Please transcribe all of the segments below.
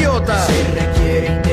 se requiere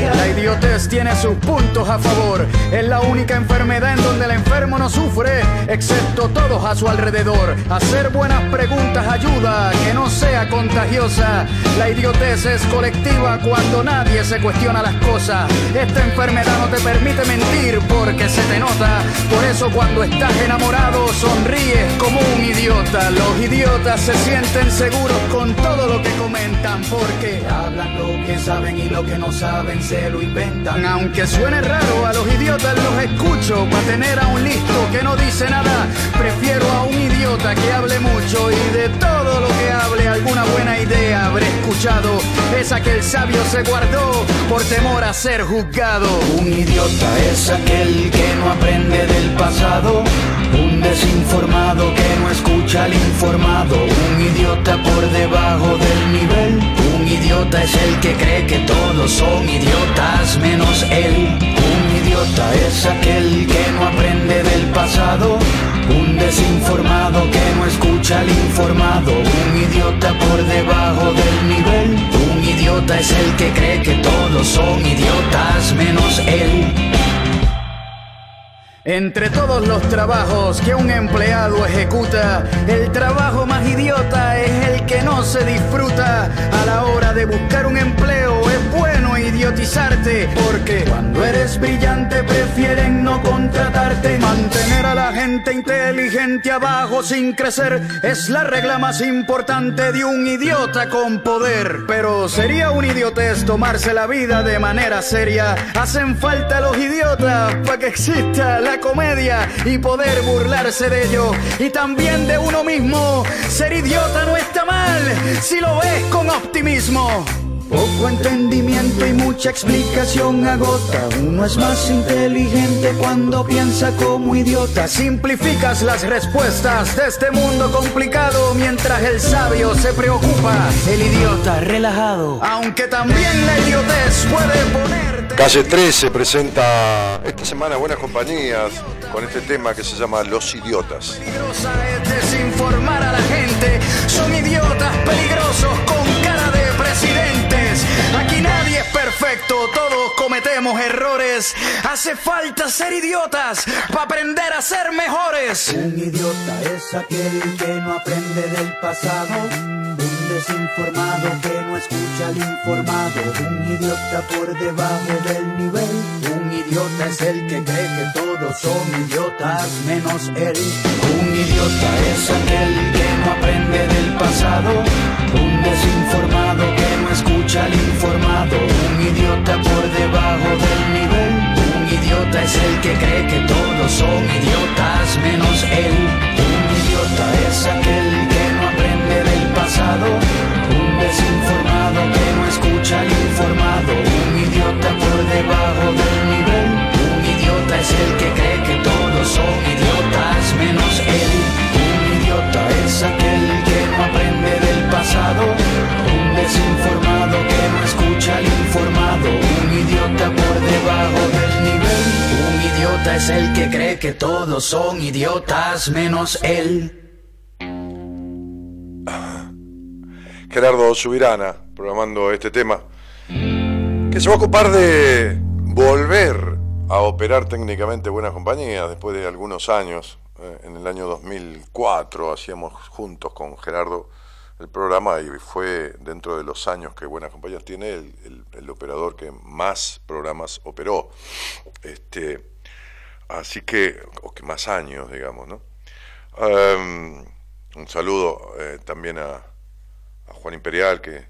La idiotez tiene sus puntos a favor. Es la única enfermedad en donde el enfermo no sufre, excepto todos a su alrededor. Hacer buenas preguntas ayuda a que no sea contagiosa. La idiotez es colectiva cuando nadie se cuestiona las cosas. Esta enfermedad no te permite mentir porque se te nota. Por eso cuando estás enamorado sonríes como un idiota. Los idiotas se sienten seguros con todo lo que comentan porque hablan lo que saben y lo que no saben se lo inventan. Aunque suene raro, a los idiotas los escucho para tener a un listo que no dice nada. Prefiero a un idiota que hable mucho y de todo lo que hable alguna buena idea habré escuchado. Esa que el sabio se guardó por temor a ser juzgado. Un idiota es aquel que no aprende del pasado. Un desinformado que no escucha al informado. Un idiota por debajo del nivel. Idiota es el que cree que todos son idiotas menos él. Un idiota es aquel que no aprende del pasado. Un desinformado que no escucha al informado. Un idiota por debajo del nivel. Un idiota es el que cree que todos son idiotas menos él. Entre todos los trabajos que un empleado ejecuta, el trabajo más idiota es el que no se disfruta. A la hora de buscar un empleo idiotizarte, porque cuando eres brillante prefieren no contratarte. Mantener a la gente inteligente abajo sin crecer es la regla más importante de un idiota con poder. Pero sería un idiotez tomarse la vida de manera seria. Hacen falta los idiotas para que exista la comedia y poder burlarse de ello y también de uno mismo. Ser idiota no está mal si lo ves con optimismo. Poco entendimiento y mucha explicación agota. Uno es más inteligente cuando piensa como idiota. Simplificas las respuestas de este mundo complicado mientras el sabio se preocupa. El idiota relajado. Aunque también la idiotez puede ponerte. Calle 13 presenta esta semana Buenas Compañías con este tema que se llama Los Idiotas. Peligrosa es desinformar a la gente. Son idiotas peligrosos con perfecto, todos cometemos errores. Hace falta ser idiotas para aprender a ser mejores. Un idiota es aquel que no aprende del pasado. Un desinformado que no escucha al informado. Un idiota por debajo del nivel. Un idiota es el que cree que todos son idiotas menos él. Un idiota es aquel que no aprende del pasado. Un desinformado que no escucha al informado. Un idiota por debajo del nivel. Un idiota es el que cree que todos son idiotas menos él. Un idiota es aquel que no aprende del pasado. Un desinformado que no escucha al informado. Un idiota por debajo del nivel. Es el que cree que todos son idiotas menos él. Un idiota es aquel que no aprende del pasado. Un desinformado que no escucha al informado. Un idiota por debajo del nivel. Un idiota es el que cree que todos son idiotas menos él. Gerardo Subirana, programando este tema, que se va a ocupar de volver a operar técnicamente Buena Compañía después de algunos años. Eh, en el año 2004 hacíamos juntos con Gerardo el programa y fue dentro de los años que Buenas Compañías tiene el, operador que más programas operó. Este, así que, o más años, digamos, ¿no? Em, un saludo eh, también a, Juan Imperial, que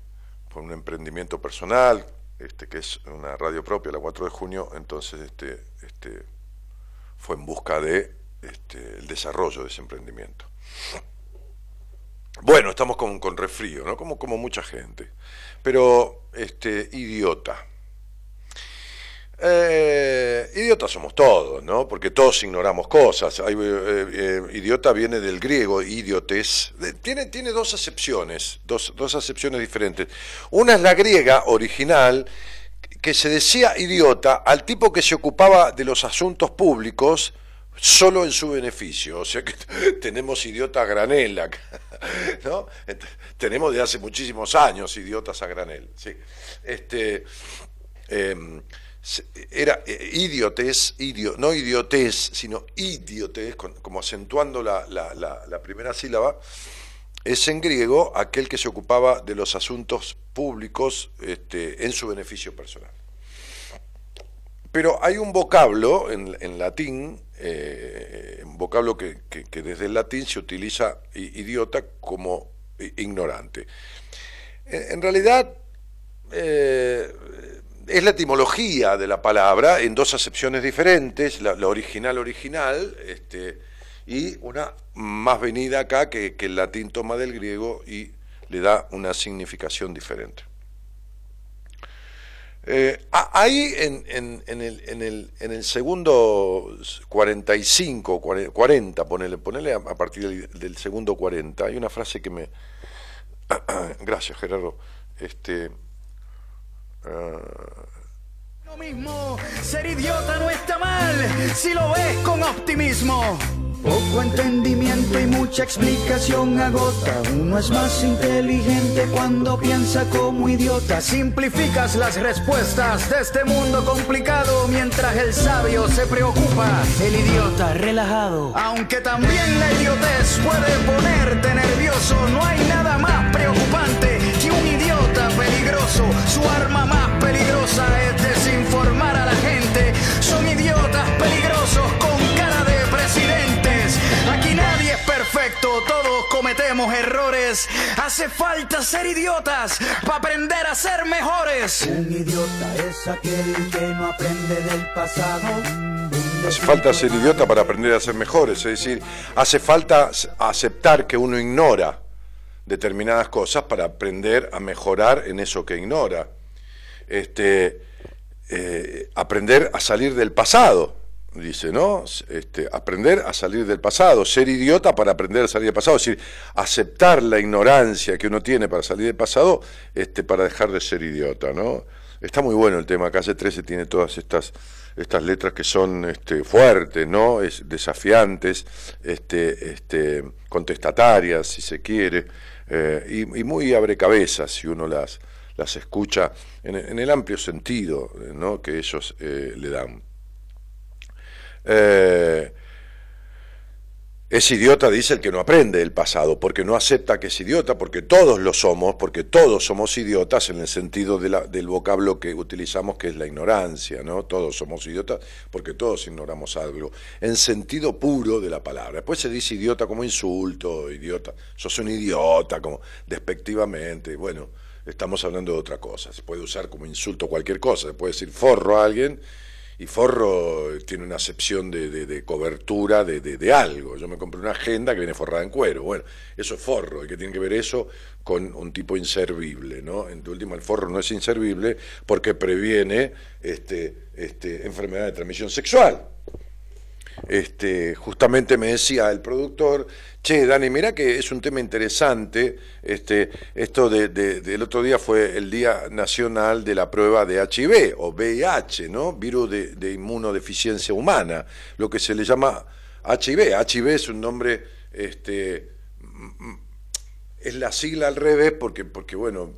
fue un emprendimiento personal, este, que es una radio propia, la 4 de junio, entonces este, este, fue en busca de este, el desarrollo de ese emprendimiento. Bueno, estamos con, con resfrío, ¿no? Como, como mucha gente. Pero, este, idiota. Eh, idiotas somos todos, ¿no? Porque todos ignoramos cosas. Eh, eh, idiota viene del griego, idiotes. Tiene, tiene dos acepciones, dos, dos acepciones diferentes. Una es la griega original, que se decía idiota al tipo que se ocupaba de los asuntos públicos solo en su beneficio. O sea que tenemos idiota a granel acá, ¿no? Tenemos de hace muchísimos años idiotas a granel, sí. Este, em, era eh, idiotes, no idiotes, sino idiotes, como acentuando la, la, primera sílaba, es en griego aquel que se ocupaba de los asuntos públicos este, en su beneficio personal. Pero hay un vocablo en, latín, eh, un vocablo que, desde el latín se utiliza idiota como ignorante. En, realidad, eh, es la etimología de la palabra en dos acepciones diferentes, la, original original, este, y una más venida acá que, el latín toma del griego y le da una significación diferente. Eh, ahí en, el, segundo 45, 40, ponele, a, partir del, segundo 40, hay una frase que me... Gracias, Gerardo. Este, lo mismo, ser idiota no está mal si lo ves con optimismo. Poco entendimiento y mucha explicación agota. Uno es más inteligente cuando piensa como idiota. Simplificas las respuestas de este mundo complicado mientras el sabio se preocupa. El idiota relajado. Aunque también la idiotez puede ponerte nervioso, no hay nada más preocupante peligroso. Su arma más peligrosa es desinformar a la gente. Son idiotas peligrosos con cara de presidentes. Aquí nadie es perfecto, todos cometemos errores. Hace falta ser idiotas para aprender a ser mejores. Un idiota es aquel que no aprende del pasado. Hace falta ser idiota para aprender a ser mejores, es decir, hace falta aceptar que uno ignora determinadas cosas para aprender a mejorar en eso que ignora. Este, eh, aprender a salir del pasado, dice, ¿no? Este, aprender a salir del pasado, ser idiota para aprender a salir del pasado, es decir, aceptar la ignorancia que uno tiene para salir del pasado, este, para dejar de ser idiota, ¿no? Está muy bueno el tema, Calle 13 tiene todas estas, estas letras que son este, fuertes, ¿no? Es, desafiantes, este, este, contestatarias, si se quiere. Eh, y, muy abre cabezas si uno las, las escucha en, el amplio sentido ¿no? que ellos eh, le dan. Eh, es idiota, dice el que no aprende el pasado, porque no acepta que es idiota, porque todos lo somos, porque todos somos idiotas en el sentido de la, del vocablo que utilizamos, que es la ignorancia, ¿no? Todos somos idiotas porque todos ignoramos algo, en sentido puro de la palabra. Después se dice idiota como insulto, idiota, sos un idiota, como despectivamente, bueno, estamos hablando de otra cosa. Se puede usar como insulto cualquier cosa, se puede decir forro a alguien y forro tiene una acepción de, cobertura de, algo. Yo me compré una agenda que viene forrada en cuero. Bueno, eso es forro. ¿Y qué tiene que ver eso con un tipo inservible? ¿no? En último, el forro no es inservible porque previene este, este, enfermedad de transmisión sexual. Este, justamente me decía el productor, che, Dani, mira que es un tema interesante, este, esto de, del otro día fue el Día Nacional de la Prueba de HIV o VIH, ¿no? Virus de, inmunodeficiencia humana, lo que se le llama HIV. HIV es un nombre este, es la sigla al revés porque, porque bueno,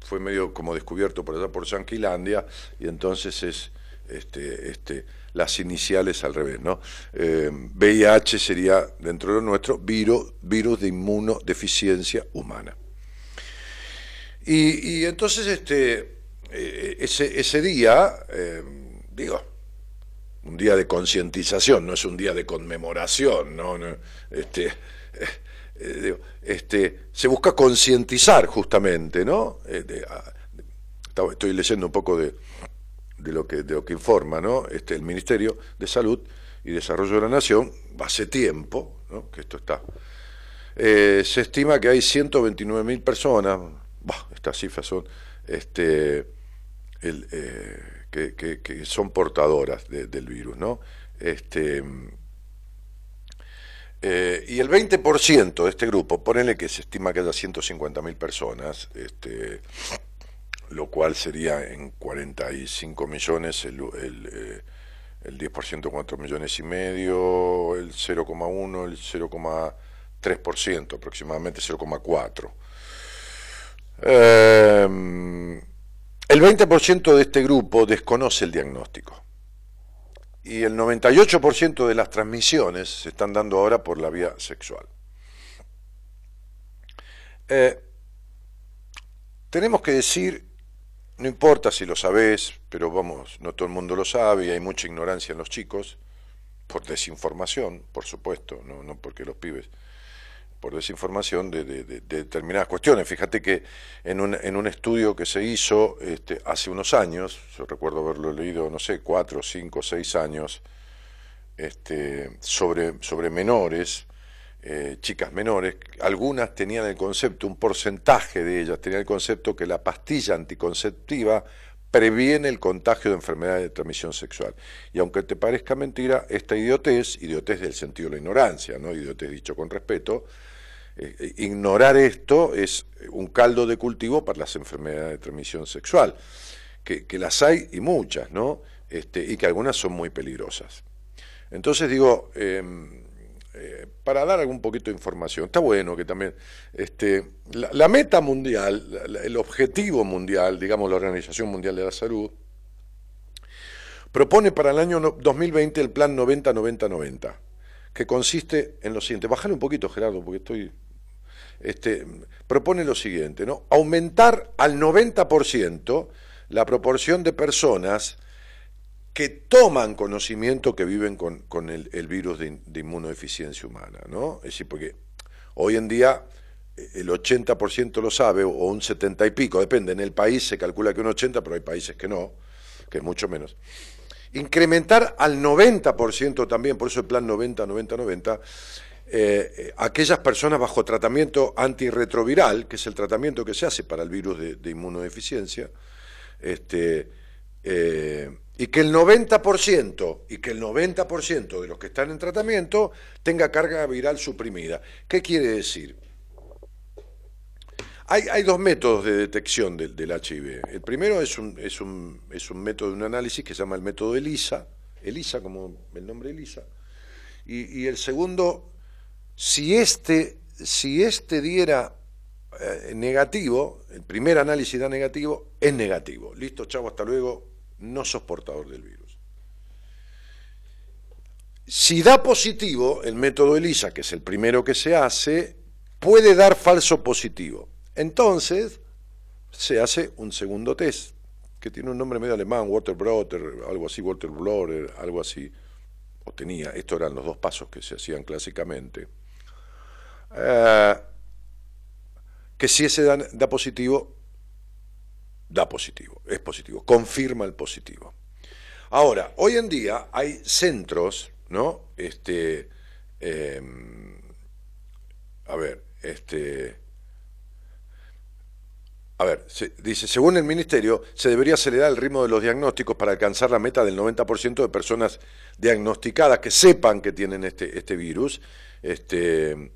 fue medio como descubierto por allá por Yanquilandia y entonces es este, este, las iniciales al revés, ¿no? VIH sería, dentro de lo nuestro, virus, de inmunodeficiencia humana. Y, entonces este, eh, ese, día, eh, digo, un día de concientización, no es un día de conmemoración, ¿no? este, eh, este, se busca concientizar justamente, ¿no? estoy leyendo un poco de, de, lo, que, de lo que informa, ¿no? Este, el Ministerio de Salud y Desarrollo de la Nación, hace tiempo, ¿no? que esto está, se estima que hay 129.000 personas, estas cifras son este, eh, que, son portadoras del virus, ¿no? Este, eh, y el 20% de este grupo, ponele que se estima que haya 150.000 personas, este, lo cual sería en 45 millones el, el, el 10% 4 millones y medio, el 0,1, el 0,3%, aproximadamente 0,4%. Em, el 20% de este grupo desconoce el diagnóstico y el 98% de las transmisiones se están dando ahora por la vía sexual. Eh, tenemos que decir, no importa si lo sabés, pero vamos, no todo el mundo lo sabe y hay mucha ignorancia en los chicos, por desinformación, por supuesto, no, no porque los pibes por desinformación de, de, determinadas cuestiones. Fíjate que en un, en un estudio que se hizo este, hace unos años, yo recuerdo haberlo leído, no sé, cuatro, cinco, seis años, este, sobre, sobre menores, eh, chicas menores, algunas tenían el concepto, un porcentaje de ellas tenían el concepto que la pastilla anticonceptiva previene el contagio de enfermedades de transmisión sexual. Y aunque te parezca mentira, esta idiotez, idiotez del sentido de la ignorancia, ¿no? idiotez dicho con respeto, eh, ignorar esto es un caldo de cultivo para las enfermedades de transmisión sexual, que, las hay y muchas, ¿no? Este, y que algunas son muy peligrosas. Entonces digo, em, eh, para dar algún poquito de información, está bueno que también este, la, meta mundial, el objetivo mundial, digamos la Organización Mundial de la Salud, propone para el año 2020 el plan 90-90-90, que consiste en lo siguiente, bájale un poquito Gerardo, porque estoy este, propone lo siguiente, ¿no? Aumentar al 90% la proporción de personas que toman conocimiento que viven con, el, virus de, inmunodeficiencia humana, ¿no? Es decir, porque hoy en día eh, el 80% lo sabe, o un 70 y pico, depende, en el país se calcula que un 80, pero hay países que no, que es mucho menos. Incrementar al 90% también, por eso el plan 90-90-90, eh, aquellas personas bajo tratamiento antirretroviral, que es el tratamiento que se hace para el virus de, inmunodeficiencia, este, eh, y que el 90% y que el 90% de los que están en tratamiento tenga carga viral suprimida. ¿Qué quiere decir? Hay, dos métodos de detección del, HIV. El primero es un, es, un, es un método de un análisis que se llama el método ELISA, ELISA como el nombre ELISA, y, y el segundo si este, si este diera eh, negativo, el primer análisis da negativo, es negativo. Listo, chavo, hasta luego, no sos portador del virus. Si da positivo, el método ELISA, que es el primero que se hace, puede dar falso positivo. Entonces, se hace un segundo test, que tiene un nombre medio alemán, Waterbroter, algo así, Waterblower, algo así, o tenía, estos eran los dos pasos que se hacían clásicamente eh, que si ese da, positivo, da positivo, es positivo, confirma el positivo. Ahora, hoy en día hay centros, ¿no? Este, em, a ver, este, a ver, dice, según el Ministerio, se debería acelerar el ritmo de los diagnósticos para alcanzar la meta del 90% de personas diagnosticadas que sepan que tienen este, este virus. Este,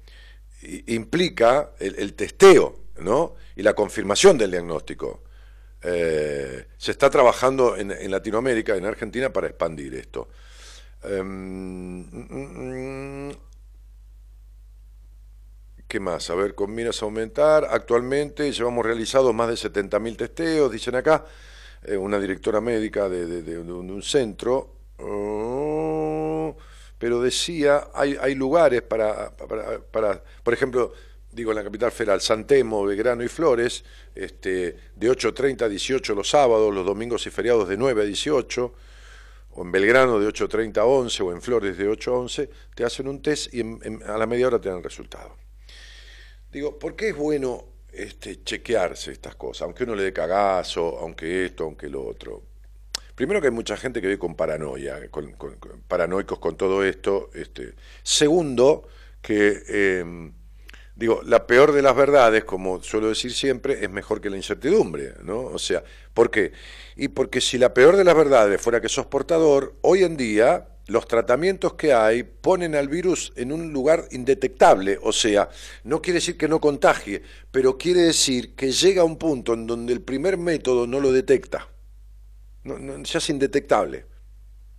implica el, testeo ¿no? y la confirmación del diagnóstico. Eh, se está trabajando en, Latinoamérica, en Argentina, para expandir esto. Em, ¿Qué más? A ver, con miras a aumentar. Actualmente llevamos realizados más de 70.000 testeos, dicen acá, eh, una directora médica de, un centro. Oh, pero decía, hay, lugares para, por ejemplo, digo en la capital federal, Santemo, Belgrano y Flores, este, de 8.30 a 18 los sábados, los domingos y feriados de 9 a 18 o en Belgrano de 8.30 a 11 o en Flores de 8 a 11, te hacen un test y a la media hora te dan el resultado. Digo, ¿por qué es bueno este, chequearse estas cosas? Aunque uno le dé cagazo, aunque esto, aunque lo otro. Primero que hay mucha gente que vive con paranoia, con, paranoicos con todo esto. Este. Segundo, que em, Digo, la peor de las verdades, como suelo decir siempre, es mejor que la incertidumbre, ¿no? O sea, ¿por qué? Y porque si la peor de las verdades fuera que sos portador, hoy en día los tratamientos que hay ponen al virus en un lugar indetectable, o sea, no quiere decir que no contagie, pero quiere decir que llega a un punto en donde el primer método no lo detecta, no, no, ya es indetectable.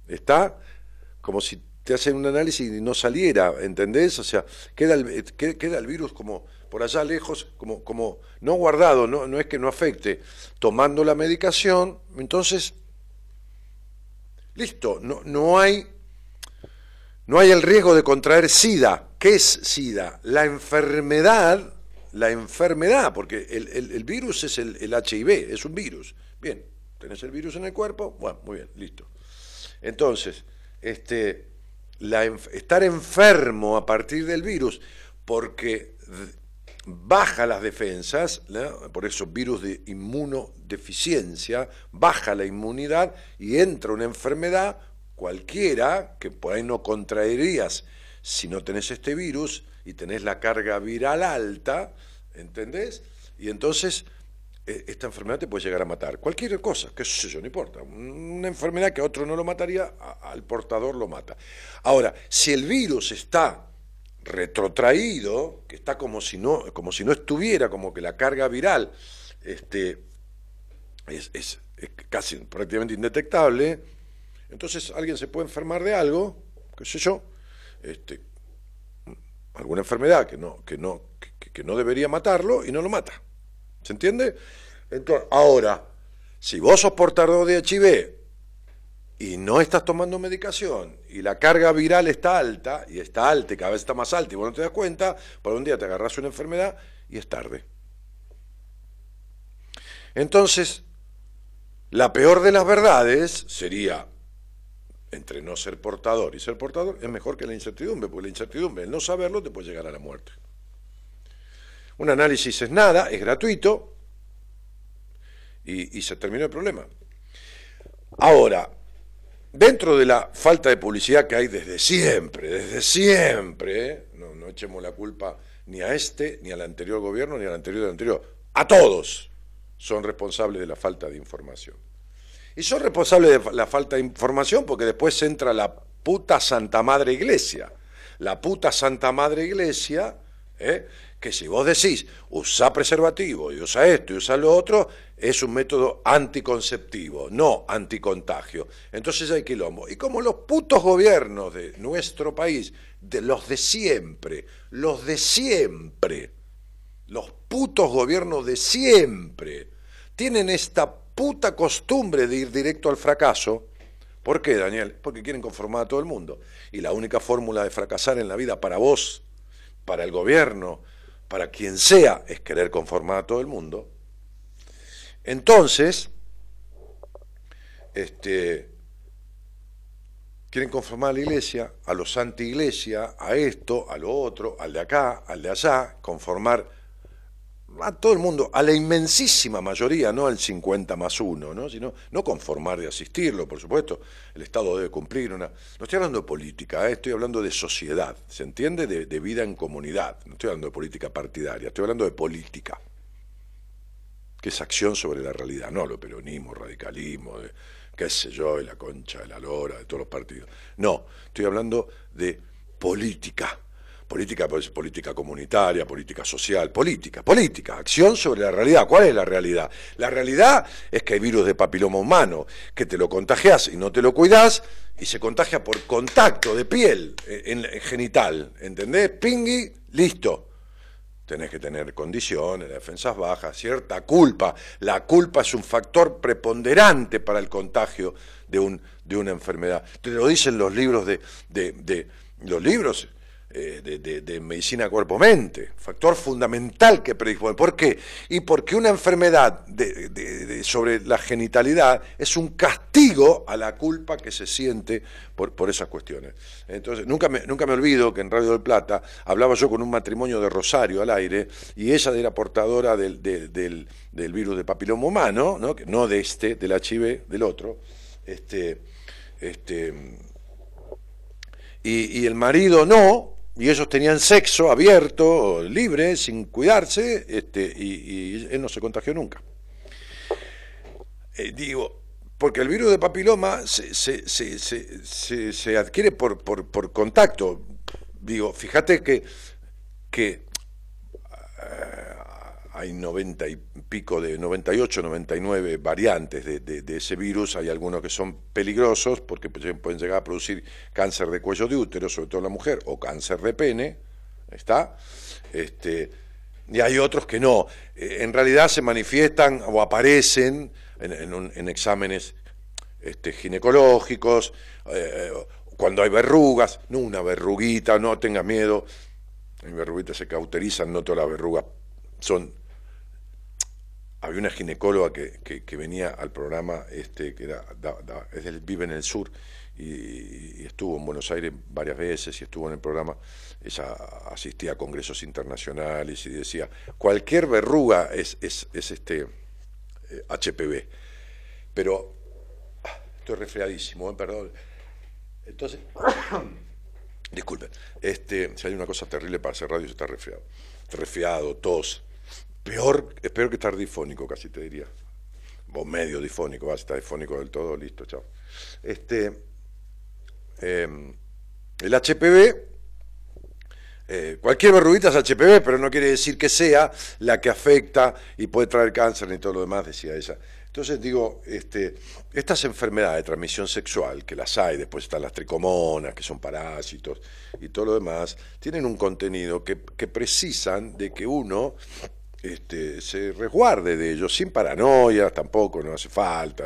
Está como si te hacen un análisis y no saliera, ¿entendés? O sea, queda el, queda el virus como por allá lejos, como, como no guardado, no, no es que no afecte, tomando la medicación, entonces, listo, no, no hay no hay el riesgo de contraer SIDA. ¿Qué es SIDA? La enfermedad, la enfermedad, porque el, el, virus es el, el, HIV, es un virus. Bien, tenés el virus en el cuerpo, bueno, muy bien, listo. Entonces, este, estar enfermo a partir del virus, porque baja las defensas, por eso virus de inmunodeficiencia, baja la inmunidad y entra una enfermedad cualquiera que por ahí no contraerías si no tenés este virus y tenés la carga viral alta, ¿entendés? Y entonces esta enfermedad te puede llegar a matar. Cualquier cosa, qué sé yo, no importa. Una enfermedad que a otro no lo mataría, al portador lo mata. Ahora, si el virus está retrotraído, que está como si no, como si no estuviera, como que la carga viral este, es, es casi prácticamente indetectable, entonces alguien se puede enfermar de algo, qué sé yo, este, alguna enfermedad que no, que no, que no debería matarlo y no lo mata. ¿Se entiende? Entonces, ahora, si vos sos portador de HIV y no estás tomando medicación y la carga viral está alta, y está alta y cada vez está más alta y vos no te das cuenta, por un día te agarras una enfermedad y es tarde. Entonces, la peor de las verdades sería, entre no ser portador y ser portador, es mejor que la incertidumbre, porque la incertidumbre, el no saberlo, te puede llegar a la muerte. Un análisis es nada, es gratuito y, se terminó el problema. Ahora, dentro de la falta de publicidad que hay desde siempre, desde siempre, no, no echemos la culpa ni a este, ni al anterior gobierno, ni al anterior del anterior, a todos son responsables de la falta de información. Y son responsables de la falta de información porque después entra la puta Santa Madre Iglesia. La puta Santa Madre Iglesia, ¿eh? Que si vos decís, usa preservativo y usa esto y usa lo otro, es un método anticonceptivo, no anticontagio. Entonces hay quilombo. Y como los putos gobiernos de nuestro país, de los de siempre, los de siempre, los putos gobiernos de siempre, tienen esta puta costumbre de ir directo al fracaso, ¿por qué, Daniel? Porque quieren conformar a todo el mundo. Y la única fórmula de fracasar en la vida para vos, para el gobierno, para quien sea, es querer conformar a todo el mundo. Entonces, este, quieren conformar a la iglesia, a los anti-iglesia, a esto, a lo otro, al de acá, al de allá, conformar a todo el mundo, a la inmensísima mayoría, no al 50 más uno, ¿no? sino no conformar de asistirlo, por supuesto, el Estado debe cumplir una... No estoy hablando de política, ¿eh? estoy hablando de sociedad, ¿se entiende? De, de, vida en comunidad, no estoy hablando de política partidaria, estoy hablando de política, que es acción sobre la realidad, no lo peronismo, radicalismo, de, qué sé yo, de la concha, de la lora, de todos los partidos. No, estoy hablando de política Política pues, política comunitaria, política social, política, política, acción sobre la realidad. ¿Cuál es la realidad? La realidad es que hay virus de papiloma humano, que te lo contagias y no te lo cuidas y se contagia por contacto de piel eh, en, genital, ¿entendés? Pingui, listo. tenés que tener condiciones, defensas bajas, cierta culpa. La culpa es un factor preponderante para el contagio de, un, de una enfermedad. Te lo dicen los libros de, de, de los libros eh, de, medicina cuerpo-mente, factor fundamental que predispone. ¿Por qué? Y porque una enfermedad sobre la genitalidad es un castigo a la culpa que se siente por, por esas cuestiones. Entonces, nunca me, nunca me olvido que en Radio del Plata hablaba yo con un matrimonio de Rosario al aire y ella era portadora del, del, virus de papiloma humano, ¿no? no de este, del HIV, del otro. Este, este, y el marido no, y ellos tenían sexo abierto, libre, sin cuidarse, este, y, él no se contagió nunca. Eh, digo, porque el virus de papiloma se, se, se, adquiere por, por, por, contacto. Digo, fíjate que, que hay 90 y pico de 98, 99 variantes de, ese virus, hay algunos que son peligrosos porque pueden llegar a producir cáncer de cuello de útero, sobre todo en la mujer, o cáncer de pene, ¿está? Este, y hay otros que no. Eh, en realidad se manifiestan o aparecen en, exámenes este, ginecológicos, eh, cuando hay verrugas, no una verruguita, no tenga miedo, las verruguitas se cauterizan, no todas las verrugas son había una ginecóloga que, que, venía al programa, este, que vive en el sur, y, estuvo en Buenos Aires varias veces y estuvo en el programa, ella asistía a congresos internacionales y decía, cualquier verruga es, es, es este HPV, eh, pero estoy resfriadísimo, eh, perdón. Entonces, disculpen, este, si hay una cosa terrible para hacer radio, se está resfriado. Resfriado, tos, Peor, es peor que estar difónico, casi te diría. O medio difónico, vas a estar difónico del todo, listo, chao. Este, em, el HPV, eh, cualquier verruguita es HPV, pero no quiere decir que sea la que afecta y puede traer cáncer ni todo lo demás, decía ella. Entonces digo, este, estas enfermedades de transmisión sexual, que las hay, después están las tricomonas, que son parásitos y todo lo demás, tienen un contenido que, que precisan de que uno este, se resguarde de ellos, sin paranoia tampoco, no hace falta,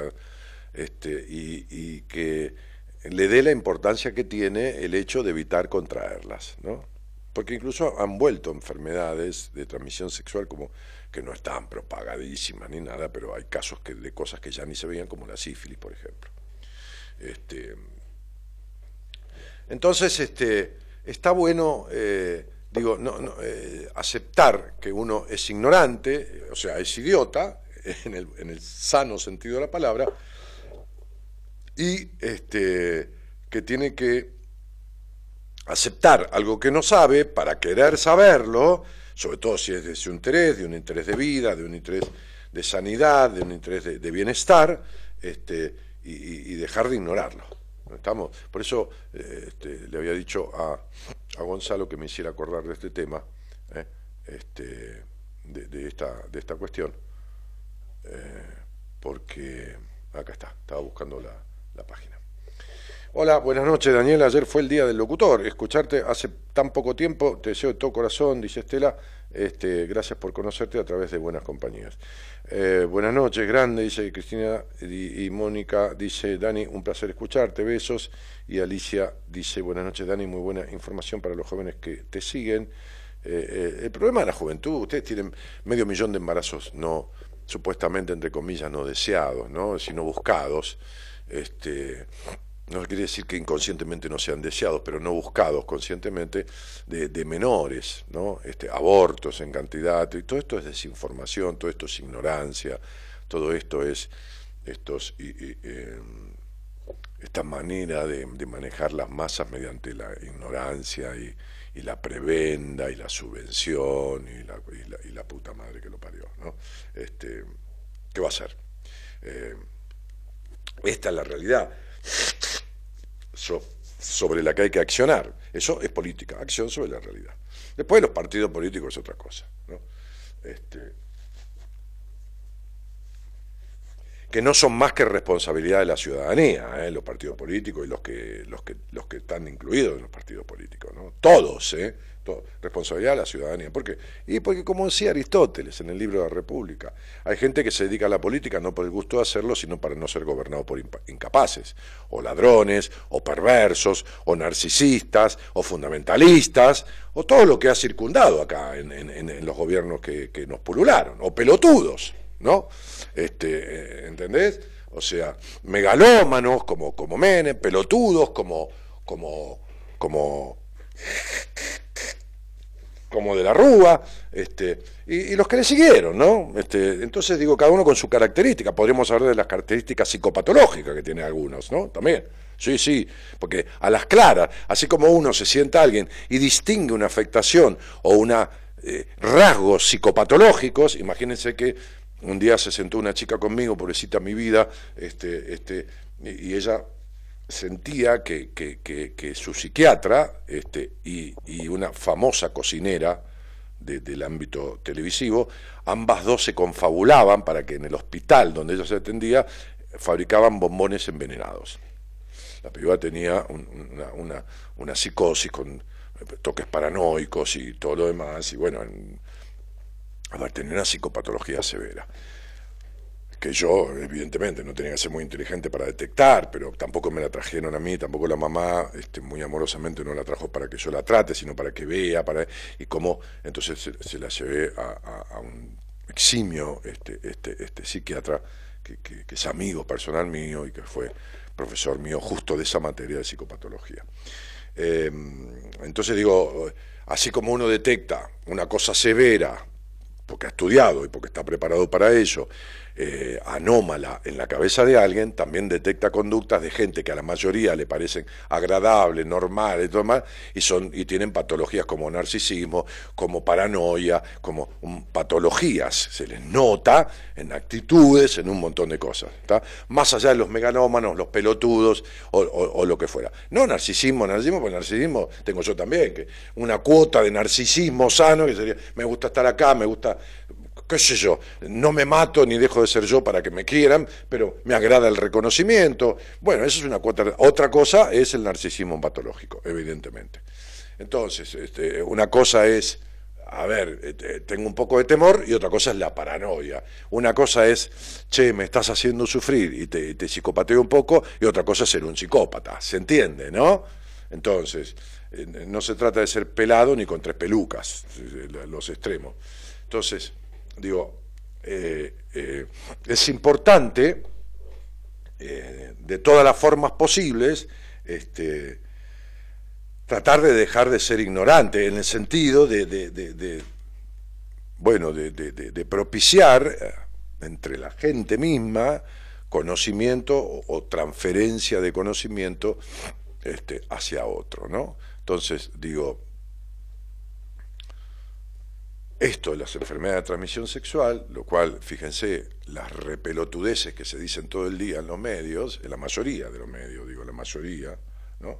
este, y, que le dé la importancia que tiene el hecho de evitar contraerlas, ¿no? Porque incluso han vuelto enfermedades de transmisión sexual como que no están propagadísimas ni nada, pero hay casos que, de cosas que ya ni se veían, como la sífilis, por ejemplo. Este, entonces, este, está bueno eh, digo, no, no eh, aceptar que uno es ignorante, o sea, es idiota, en el, en el sano sentido de la palabra, y este, que tiene que aceptar algo que no sabe para querer saberlo, sobre todo si es de su interés, de un interés de vida, de un interés de sanidad, de un interés de, bienestar, este, y dejar de ignorarlo. Estamos, por eso eh, este, le había dicho a, a, Gonzalo que me hiciera acordar de este tema, eh, este, de, esta, de esta cuestión, eh, porque acá está, estaba buscando la, la página. Hola, buenas noches Daniel, ayer fue el día del locutor, escucharte hace tan poco tiempo, te deseo de todo corazón, dice Estela, este, gracias por conocerte a través de buenas compañías. Eh, buenas noches, grande, dice Cristina y, Mónica, dice Dani, un placer escucharte, besos. Y Alicia dice, buenas noches Dani, muy buena información para los jóvenes que te siguen. Eh, eh, el problema de la juventud, ustedes tienen medio millón de embarazos no, supuestamente entre comillas, no deseados, ¿no? sino buscados. Este, no quiere decir que inconscientemente no sean deseados, pero no buscados conscientemente, de, menores, ¿no? Este, abortos en cantidad, y todo esto es desinformación, todo esto es ignorancia, todo esto es estos, em, esta manera de, manejar las masas mediante la ignorancia y, la prebenda y la subvención y la, puta madre que lo parió, ¿no? Este, ¿Qué va a ser? Eh, esta es la realidad sobre la que hay que accionar. Eso es política, acción sobre la realidad. Después los partidos políticos es otra cosa. Este, que no son más que responsabilidad de la ciudadanía, ¿eh? los partidos políticos y los que, los, que, los que están incluidos en los partidos políticos, ¿no? todos, ¿eh? responsabilidad de la ciudadanía. ¿Por qué? Y porque, como decía Aristóteles en el libro de la República, hay gente que se dedica a la política no por el gusto de hacerlo, sino para no ser gobernado por incapaces, o ladrones, o perversos, o narcisistas, o fundamentalistas, o todo lo que ha circundado acá en, los gobiernos que, que nos pulularon, o pelotudos. ¿No? Este, eh, ¿Entendés? O sea, megalómanos como, como Menem, pelotudos como, como, como, como de la Rúa, este, y, los que le siguieron, ¿no? Este, entonces digo, cada uno con su característica, podríamos hablar de las características psicopatológicas que tiene algunos, ¿no? También. Sí, sí, porque a las claras, así como uno se sienta alguien y distingue una afectación o una eh, rasgos psicopatológicos, imagínense que un día se sentó una chica conmigo, pobrecita mi vida, este, este, y ella sentía que, su psiquiatra este, y, una famosa cocinera del ámbito televisivo, ambas dos se confabulaban para que en el hospital donde ella se atendía fabricaban bombones envenenados. La piba tenía una, una, psicosis con toques paranoicos y todo lo demás, y bueno, a tenía una psicopatología severa, que yo, evidentemente, no tenía que ser muy inteligente para detectar, pero tampoco me la trajeron a mí, tampoco la mamá, este, muy amorosamente no la trajo para que yo la trate, sino para que vea, para y cómo, entonces se, la llevé a, un eximio este, este, este psiquiatra, que, es amigo personal mío y que fue profesor mío justo de esa materia de psicopatología. Em, entonces digo, así como uno detecta una cosa severa, porque ha estudiado y porque está preparado para ello, eh, anómala en la cabeza de alguien, también detecta conductas de gente que a la mayoría le parecen agradables, normales y todo más, y, son, y tienen patologías como narcisismo, como paranoia, como patologías, se les nota en actitudes, en un montón de cosas, más allá de los megalómanos, los pelotudos o, lo que fuera. No narcisismo, narcisismo, porque narcisismo tengo yo también, que una cuota de narcisismo sano, que sería, me gusta estar acá, me gusta qué sé yo, no me mato ni dejo de ser yo para que me quieran, pero me agrada el reconocimiento. Bueno, eso es una cuota. Otra cosa es el narcisismo patológico, evidentemente. Entonces, este, una cosa es, a ver, este, tengo un poco de temor y otra cosa es la paranoia. Una cosa es, che, me estás haciendo sufrir y te, te psicopateo un poco, y otra cosa es ser un psicópata. ¿Se entiende, no? Entonces, eh, no se trata de ser pelado ni con tres pelucas, eh, los extremos. Entonces, digo, eh, eh, es importante, eh, de todas las formas posibles, este, tratar de dejar de ser ignorante, en el sentido de, bueno, de, propiciar entre la gente misma conocimiento o, transferencia de conocimiento este, hacia otro, ¿no? Entonces, digo, esto de las enfermedades de transmisión sexual, lo cual, fíjense, las repelotudeces que se dicen todo el día en los medios, en la mayoría de los medios, digo la mayoría, ¿no?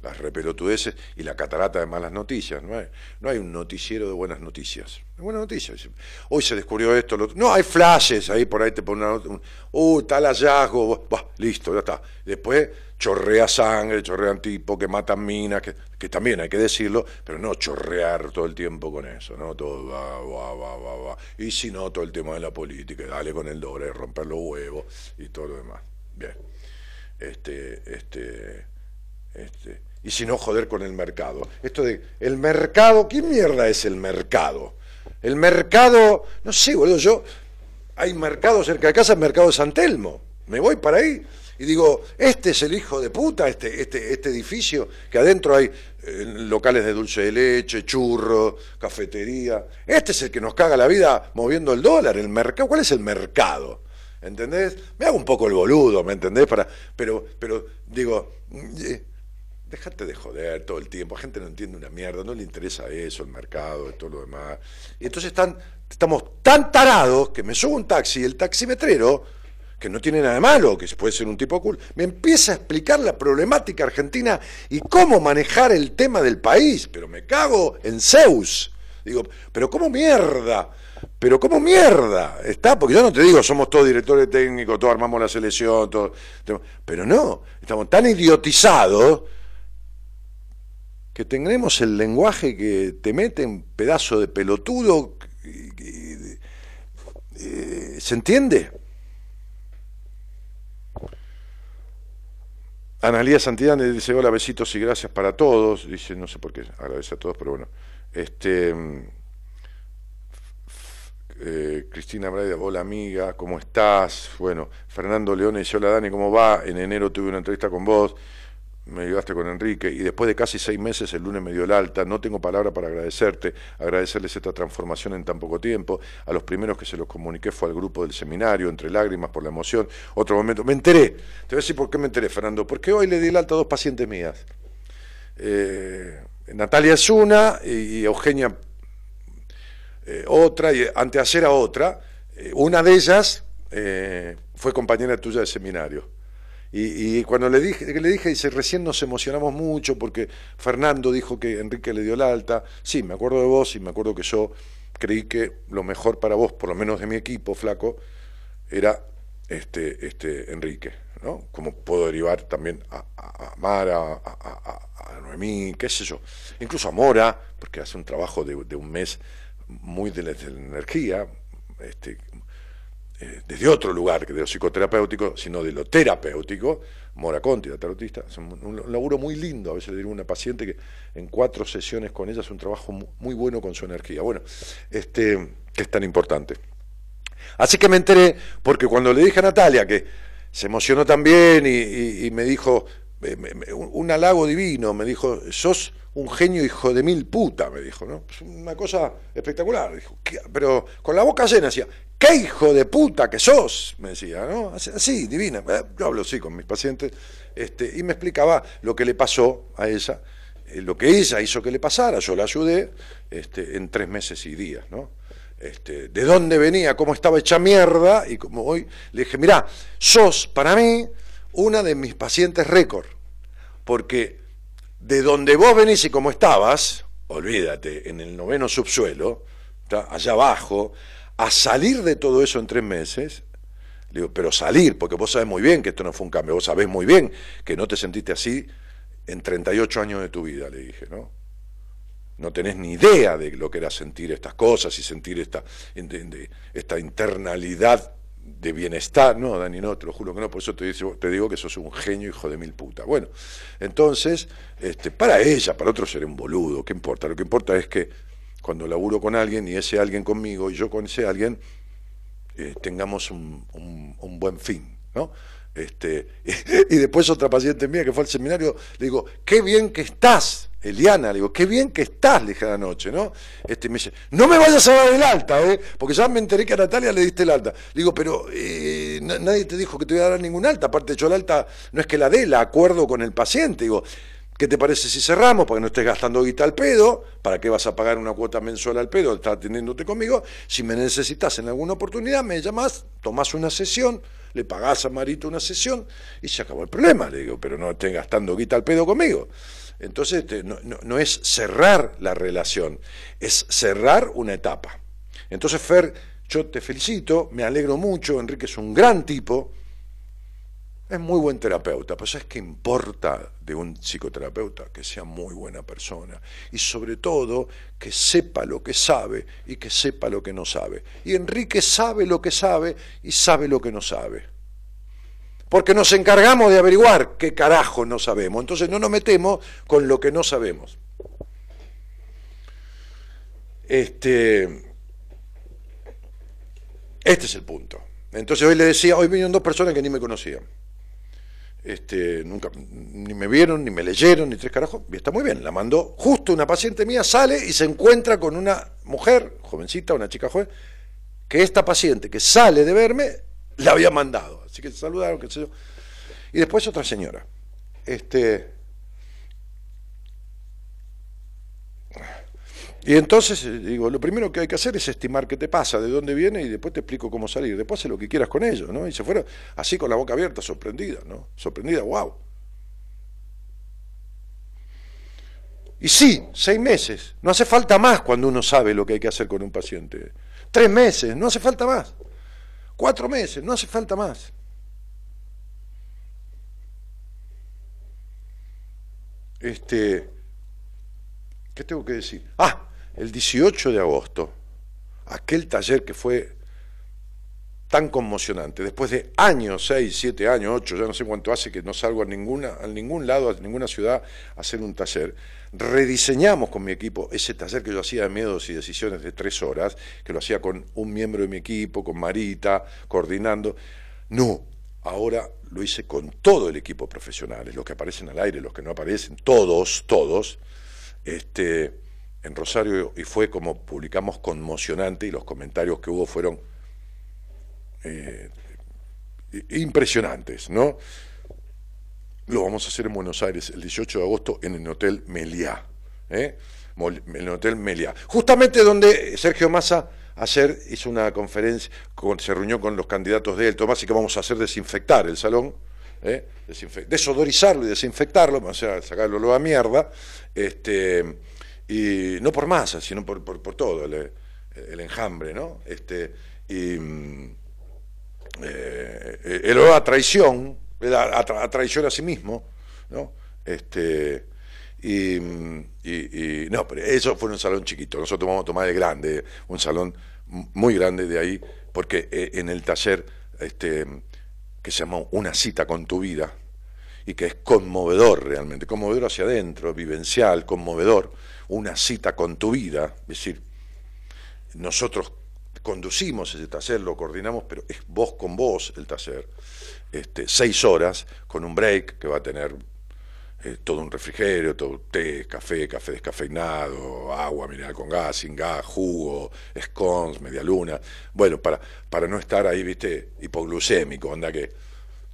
Las repelotudeces y la catarata de malas noticias, no hay, no hay un noticiero de buenas noticias. Buenas noticias. Hoy se descubrió esto, lo no, hay flashes ahí por ahí te ponen una, uh, tal hallazgo, listo, ya está. Después chorrea sangre, chorrean tipo que matan minas, que, que, también hay que decirlo, pero no chorrear todo el tiempo con eso, ¿no? Todo va, va, va, va, va. Y si no, todo el tema de la política, dale con el dólar, romper los huevos y todo lo demás. Bien. Este, este, este. Y si no, joder con el mercado. Esto de, el mercado, ¿qué mierda es el mercado? El mercado, no sé, boludo, yo, hay mercado cerca de casa, el mercado de San Telmo. Me voy para ahí y digo, este es el hijo de puta, este, este, este edificio, que adentro hay eh, locales de dulce de leche, churro, cafetería. Este es el que nos caga la vida moviendo el dólar, el mercado. ¿Cuál es el mercado? ¿Entendés? Me hago un poco el boludo, ¿me entendés? Para, pero, pero digo, eh, Dejate de joder todo el tiempo, la gente no entiende una mierda, no le interesa eso, el mercado, todo lo demás. Y entonces están, estamos tan tarados que me subo un taxi y el taximetrero que no tiene nada de malo, que puede ser un tipo cool, me empieza a explicar la problemática argentina y cómo manejar el tema del país, pero me cago en Zeus. Digo, pero ¿cómo mierda? pero ¿cómo mierda? Está, porque yo no te digo, somos todos directores técnicos, todos armamos la selección, todo, pero no, estamos tan idiotizados que tendremos el lenguaje que te mete en pedazo de pelotudo. ¿Se entiende? Analía Santidad dice, hola, besitos y gracias para todos. Dice, no sé por qué, agradece a todos, pero bueno. Este, eh, Cristina Braida, hola amiga, ¿cómo estás? Bueno, Fernando Leone dice, hola Dani, ¿cómo va? En enero tuve una entrevista con vos me ayudaste con Enrique y después de casi seis meses el lunes me dio el alta, no tengo palabra para agradecerte, agradecerles esta transformación en tan poco tiempo, a los primeros que se los comuniqué fue al grupo del seminario, entre lágrimas por la emoción, otro momento, me enteré, te voy a decir por qué me enteré Fernando, porque hoy le di el alta a dos pacientes mías, eh, Natalia es una y, Eugenia eh, otra, y anteayer otra, eh, una de ellas fue compañera tuya de seminario. Y, cuando le dije, le dije, dice, recién nos emocionamos mucho porque Fernando dijo que Enrique le dio el alta. Sí, me acuerdo de vos y me acuerdo que yo creí que lo mejor para vos, por lo menos de mi equipo, flaco, era este, este Enrique, ¿no? Como puedo derivar también a, a, Mara, a, Noemí, qué sé yo. Incluso a Mora, porque hace un trabajo de, un mes muy de la, de la energía, este, eh, desde otro lugar que de lo psicoterapéutico, sino de lo terapéutico, Mora Conti, la tarotista, es un, laburo muy lindo, a veces le digo a una paciente que en cuatro sesiones con ella es un trabajo muy, bueno con su energía, bueno, este, que es tan importante. Así que me enteré, porque cuando le dije a Natalia que se emocionó también y, y me dijo, un halago divino, me dijo, sos un genio hijo de mil puta, me dijo, ¿no? Una cosa espectacular, dijo, pero con la boca llena decía, qué hijo de puta que sos, me decía, ¿no? Así, divina, eh, yo hablo así con mis pacientes, este, y me explicaba lo que le pasó a ella, eh, lo que ella hizo que le pasara, yo la ayudé este, en tres meses y días, ¿no? Este, de dónde venía, cómo estaba hecha mierda, y como hoy le dije, mirá, sos para mí una de mis pacientes récord, porque de donde vos venís y cómo estabas, olvídate, en el noveno subsuelo, allá abajo, a salir de todo eso en tres meses, digo, pero salir, porque vos sabés muy bien que esto no fue un cambio, vos sabés muy bien que no te sentiste así en 38 años de tu vida, le dije, ¿no? No tenés ni idea de lo que era sentir estas cosas y sentir esta, esta internalidad de bienestar. No, Dani, no, te lo juro que no, por eso te, digo que sos un genio hijo de mil putas. Bueno, entonces, este, para ella, para otros seré un boludo, ¿qué importa? Lo que importa es que cuando laburo con alguien y ese alguien conmigo y yo con ese alguien, eh, tengamos un, un, buen fin, ¿no? Este, y, después otra paciente mía que fue al seminario, le digo, qué bien que estás, Eliana, le digo, qué bien que estás, le dije la noche, ¿no? Este, me dice, no me vayas a dar el alta, ¿eh? Porque ya me enteré que a Natalia le diste el alta. Le digo, pero eh, nadie te dijo que te voy a dar ningún alta, aparte yo el alta no es que la dé, la acuerdo con el paciente, digo, ¿Qué te parece si cerramos para que no estés gastando guita al pedo? ¿Para qué vas a pagar una cuota mensual al pedo? Estás atendiéndote conmigo. Si me necesitas en alguna oportunidad, me llamas, tomás una sesión, le pagás a Marito una sesión y se acabó el problema. Le digo, pero no estés gastando guita al pedo conmigo. Entonces, este, no es cerrar la relación, es cerrar una etapa. Entonces, Fer, yo te felicito, me alegro mucho, Enrique es un gran tipo es muy buen terapeuta, pero ¿sabes qué importa de un psicoterapeuta? Que sea muy buena persona y sobre todo que sepa lo que sabe y que sepa lo que no sabe. Y Enrique sabe lo que sabe y sabe lo que no sabe. Porque nos encargamos de averiguar qué carajo no sabemos. Entonces no nos metemos con lo que no sabemos. Este, este es el punto. Entonces hoy le decía, hoy vinieron dos personas que ni me conocían este, nunca, ni me vieron, ni me leyeron, ni tres carajos, y está muy bien, la mandó, justo una paciente mía sale y se encuentra con una mujer, jovencita, una chica joven, que esta paciente que sale de verme, la había mandado, así que se saludaron, qué sé yo, y después otra señora, este, Y entonces, eh, digo, lo primero que hay que hacer es estimar qué te pasa, de dónde viene y después te explico cómo salir. Después haz lo que quieras con ello, ¿no? Y se fueron así con la boca abierta, sorprendida, ¿no? Sorprendida, wow. Y sí, seis meses. No hace falta más cuando uno sabe lo que hay que hacer con un paciente. Tres meses, no hace falta más. Cuatro meses, no hace falta más. Este, ¿qué tengo que decir? Ah, el 18 de agosto, aquel taller que fue tan conmocionante, después de años, seis, siete años, ocho, ya no sé cuánto hace que no salgo a, ninguna, a ningún lado, a ninguna ciudad a hacer un taller, rediseñamos con mi equipo ese taller que yo hacía de miedos y decisiones de tres horas, que lo hacía con un miembro de mi equipo, con Marita, coordinando. No, ahora lo hice con todo el equipo profesional, los que aparecen al aire, los que no aparecen, todos, todos, este, en Rosario, y fue como publicamos conmocionante y los comentarios que hubo fueron eh, impresionantes, ¿no? Lo vamos a hacer en Buenos Aires el 18 de agosto en el Hotel Meliá, ¿eh? En el Hotel Meliá. Justamente donde Sergio Massa ayer hizo una conferencia, se reunió con los candidatos de él, Tomás, y que vamos a hacer desinfectar el salón, ¿eh? desodorizarlo y desinfectarlo, o sea, sacarlo a mierda, este, y no por masa, sino por, por, todo el, el, enjambre, ¿no? Este, y mm, eh, el olor a traición, a, traición a sí mismo, ¿no? Este, y, no, pero eso fue un salón chiquito. Nosotros vamos a tomar el grande, un salón muy grande de ahí, porque eh, en el taller este, que se llama Una cita con tu vida, y que es conmovedor realmente, conmovedor hacia adentro, vivencial, conmovedor, una cita con tu vida, es decir, nosotros conducimos ese taller, lo coordinamos, pero es voz con voz el taller, este, seis horas con un break que va a tener eh, todo un refrigerio, todo té, café, café descafeinado, agua mineral con gas, sin gas, jugo, scones, media luna, bueno, para, para no estar ahí, viste, hipoglucémico, anda que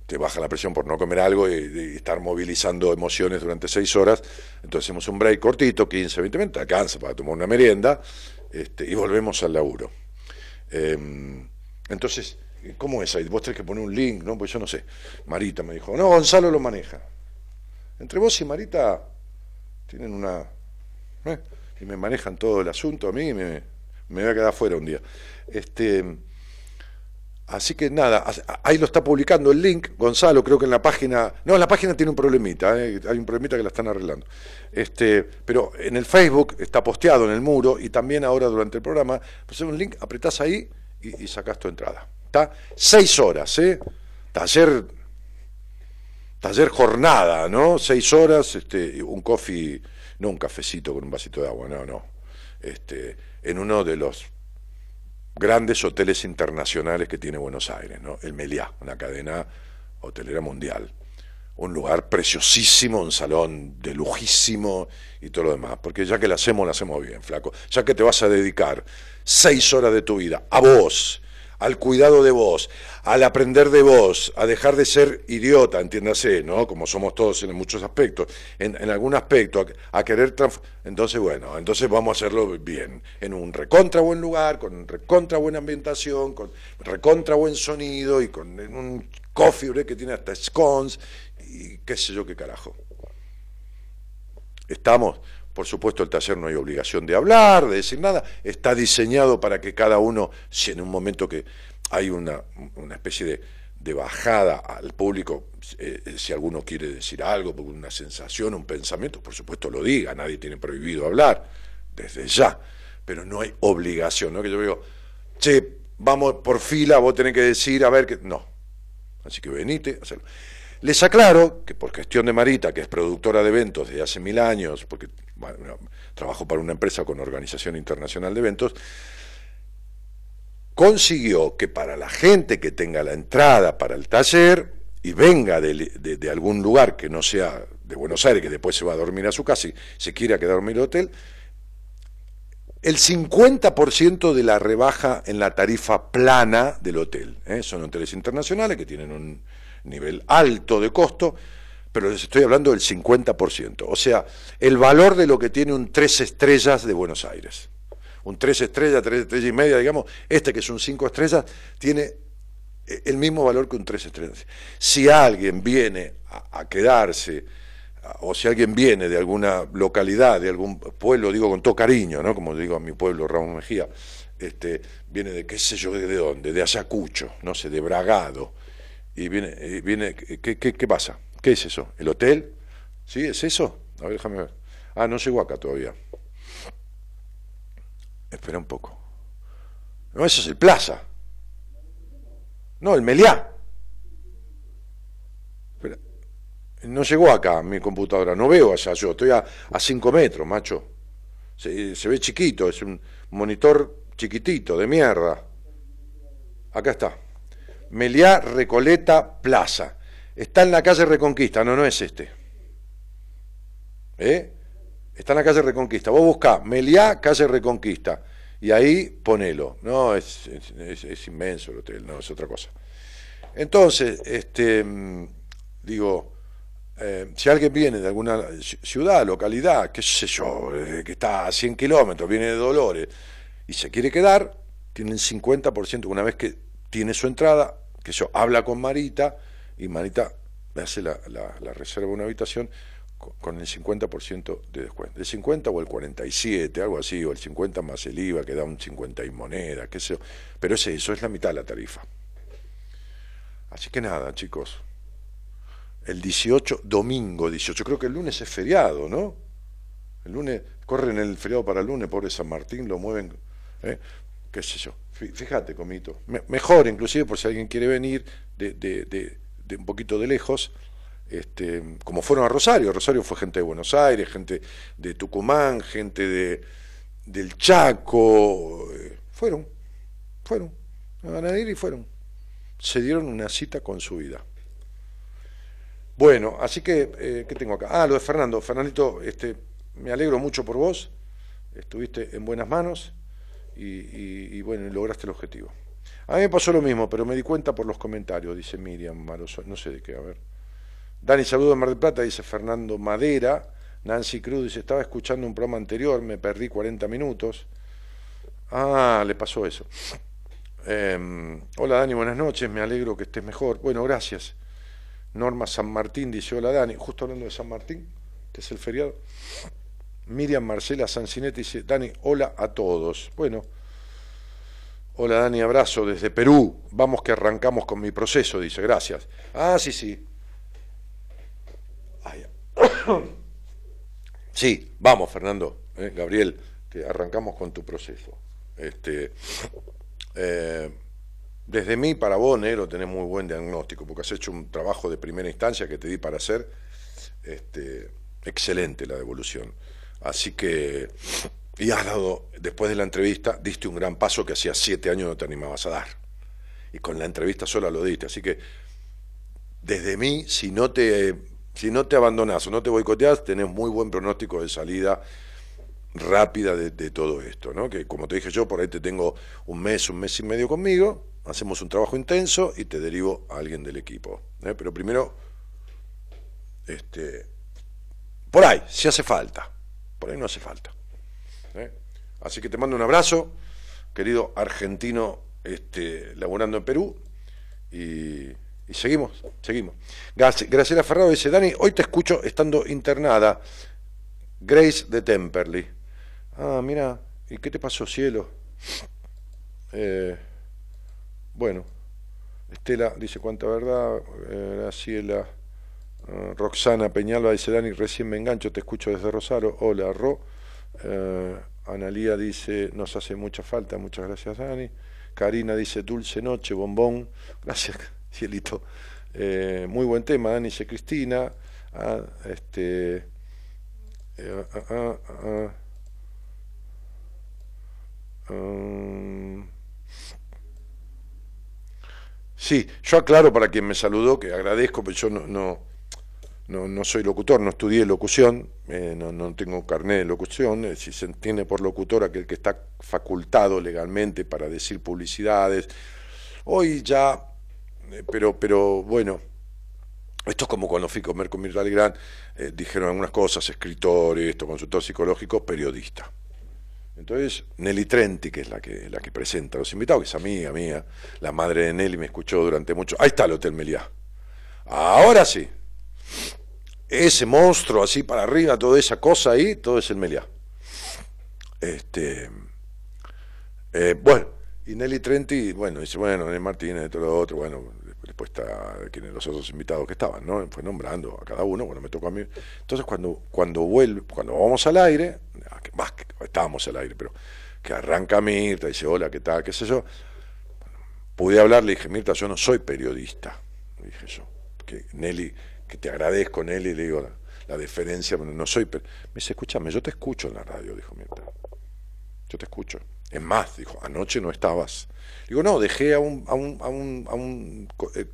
te baja la presión por no comer algo y, estar movilizando emociones durante seis horas, entonces hacemos un break cortito, 15, 20 minutos, alcanza para tomar una merienda, este, y volvemos al laburo. Em, entonces, ¿cómo es ahí? Vos tenés que poner un link, ¿no? Pues yo no sé. Marita me dijo, no, Gonzalo lo maneja. Entre vos y Marita tienen una... ¿eh? Y me manejan todo el asunto a mí y me, me voy a quedar fuera un día. Este, así que nada, ahí lo está publicando el link, Gonzalo, creo que en la página... No, en la página tiene un problemita, ¿eh? hay un problemita que la están arreglando. Este, pero en el Facebook está posteado en el muro y también ahora durante el programa, pues un link, apretás ahí y, y sacás tu entrada. ¿Está? Seis horas, ¿eh? Taller, taller jornada, ¿no? Seis horas, este, un coffee, no un cafecito con un vasito de agua, no, no. Este, en uno de los grandes hoteles internacionales que tiene Buenos Aires, ¿no? El Meliá, una cadena hotelera mundial un lugar preciosísimo, un salón de lujísimo y todo lo demás. Porque ya que lo hacemos, lo hacemos bien, flaco. Ya que te vas a dedicar seis horas de tu vida a vos, al cuidado de vos, al aprender de vos, a dejar de ser idiota, entiéndase, ¿no? Como somos todos en muchos aspectos, en, algún aspecto, a, querer Entonces, bueno, entonces vamos a hacerlo bien, en un recontra buen lugar, con recontra buena ambientación, con recontra buen sonido y con un coffee que tiene hasta scones y qué sé yo qué carajo. Estamos, por supuesto, el taller no hay obligación de hablar, de decir nada, está diseñado para que cada uno, si en un momento que hay una, especie de, de, bajada al público, eh, si alguno quiere decir algo, una sensación, un pensamiento, por supuesto lo diga, nadie tiene prohibido hablar, desde ya, pero no hay obligación, ¿no? Que yo digo, che, vamos por fila, vos tenés que decir, a ver, que no. Así que venite, hacerlo. Les aclaro que por gestión de Marita, que es productora de eventos desde hace mil años, porque trabajo para una empresa con organización internacional de eventos, consiguió que para la gente que tenga la entrada para el taller y venga de, algún lugar que no sea de Buenos Aires, que después se va a dormir a su casa y se quiera quedar en el hotel, el 50% de la rebaja en la tarifa plana del hotel. ¿eh? Son hoteles internacionales que tienen un, nivel alto de costo, pero les estoy hablando del 50%. O sea, el valor de lo que tiene un tres estrellas de Buenos Aires. Un tres estrellas, tres estrellas y media, digamos, este que es un cinco estrellas, tiene eh, el mismo valor que un tres estrellas. Si alguien viene a, quedarse, o si alguien viene de alguna localidad, de algún pueblo, digo con todo cariño, ¿no? como digo a mi pueblo, Ramón Mejía, este, viene de qué sé yo de dónde, de Ayacucho, no sé, de Bragado, y viene, viene ¿qué, qué, qué pasa? ¿Qué es eso? ¿El hotel? ¿Sí? ¿Es eso? A ver, déjame ver. Ah, no llegó acá todavía. Espera un poco. No, eso es el Plaza. No, el Meliá. Espera. No llegó acá mi computadora, no veo allá yo, estoy a 5 metros, macho. Se, se, ve chiquito, es un monitor chiquitito, de mierda. Acá está. Meliá Recoleta Plaza. Está en la calle Reconquista, no, no es este. ¿Eh? Está en la calle Reconquista. Vos buscá Meliá, calle Reconquista. Y ahí ponelo. No, es, inmenso el hotel, no, es otra cosa. Entonces, este, mm, digo, eh, si alguien viene de alguna ciudad, localidad, qué sé yo, eh, que está a 100 kilómetros, viene de Dolores, y se quiere quedar, tiene el 50%, una vez que tiene su entrada, que yo habla con Marita, y Marita le hace la, la reserva de una habitación, con el 50% de descuento. El 50 o el 47, algo así, o el 50 más el IVA, que da un 50 y moneda, qué sé yo. Pero es eso, es la mitad de la tarifa. Así que nada, chicos. El 18, domingo 18, creo que el lunes es feriado, ¿no? El lunes, corren el feriado para el lunes, pobre San Martín, lo mueven, ¿eh? qué sé yo. Fíjate, comito. mejor, inclusive, por si alguien quiere venir de, de, de un poquito de lejos, este, como fueron a Rosario. Rosario fue gente de Buenos Aires, gente de Tucumán, gente de, del Chaco. Eh, fueron, fueron. A ir y fueron. Se dieron una cita con su vida. Bueno, así que, eh, ¿qué tengo acá? Ah, lo de Fernando. Fernandito, este, me alegro mucho por vos. Estuviste en buenas manos y, bueno, lograste el objetivo. A mí me pasó lo mismo, pero me di cuenta por los comentarios, dice Miriam Maroso. No sé de qué, a ver. Dani, saludo de Mar del Plata, dice Fernando Madera. Nancy Cruz dice, estaba escuchando un programa anterior, me perdí 40 minutos. Ah, le pasó eso. Em, hola Dani, buenas noches, me alegro que estés mejor. Bueno, gracias. Norma San Martín dice, hola Dani, justo hablando de San Martín, que es el feriado. Miriam Marcela Sancinetti dice, Dani, hola a todos. Bueno, hola Dani, abrazo desde Perú. Vamos que arrancamos con mi proceso, dice, gracias. Ah, sí, sí, Sí, vamos, Fernando, eh, Gabriel, que arrancamos con tu proceso. Este, eh, desde mí para vos, Negro, tenés muy buen diagnóstico, porque has hecho un trabajo de primera instancia que te di para hacer. Este, excelente la devolución. Así que, y has dado, después de la entrevista, diste un gran paso que hacía siete años no te animabas a dar. Y con la entrevista sola lo diste. Así que, desde mí, si no te si no te abandonás o no te boicoteás, tenés muy buen pronóstico de salida rápida de, todo esto, ¿no? Que como te dije yo, por ahí te tengo un mes, un mes y medio conmigo, hacemos un trabajo intenso y te derivo a alguien del equipo. ¿eh? Pero primero, este, por ahí, si hace falta, por ahí no hace falta. ¿Eh? Así que te mando un abrazo, querido argentino, este, laborando en Perú, y y seguimos, seguimos. Graciela Ferrado dice, Dani, hoy te escucho estando internada. Grace de Temperley. Ah, mira, ¿y qué te pasó, cielo? Eh, bueno, Estela dice cuánta verdad. Eh. Uh, Roxana Peñalba dice, Dani, recién me engancho, te escucho desde Rosario. Hola, Ro. Eh, Analía dice, nos hace mucha falta, muchas gracias, Dani. Karina dice, dulce noche, bombón. Gracias, cielito. Eh, muy buen tema, Dani dice Cristina. Ah, este, eh, ah, ah, um, sí, yo aclaro para quien me saludó que agradezco, pero yo no, no, no soy locutor, no estudié locución, eh, no, no, tengo carnet de locución, si se entiende por locutor aquel que está facultado legalmente para decir publicidades. Hoy ya eh, pero, pero bueno, esto es como cuando fui comer con Mirta Legrand, eh, dijeron algunas cosas, escritor, esto, consultor psicológico, periodista. Entonces, Nelly Trenti, que es la que, la que presenta a los invitados, que es amiga mía, la madre de Nelly me escuchó durante mucho. Ahí está el Hotel Meliá. Ahora sí. Ese monstruo así para arriba, toda esa cosa ahí, todo es el Meliá. Este, Eh, bueno, y Nelly Trenti, bueno, dice, bueno, Nelly Martínez, todo lo otro, bueno, después está quienes los otros invitados que estaban, ¿no? Fue nombrando a cada uno, bueno, me tocó a mí. Entonces cuando, cuando vuelve, cuando vamos al aire, más que estábamos al aire, pero que arranca Mirta, dice, hola, ¿qué tal? qué sé yo, pude hablar, le dije, Mirta, yo no soy periodista, dije yo, que Nelly, que te agradezco, Nelly, le digo la, deferencia, pero no soy, me dice, escúchame, yo te escucho en la radio, dijo Mirta, yo te escucho. Es más, dijo, anoche no estabas. Digo, no, dejé a un, a un, a un, a un eh,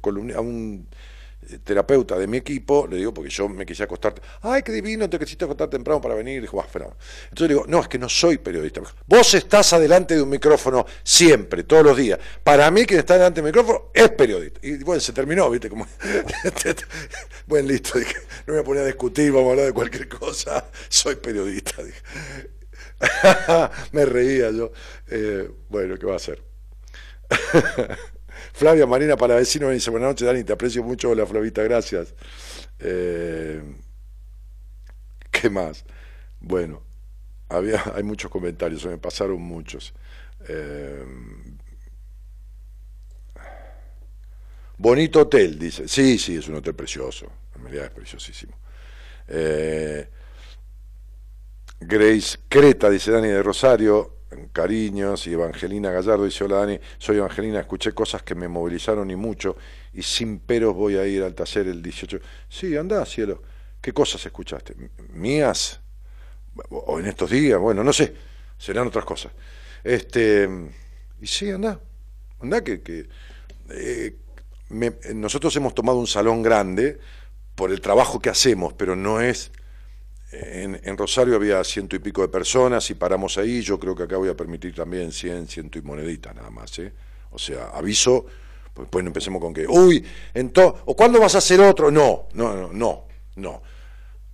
terapeuta de mi equipo, le digo, porque yo me quise acostar, ay, qué divino, te quisiste acostar temprano para venir, dijo, ah, Entonces le digo, no, es que no soy periodista. Vos estás adelante de un micrófono siempre, todos los días. Para mí, quien está delante del micrófono es periodista. Y bueno, se terminó, viste, como, bueno, listo, dije, no me voy a poner a discutir, vamos a hablar de cualquier cosa, soy periodista, dije. me reía yo. Eh, bueno, ¿qué va a hacer? Flavia Marina para vecino me dice, buenas noches Dani, te aprecio mucho, hola Flavita, gracias. Eh, ¿Qué más? Bueno, había, hay muchos comentarios, se me pasaron muchos. Eh, bonito hotel, dice. Sí, sí, es un hotel precioso, en realidad es preciosísimo. Eh, Grace Creta, dice Dani de Rosario, cariños, y Evangelina Gallardo dice, hola Dani, soy Evangelina, escuché cosas que me movilizaron y mucho, y sin peros voy a ir al taller el 18. Sí, anda, cielo. ¿Qué cosas escuchaste? ¿Mías? ¿O en estos días? Bueno, no sé, serán otras cosas. Este, y sí, anda, anda que... que eh, nosotros hemos tomado un salón grande por el trabajo que hacemos, pero no es en, Rosario había ciento y pico de personas y paramos ahí, yo creo que acá voy a permitir también cien, ciento y monedita nada más, ¿eh? O sea, aviso, pues, pues empecemos con que, uy, entonces, ¿o cuándo vas a hacer otro? No, no, no, no, no.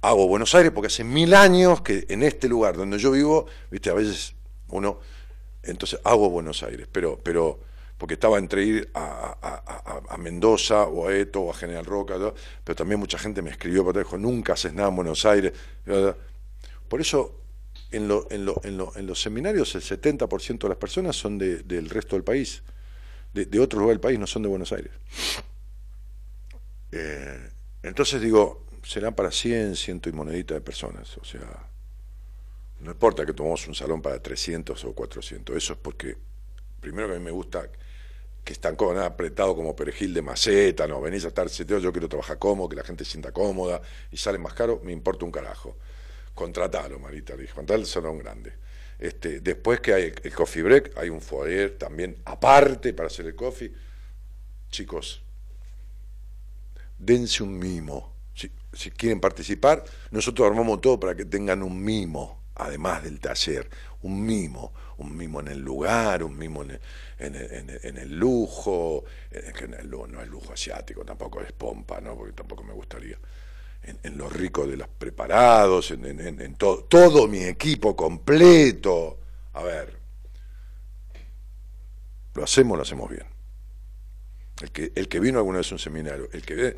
Hago Buenos Aires porque hace mil años que en este lugar donde yo vivo, viste, a veces uno, entonces hago Buenos Aires, pero, pero porque estaba entre ir a, Mendoza o a Eto o a General Roca, pero también mucha gente me escribió, pero dijo, nunca haces nada en Buenos Aires. Por eso, en, en, los seminarios, el 70% de las personas son del resto del país, de, de otro lugar del país, no son de Buenos Aires. Eh, entonces digo, serán para 100, ciento y monedita de personas, o sea, no importa que tomemos un salón para 300 o 400, eso es porque, primero que a mí me gusta que están como, apretado como perejil de maceta, no, venís a estar seteo, yo quiero trabajar cómodo, que la gente sienta cómoda y sale más caro, me importa un carajo. Contratalo, Marita, le dije, contratalo el salón grande. Este, después que hay el coffee break, hay un foyer también aparte para hacer el coffee. Chicos, dense un mimo. Si quieren participar, nosotros armamos todo para que tengan un mimo, además del taller, un mimo, un mimo en el lugar, un mimo en el, en en el, lujo, no es lujo asiático, tampoco es pompa, ¿no? porque tampoco me gustaría. En, lo rico de los preparados, en, todo, todo mi equipo completo. A ver, lo hacemos, lo hacemos bien. El que, el que vino alguna vez a un seminario, el que ve,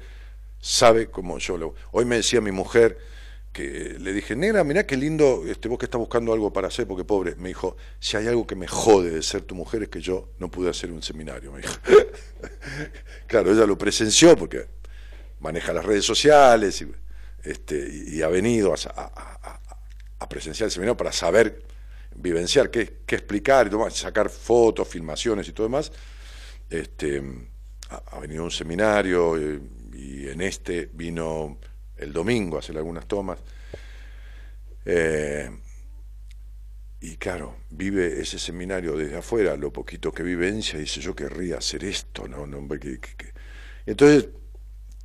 sabe cómo yo lo... Hoy me decía mi mujer, que le dije, negra, mirá qué lindo, este, vos que estás buscando algo para hacer, porque pobre, me dijo, si hay algo que me jode de ser tu mujer es que yo no pude hacer un seminario, me dijo. claro, ella lo presenció porque maneja las redes sociales y, este, ha venido a, presenciar el seminario para saber, vivenciar, qué, explicar, y sacar fotos, filmaciones y todo demás. Este, ha, venido a un seminario eh, y en este vino el domingo hacer algunas tomas. Eh, y claro, vive ese seminario desde afuera, lo poquito que vivencia, y dice, yo querría hacer esto, ¿no? no Entonces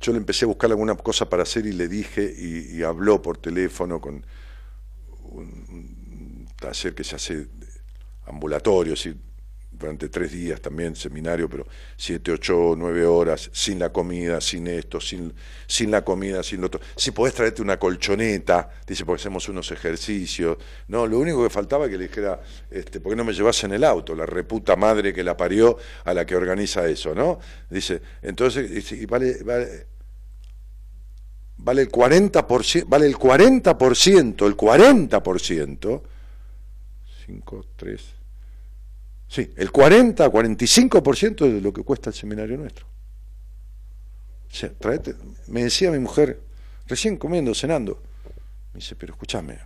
yo le empecé a buscar alguna cosa para hacer y le dije, y, habló por teléfono con un, taller que se hace ambulatorio, durante tres días también, seminario, pero siete, ocho, nueve horas, sin la comida, sin esto, sin, sin la comida, sin lo otro. Si podés traerte una colchoneta, dice, porque hacemos unos ejercicios. No, lo único que faltaba es que le dijera, este, ¿por qué no me llevas en el auto? La reputa madre que la parió a la que organiza eso, ¿no? Dice, entonces, y vale, vale, vale el 40%, vale el 40%, el 40%, 5, 3, Sí, el 40, 45% de lo que cuesta el seminario nuestro. me decía mi mujer, recién comiendo, cenando, me dice, pero escúchame,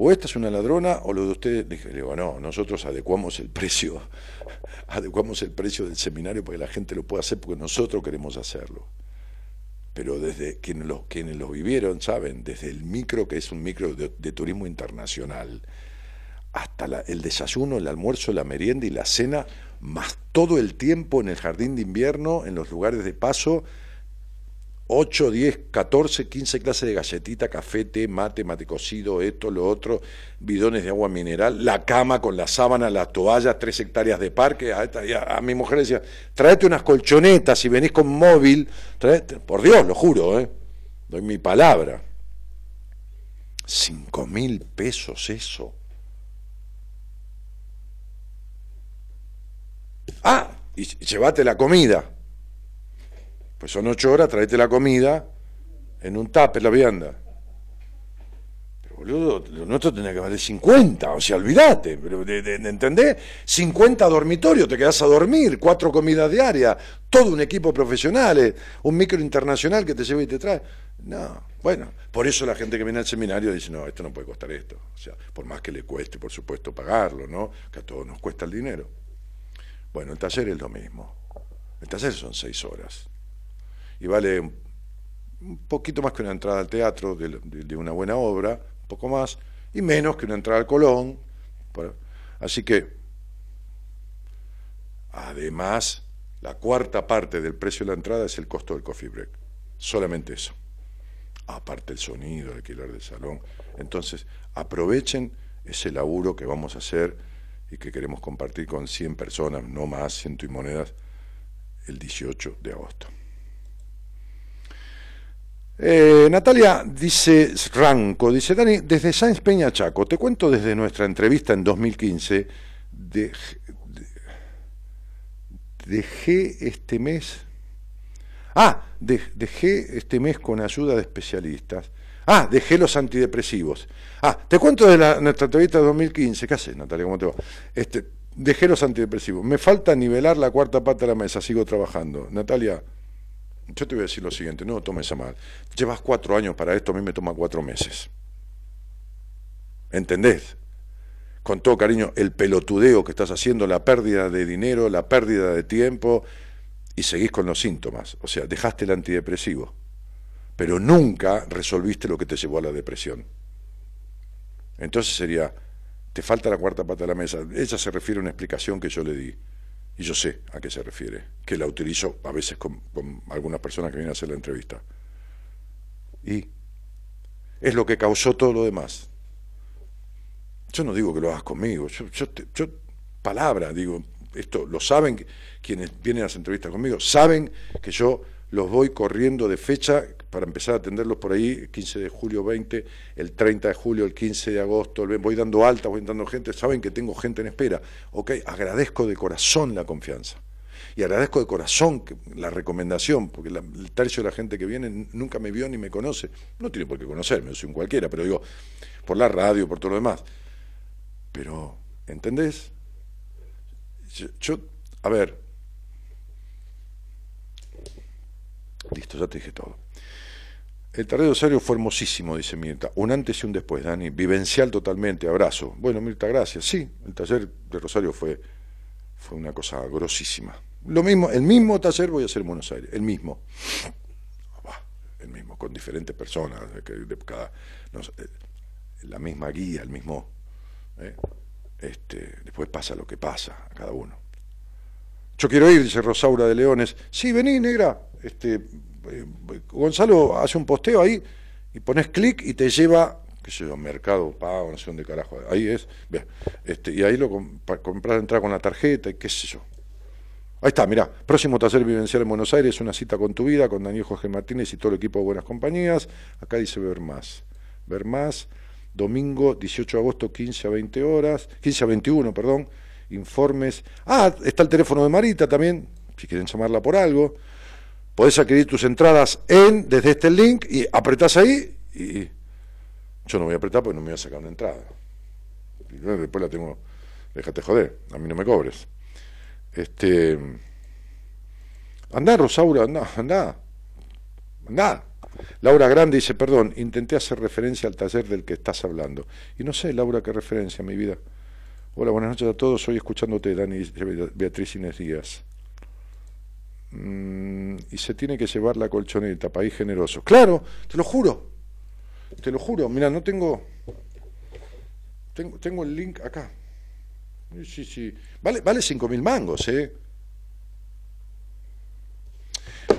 o esta es una ladrona o lo de ustedes, le digo, no, nosotros adecuamos el precio, adecuamos el precio del seminario para que la gente lo pueda hacer porque nosotros queremos hacerlo. Pero desde quienes lo, quienes lo vivieron saben, desde el micro, que es un micro de, turismo internacional, hasta el desayuno, el almuerzo, la merienda y la cena, más todo el tiempo en el jardín de invierno, en los lugares de paso, 8, 10, 14, 15 clases de galletita, café, té, mate, mate cocido, esto, lo otro, bidones de agua mineral, la cama con la sábana, las toallas, tres hectáreas de parque. A, mi mujer decía, tráete unas colchonetas, si venís con móvil, por Dios, lo juro, ¿eh? doy mi palabra. Cinco mil pesos eso. Ah, y llévate la comida. Pues son ocho horas, traete la comida en un tupper, la vianda. Pero boludo, lo nuestro tendría que valer 50, o sea, olvídate, pero de, de, ¿entendés? 50 dormitorios, te quedás a dormir, cuatro comidas diarias, todo un equipo profesional, un micro internacional que te lleva y te trae. No, bueno, por eso la gente que viene al seminario dice, no, esto no puede costar esto. O sea, por más que le cueste, por supuesto, pagarlo, ¿no? Que a todos nos cuesta el dinero. Bueno, el taller es lo mismo. El taller son seis horas y vale un poquito más que una entrada al teatro de, una buena obra, un poco más, y menos que una entrada al Colón. Así que, además, la cuarta parte del precio de la entrada es el costo del coffee break. Solamente eso. Aparte el sonido, el alquiler del salón. Entonces, aprovechen ese laburo que vamos a hacer y que queremos compartir con 100 personas, no más, ciento y monedas, el 18 de agosto. Eh, Natalia dice, Ranco, dice Dani, desde Sáenz Peña Chaco, te cuento desde nuestra entrevista en 2015, dejé este mes, ah, dejé este mes con ayuda de especialistas, ah, dejé los antidepresivos, ah, te cuento de nuestra entrevista de 2015, ¿qué haces Natalia? ¿Cómo te va? Este, dejé los antidepresivos, me falta nivelar la cuarta pata de la mesa, sigo trabajando. Natalia, yo te voy a decir lo siguiente, no tomes a mal. Llevas cuatro años para esto, a mí me toma cuatro meses. ¿Entendés? Con todo cariño, el pelotudeo que estás haciendo, la pérdida de dinero, la pérdida de tiempo, y seguís con los síntomas. O sea, dejaste el antidepresivo, pero nunca resolviste lo que te llevó a la depresión. Entonces sería, te falta la cuarta pata de la mesa. Ella se refiere a una explicación que yo le di. Y yo sé a qué se refiere, que la utilizo a veces con, algunas personas que vienen a hacer la entrevista. Y es lo que causó todo lo demás. Yo no digo que lo hagas conmigo, yo, yo, palabra, digo, esto lo saben quienes vienen a las entrevistas conmigo, saben que yo los voy corriendo de fecha para empezar a atenderlos por ahí, 15 de julio 20, el 30 de julio, el 15 de agosto, voy dando alta, voy dando gente, saben que tengo gente en espera. Ok, agradezco de corazón la confianza. Y agradezco de corazón la recomendación, porque el tercio de la gente que viene nunca me vio ni me conoce. No tiene por qué conocerme, yo soy un cualquiera, pero digo, por la radio, por todo lo demás. Pero, ¿entendés? yo a ver, listo, ya te dije todo. El taller de Rosario fue hermosísimo, dice Mirta. Un antes y un después, Dani. Vivencial totalmente, abrazo. Bueno, Mirta, gracias. Sí, el taller de Rosario fue, fue una cosa grosísima. Lo mismo, el mismo taller voy a hacer en Buenos Aires, el mismo. el mismo, con diferentes personas, de, cada, eh, la misma guía, el mismo. Eh, este, después pasa lo que pasa a cada uno. Yo quiero ir, dice Rosaura de Leones. Sí, vení, negra. Este, eh, Gonzalo hace un posteo ahí y pones clic y te lleva, qué sé yo, mercado pago, no sé dónde carajo, ahí es, este, y ahí lo para comprar, entrar con la tarjeta y qué sé yo. Ahí está, mirá, próximo taller vivencial en Buenos Aires, una cita con tu vida, con Daniel Jorge Martínez y todo el equipo de Buenas Compañías. Acá dice ver más. Ver más, domingo 18 de agosto, 15 a 20 horas, 15 a 21, perdón, informes. Ah, está el teléfono de Marita también, si quieren llamarla por algo podés adquirir tus entradas en, desde este link y apretás ahí y yo no voy a apretar porque no me voy a sacar una entrada. después la tengo, Déjate joder, a mí no me cobres. Este. Andá, Rosaura, andá, andá. Andá. Laura Grande dice, perdón, intenté hacer referencia al taller del que estás hablando. Y no sé, Laura, qué referencia, mi vida. Hola, buenas noches a todos. Hoy escuchándote, Dani Beatriz Inés Díaz. Mm, y se tiene que llevar la colchoneta, país generoso. Claro, te lo juro. Te lo juro. Mira, no tengo, tengo. Tengo el link acá. Sí, sí. Vale, vale mil mangos, ¿eh?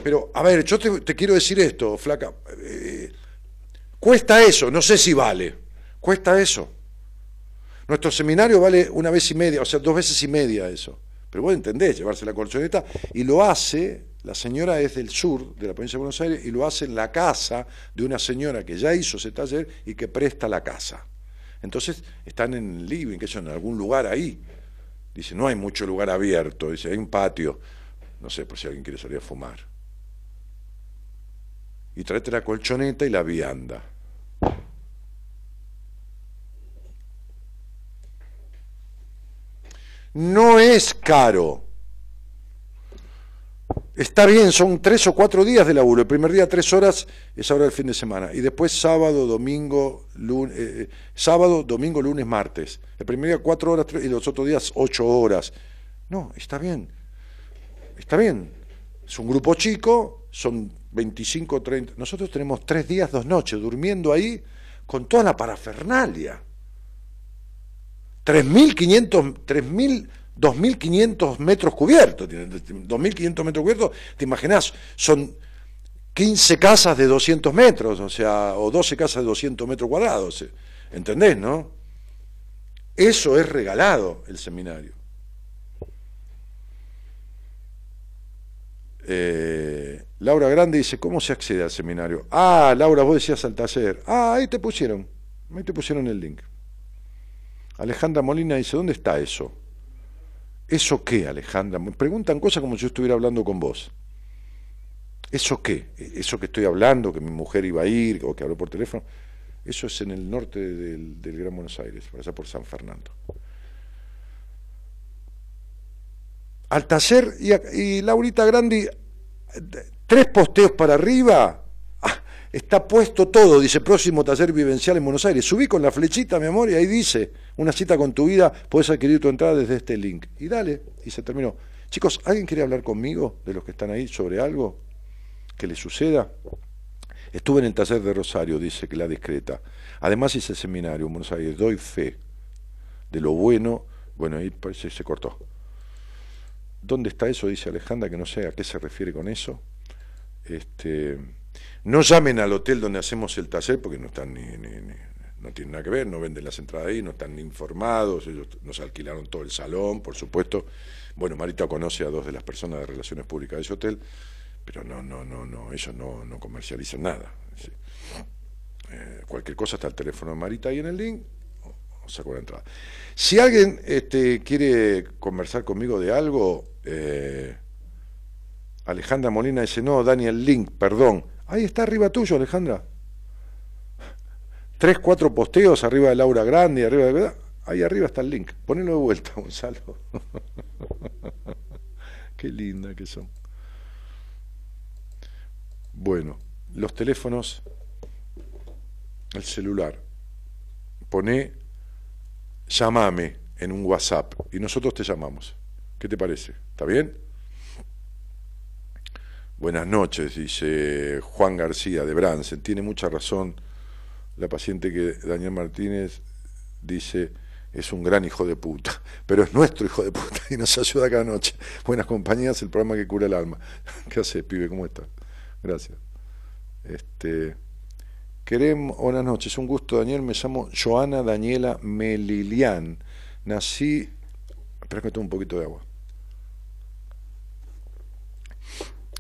Pero, a ver, yo te, quiero decir esto, flaca. Eh, cuesta eso, no sé si vale. Cuesta eso. Nuestro seminario vale una vez y media, o sea, dos veces y media eso. Pero vos entendés, llevarse la colchoneta, y lo hace, la señora es del sur, de la provincia de Buenos Aires, y lo hace en la casa de una señora que ya hizo ese taller y que presta la casa. Entonces están en el living, que es en algún lugar ahí. Dice, no hay mucho lugar abierto, dice, hay un patio. No sé, por si alguien quiere salir a fumar. Y tráete la colchoneta y la vianda. No es caro. Está bien, son tres o cuatro días de laburo. El primer día tres horas es ahora el fin de semana. Y después sábado, domingo, lunes, eh, eh, sábado, domingo, lunes, martes. El primer día cuatro horas y los otros días ocho horas. No, está bien. Está bien. Es un grupo chico, son 25, 30. Nosotros tenemos tres días, dos noches, durmiendo ahí con toda la parafernalia. 3.500, 3.000, 2.500 metros cubiertos, 2.500 metros cubiertos, te imaginas, son 15 casas de 200 metros, o sea, o 12 casas de 200 metros cuadrados, ¿entendés, no? Eso es regalado el seminario. Eh, Laura Grande dice, ¿cómo se accede al seminario? Ah, Laura, vos decías al taller. Ah, ahí te pusieron, ahí te pusieron el link. Alejandra Molina dice, ¿dónde está eso? ¿Eso qué, Alejandra? Me preguntan cosas como si yo estuviera hablando con vos. ¿Eso qué? ¿Eso que estoy hablando, que mi mujer iba a ir o que habló por teléfono? Eso es en el norte del, Gran Buenos Aires, allá por San Fernando. Al taller y, y Laurita Grandi, tres posteos para arriba, está puesto todo, dice próximo taller vivencial en Buenos Aires. Subí con la flechita, mi amor, y ahí dice, una cita con tu vida, puedes adquirir tu entrada desde este link. Y dale, y se terminó. Chicos, ¿alguien quiere hablar conmigo de los que están ahí sobre algo que les suceda? Estuve en el taller de Rosario, dice que la discreta. Además hice seminario en Buenos Aires, doy fe de lo bueno. Bueno, ahí parece se cortó. ¿Dónde está eso? Dice Alejandra, que no sé a qué se refiere con eso. Este, no llamen al hotel donde hacemos el taller porque no están ni, no tienen nada que ver, no venden las entradas ahí, no están informados, ellos nos alquilaron todo el salón, por supuesto. Bueno, Marita conoce a dos de las personas de relaciones públicas de ese hotel, pero no, no, no, no, ellos no, no comercializan nada. Eh, cualquier cosa está el teléfono de Marita ahí en el link, o, saco la entrada. Si alguien este, quiere conversar conmigo de algo, eh, Alejandra Molina dice, no, Daniel Link, perdón. Ahí está arriba tuyo, Alejandra. Tres, cuatro posteos arriba de Laura Grande, arriba de... Ahí arriba está el link. Ponelo de vuelta, Gonzalo. Qué linda que son. Bueno, los teléfonos, el celular. Pone, llamame en un WhatsApp y nosotros te llamamos. ¿Qué te parece? ¿Está bien? Buenas noches, dice Juan García de Bransen. Tiene mucha razón la paciente que Daniel Martínez dice es un gran hijo de puta, pero es nuestro hijo de puta y nos ayuda cada noche. Buenas compañías, el programa que cura el alma. ¿Qué haces, pibe? ¿Cómo estás? Gracias. Este, queremos, buenas noches, un gusto, Daniel. Me llamo Joana Daniela Melilian. Nací, espera que tengo un poquito de agua.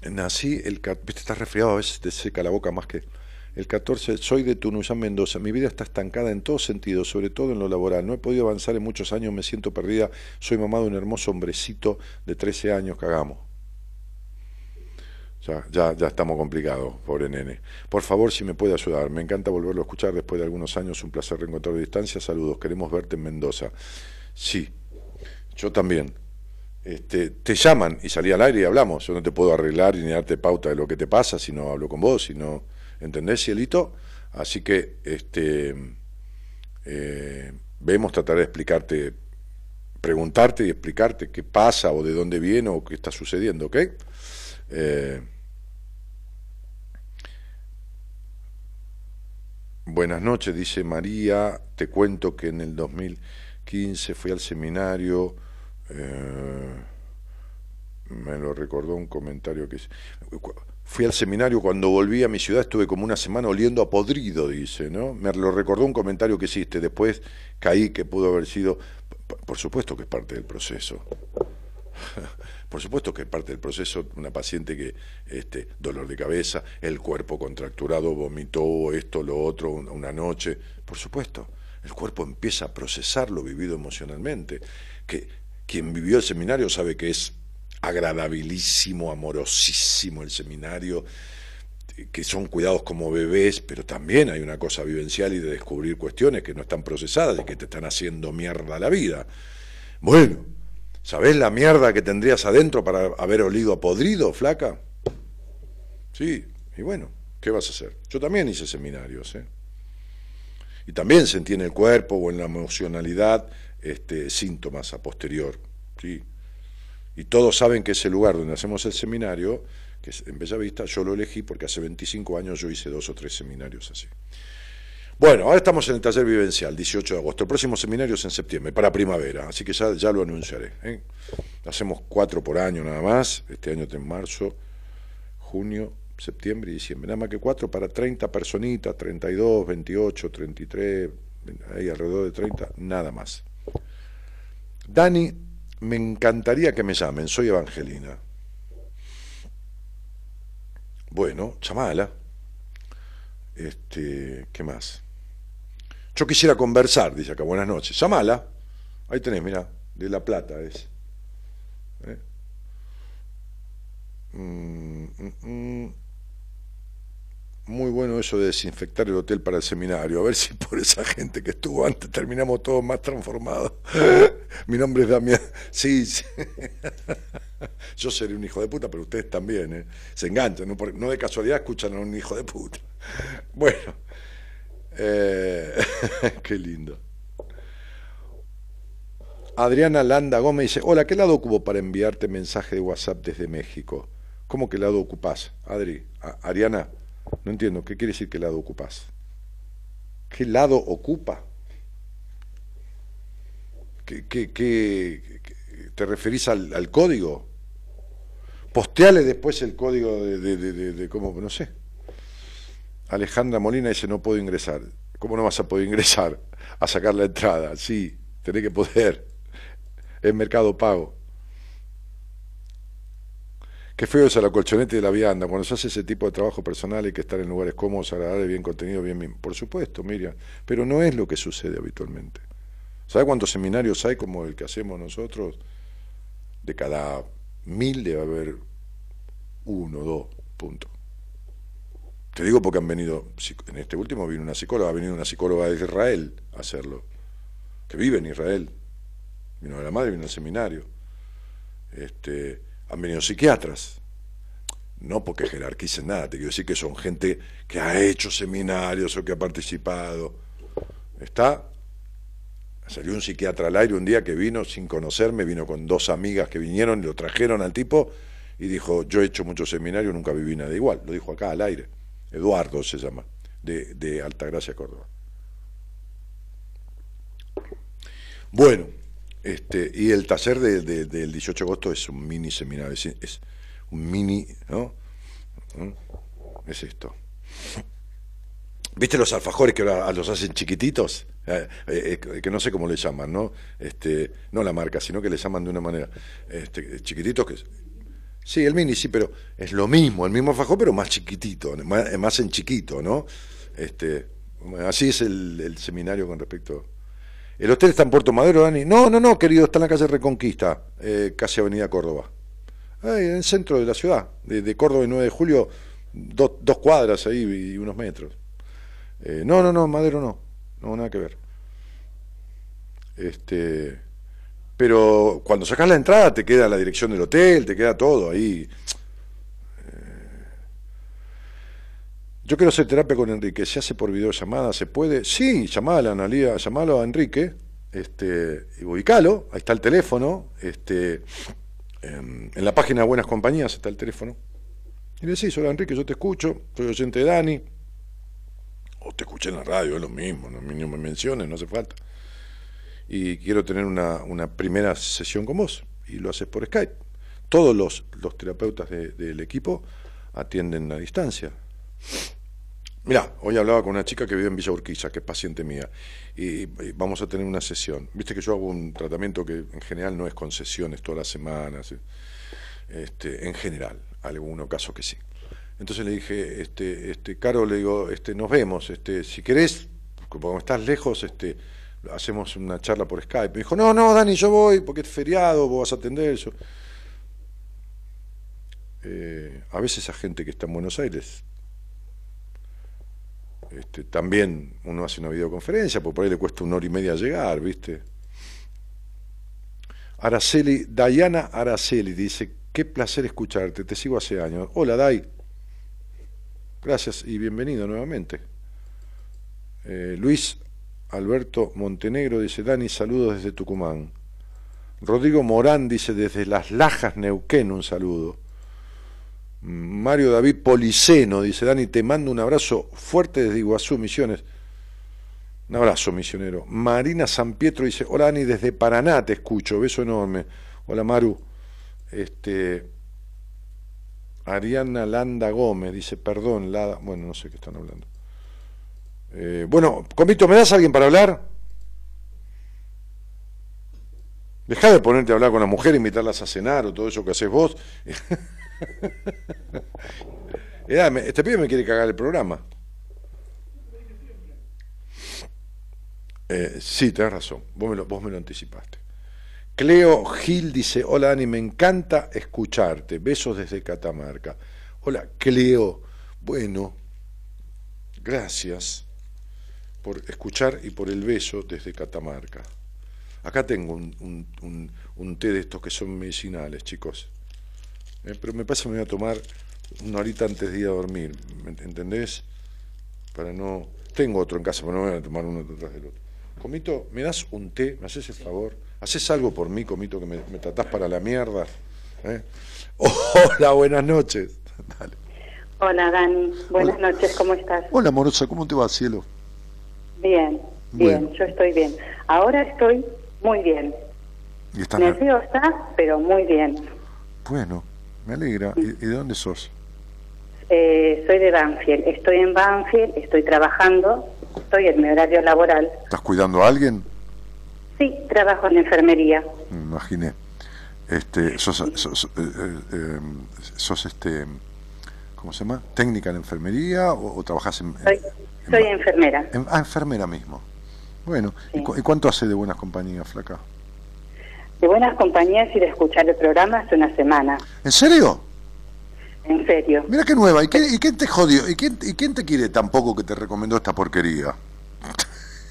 Nací, el, viste, estás resfriado, a veces te seca la boca más que... El 14, soy de Tunuyán, Mendoza. Mi vida está estancada en todo sentido, sobre todo en lo laboral. No he podido avanzar en muchos años, me siento perdida. Soy mamá de un hermoso hombrecito de 13 años, cagamos. Ya, ya, ya estamos complicados, pobre nene. Por favor, si me puede ayudar. Me encanta volverlo a escuchar después de algunos años. Un placer reencontrar de distancia. Saludos. Queremos verte en Mendoza. Sí, Yo también. Este, te llaman y salí al aire y hablamos. Yo no te puedo arreglar ni darte pauta de lo que te pasa si no hablo con vos, si no. ¿Entendés, cielito? Así que este, eh, vemos, trataré de explicarte, preguntarte y explicarte qué pasa o de dónde viene o qué está sucediendo, ¿ok? Eh, buenas noches, dice María. Te cuento que en el 2015 fui al seminario. Eh, me lo recordó un comentario que fui al seminario cuando volví a mi ciudad estuve como una semana oliendo a podrido dice no me lo recordó un comentario que hiciste. Después caí que pudo haber sido por supuesto que es parte del proceso. Por supuesto que es parte del proceso una paciente que este dolor de cabeza el cuerpo contracturado vomitó esto lo otro una noche. Por supuesto el cuerpo empieza a procesar lo vivido emocionalmente que quien vivió el seminario sabe que es agradabilísimo, amorosísimo el seminario, que son cuidados como bebés, pero también hay una cosa vivencial y de descubrir cuestiones que no están procesadas y que te están haciendo mierda la vida. Bueno, ¿sabés la mierda que tendrías adentro para haber olido a podrido, flaca? Sí, y bueno, ¿qué vas a hacer? Yo también hice seminarios, ¿eh? Y también sentí en el cuerpo o en la emocionalidad este, síntomas a posterior. ¿sí? Y todos saben que ese lugar donde hacemos el seminario, que es en Bellavista, yo lo elegí porque hace 25 años yo hice dos o tres seminarios así. Bueno, ahora estamos en el taller vivencial, 18 de agosto. El próximo seminario es en septiembre, para primavera, así que ya, lo anunciaré. ¿eh? Hacemos cuatro por año nada más, este año está en marzo, junio, septiembre y diciembre. Nada más que cuatro para 30 personitas, 32, 28, 33, ahí alrededor de 30, nada más. Dani, me encantaría que me llamen, soy Evangelina. Bueno, chamala. Este, ¿qué más? Yo quisiera conversar, dice acá, buenas noches. Llamala. Ahí tenés, mira, de La Plata es. ¿Eh? Mm, mm, mm muy bueno eso de desinfectar el hotel para el seminario. A ver si por esa gente que estuvo antes terminamos todos más transformados. Mi nombre es Damián. Sí, sí. Yo seré un hijo de puta, pero ustedes también. ¿eh? Se enganchan, no, de casualidad escuchan a un hijo de puta. Bueno, eh, qué lindo. Adriana Landa Gómez dice, hola, ¿qué lado ocupo para enviarte mensaje de WhatsApp desde México? ¿Cómo que lado ocupás? Adri, Ariana, no entiendo, ¿qué quiere decir qué lado ocupas? ¿Qué lado ocupa? ¿Qué, te referís al, código? Posteale después el código de, de, de, cómo, no sé. Alejandra Molina dice, no puedo ingresar. ¿Cómo no vas a poder ingresar a sacar la entrada? Sí, tenés que poder. Es mercado pago. Qué feo es la colchoneta y la vianda. Cuando se hace ese tipo de trabajo personal hay que estar en lugares cómodos, agradables, bien contenido, bien, bien. Por supuesto, Miriam. Pero no es lo que sucede habitualmente. ¿Sabe cuántos seminarios hay como el que hacemos nosotros? De cada mil debe haber uno, dos, punto. Te digo porque han venido, en este último vino una psicóloga, ha venido una psicóloga de Israel a hacerlo, que vive en Israel. Vino de la madre, vino al seminario. Este, han venido psiquiatras. No porque jerarquicen nada, te quiero decir que son gente que ha hecho seminarios o que ha participado. Está. Salió un psiquiatra al aire un día que vino sin conocerme, vino con dos amigas que vinieron, y lo trajeron al tipo y dijo, yo he hecho muchos seminarios, nunca viví nada igual. Lo dijo acá al aire. Eduardo se llama, de, de Altagracia, Córdoba. Bueno, este, y el taller del 18 de agosto es un mini seminario, es, un mini, ¿no? ¿Mm? Es esto. ¿Viste los alfajores que ahora los hacen chiquititos? Eh, eh, eh, que no sé cómo le llaman, ¿no? Este, no la marca, sino que le llaman de una manera. Este, chiquititos que. Sí, el mini, sí, pero es lo mismo, el mismo alfajor, pero más chiquitito, más, en chiquito, ¿no? Este, así es el seminario con respecto ¿El hotel está en Puerto Madero, Dani? No, no, no, querido, está en la calle Reconquista, eh, casi Avenida Córdoba. en el centro de la ciudad, de, Córdoba y 9 de julio, dos cuadras ahí y unos metros. Eh, no, no, no, Madero no, no, nada que ver. Este, Pero cuando sacas la entrada te queda la dirección del hotel, te queda todo ahí. Yo quiero hacer terapia con Enrique. ¿Se hace por videollamada? ¿Se puede? Sí, llamala Analia, llamalo a Enrique, este, ubicalo, ahí está el teléfono, este, en, en la página de Buenas Compañías está el teléfono. Y le decís, hola Enrique, yo te escucho, soy oyente de Dani, o te escuché en la radio, es lo mismo, no, me menciones, no hace falta. Y quiero tener una, primera sesión con vos, y lo haces por Skype. Todos los, los terapeutas del equipo atienden a distancia. Mirá, hoy hablaba con una chica que vive en Villa Urquiza, que es paciente mía, y, vamos a tener una sesión. Viste que yo hago un tratamiento que en general no es con sesiones todas las semanas, este, en general, algunos casos que sí. Entonces le dije, este, este, Caro, le digo, este, nos vemos, este, si querés, como estás lejos, este, hacemos una charla por Skype. Me dijo, no, no, Dani, yo voy porque es feriado, vos vas a atender eso. Eh, a veces esa gente que está en Buenos Aires, este, también uno hace una videoconferencia, porque por ahí le cuesta una hora y media llegar, ¿viste? Araceli, Dayana Araceli dice, qué placer escucharte, te sigo hace años. Hola, Day. Gracias y bienvenido nuevamente. Eh, Luis Alberto Montenegro dice, Dani, saludos desde Tucumán. Rodrigo Morán dice, desde Las Lajas, Neuquén, un saludo. Mario David Policeno dice, Dani, te mando un abrazo fuerte desde Iguazú, Misiones. Un abrazo, misionero. Marina San Pietro dice, hola Dani, desde Paraná te escucho, beso enorme. Hola Maru. Este, Ariana Landa Gómez dice, perdón, Lada, bueno, no sé qué están hablando. Eh, bueno, Comito, ¿me das a alguien para hablar? Deja de ponerte a hablar con la mujer, invitarlas a cenar o todo eso que haces vos. este pibe me quiere cagar el programa. Eh, sí, tenés razón, vos me, lo, vos me lo anticipaste. Cleo Gil dice, hola Dani, me encanta escucharte, besos desde Catamarca. Hola Cleo, bueno, gracias por escuchar y por el beso desde Catamarca. Acá tengo un, té de estos que son medicinales, chicos. Eh, pero me pasa que me voy a tomar una horita antes de ir a dormir, ¿me entendés? Para no... Tengo otro en casa, pero no me voy a tomar uno detrás del otro. Comito, ¿me das un té? ¿Me haces el favor? ¿Haces algo por mí, Comito, que me, tratás para la mierda? ¿Eh? Hola, buenas noches. Hola, Dani. Buenas noches, ¿cómo estás? Hola, amorosa, ¿cómo te va, cielo? Bien, bien, yo estoy bien. Ahora estoy muy bien. ¿Y estás Nerviosa, pero muy bien. Bueno, me alegra. ¿Y, de dónde sos? Eh, soy de Banfield. Estoy en Banfield, estoy trabajando, estoy en mi horario laboral. ¿Estás cuidando a alguien? Sí, trabajo en enfermería. Me imaginé. Este, sos, sos, eh, eh, sos, este, ¿cómo se llama? ¿Técnica en enfermería o, trabajas en, soy, enfermera. ah, enfermera mismo. Bueno, ¿y, cuánto hace de Buenas Compañías, Flaca? De Buenas Compañías y de escuchar el programa hace una semana. ¿En serio? En serio. Mira qué nueva. ¿Y, ¿Y quién te jodió? ¿Y quién, ¿Y quién te quiere tampoco que te recomendó esta porquería?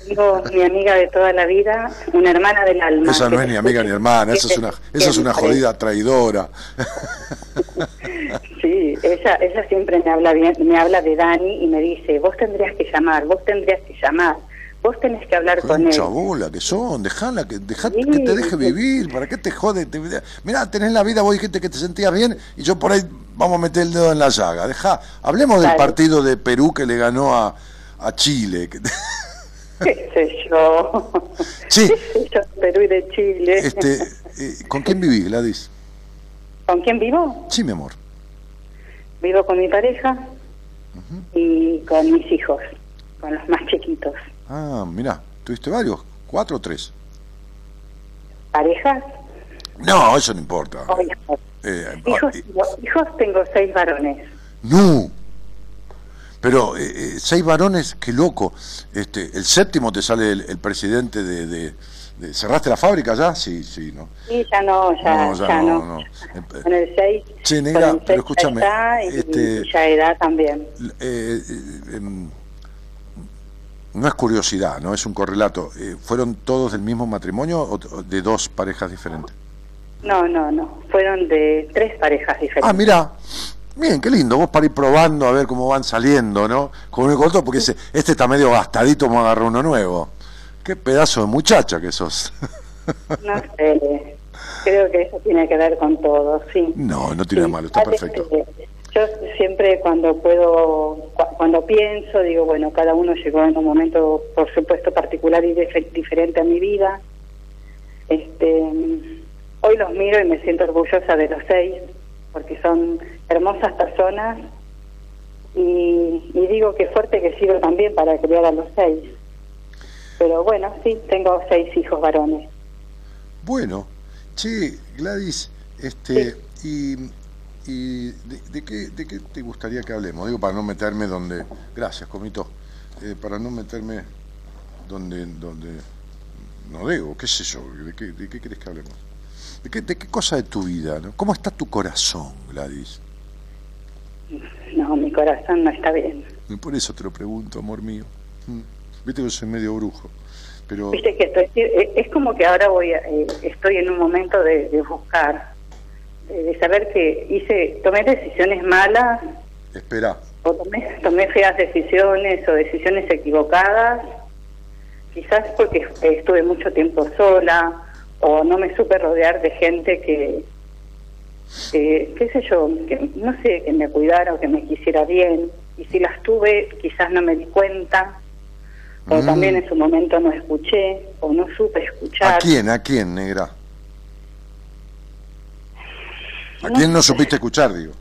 Tengo mi amiga de toda la vida, una hermana del alma. Esa no es ni amiga ni hermana, esa es una, esa es una jodida traidora. Sí, ella, ella siempre me habla bien, me habla de Dani y me dice, vos tendrías que llamar, vos tendrías que llamar, vos tenés que hablar con él. bola que son, dejala que, deja, que te deje vivir, ¿para qué te jode? Te, mirá, tenés la vida, vos dijiste que te sentías bien y yo por ahí vamos a meter el dedo en la llaga. Deja, hablemos del partido de Perú que le ganó a, a Chile. ¿Qué sé yo? Sí. yo? Perú y de Chile. Este, eh, ¿Con quién vivís, Gladys? ¿Con quién vivo? Sí, mi amor. Vivo con mi pareja y con mis hijos, con los más chiquitos. Ah, mira, ¿tuviste varios? ¿Cuatro o tres? ¿Parejas? No, eso no importa. Eh, hijos, hijos tengo seis varones. No. Pero eh, seis varones, qué loco. Este, el séptimo te sale el, presidente de, de, ¿Cerraste la fábrica ya? Sí, sí, ¿no? Sí, ya no, ya, ya, no. En el seis. Sí, negra, pero escúchame. este, ya edad también. No es curiosidad, no es un correlato. Eh, ¿Fueron todos del mismo matrimonio o de dos parejas diferentes? No, no, no. Fueron de tres parejas diferentes. Ah, mira. Bien, qué lindo. Vos para ir probando a ver cómo van saliendo, ¿no? Como el corto, porque ese, este está medio gastadito, vamos a agarrar uno nuevo. Qué pedazo de muchacha que sos. No sé. Creo que eso tiene que ver con todo, sí. No, no tiene malo, está perfecto. Yo siempre cuando puedo, cuando pienso, digo, bueno, cada uno llegó en un momento, por supuesto, particular y diferente a mi vida. Este, hoy los miro y me siento orgullosa de los seis, porque son hermosas personas y, y digo que fuerte que sigo también para criar a los seis. Pero bueno, sí, tengo seis hijos varones. Bueno, che, Gladys, este, y ¿Y de, qué, de, qué, te gustaría que hablemos? Digo, para no meterme donde... Gracias, Comito. Eh, para no meterme donde, donde... No digo, qué sé yo, ¿de qué, de qué querés que hablemos? ¿De qué, ¿De qué cosa de tu vida? ¿no? ¿Cómo está tu corazón, Gladys? No, mi corazón no está bien. Y por eso te lo pregunto, amor mío. Mm. Viste que soy medio brujo. Pero... Viste que estoy, es como que ahora voy eh, estoy en un momento de, de buscar de saber que hice, tomé decisiones malas. Espera. O tomé, tomé feas decisiones o decisiones equivocadas. Quizás porque estuve mucho tiempo sola o no me supe rodear de gente que, qué sé yo, que no sé, que me cuidara o que me quisiera bien. Y si las tuve, quizás no me di cuenta. O mm. también en su momento no escuché o no supe escuchar. ¿A quién? ¿A quién, negra? ¿A quién no supiste escuchar, digo?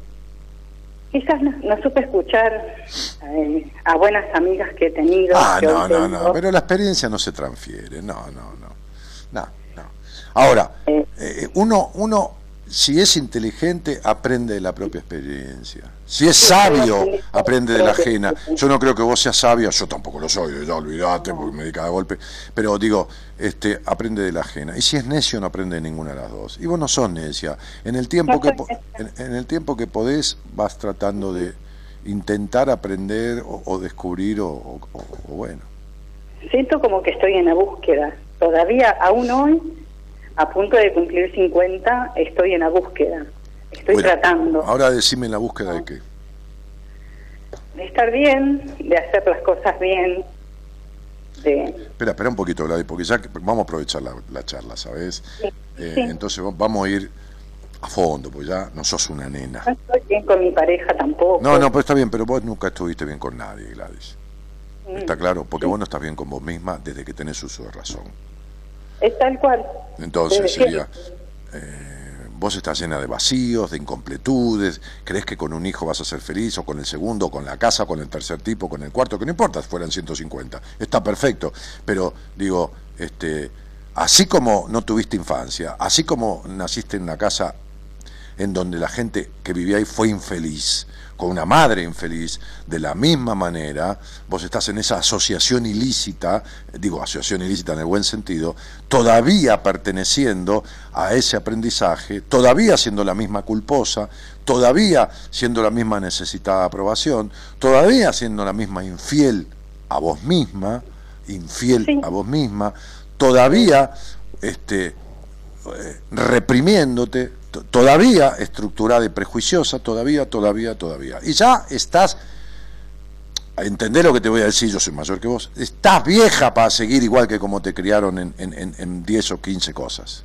Quizás no, supe escuchar eh, a buenas amigas que he tenido. Ah, no, no, no, pero la experiencia no se transfiere, no, no, no. No, no. Ahora, eh. Eh, uno, uno si es inteligente, aprende de la propia experiencia. Si es sabio, aprende de la ajena. Yo no creo que vos seas sabia, yo tampoco lo soy, ya olvidate porque me di cada golpe. Pero digo, este, aprende de la ajena. Y si es necio, no aprende de ninguna de las dos. Y vos no sos necia. En el tiempo que, en, el tiempo que podés, vas tratando de intentar aprender o, descubrir o bueno. Siento como que estoy en la búsqueda. Todavía, aún hoy, a punto de cumplir 50, estoy en la búsqueda. Estoy tratando. Ahora decime la búsqueda de qué. De estar bien, de hacer las cosas bien. De... Espera, espera un poquito, Gladys, porque ya vamos a aprovechar la, charla, ¿sabes? Eh, entonces vamos a ir a fondo, pues ya no sos una nena. No estoy bien con mi pareja tampoco. No, no, pues está bien, pero vos nunca estuviste bien con nadie, Gladys. ¿Está mm. claro? Porque vos no estás bien con vos misma desde que tenés uso de razón. Es tal cual. Entonces sería, eh, vos estás llena de vacíos, de incompletudes, crees que con un hijo vas a ser feliz, o con el segundo, con la casa, con el tercer tipo, con el cuarto, que no importa, fueran 150, está perfecto, pero digo, este, así como no tuviste infancia, así como naciste en una casa en donde la gente que vivía ahí fue infeliz, con una madre infeliz, de la misma manera, vos estás en esa asociación ilícita, digo asociación ilícita en el buen sentido, todavía perteneciendo a ese aprendizaje, todavía siendo la misma culposa, todavía siendo la misma necesitada aprobación, todavía siendo la misma infiel a vos misma, infiel a vos misma, todavía este, reprimiéndote, todavía estructurada y prejuiciosa, todavía, todavía, todavía. Y ya estás, entender lo que te voy a decir, yo soy mayor que vos, estás vieja para seguir igual que como te criaron en, en, en 10 o 15 cosas.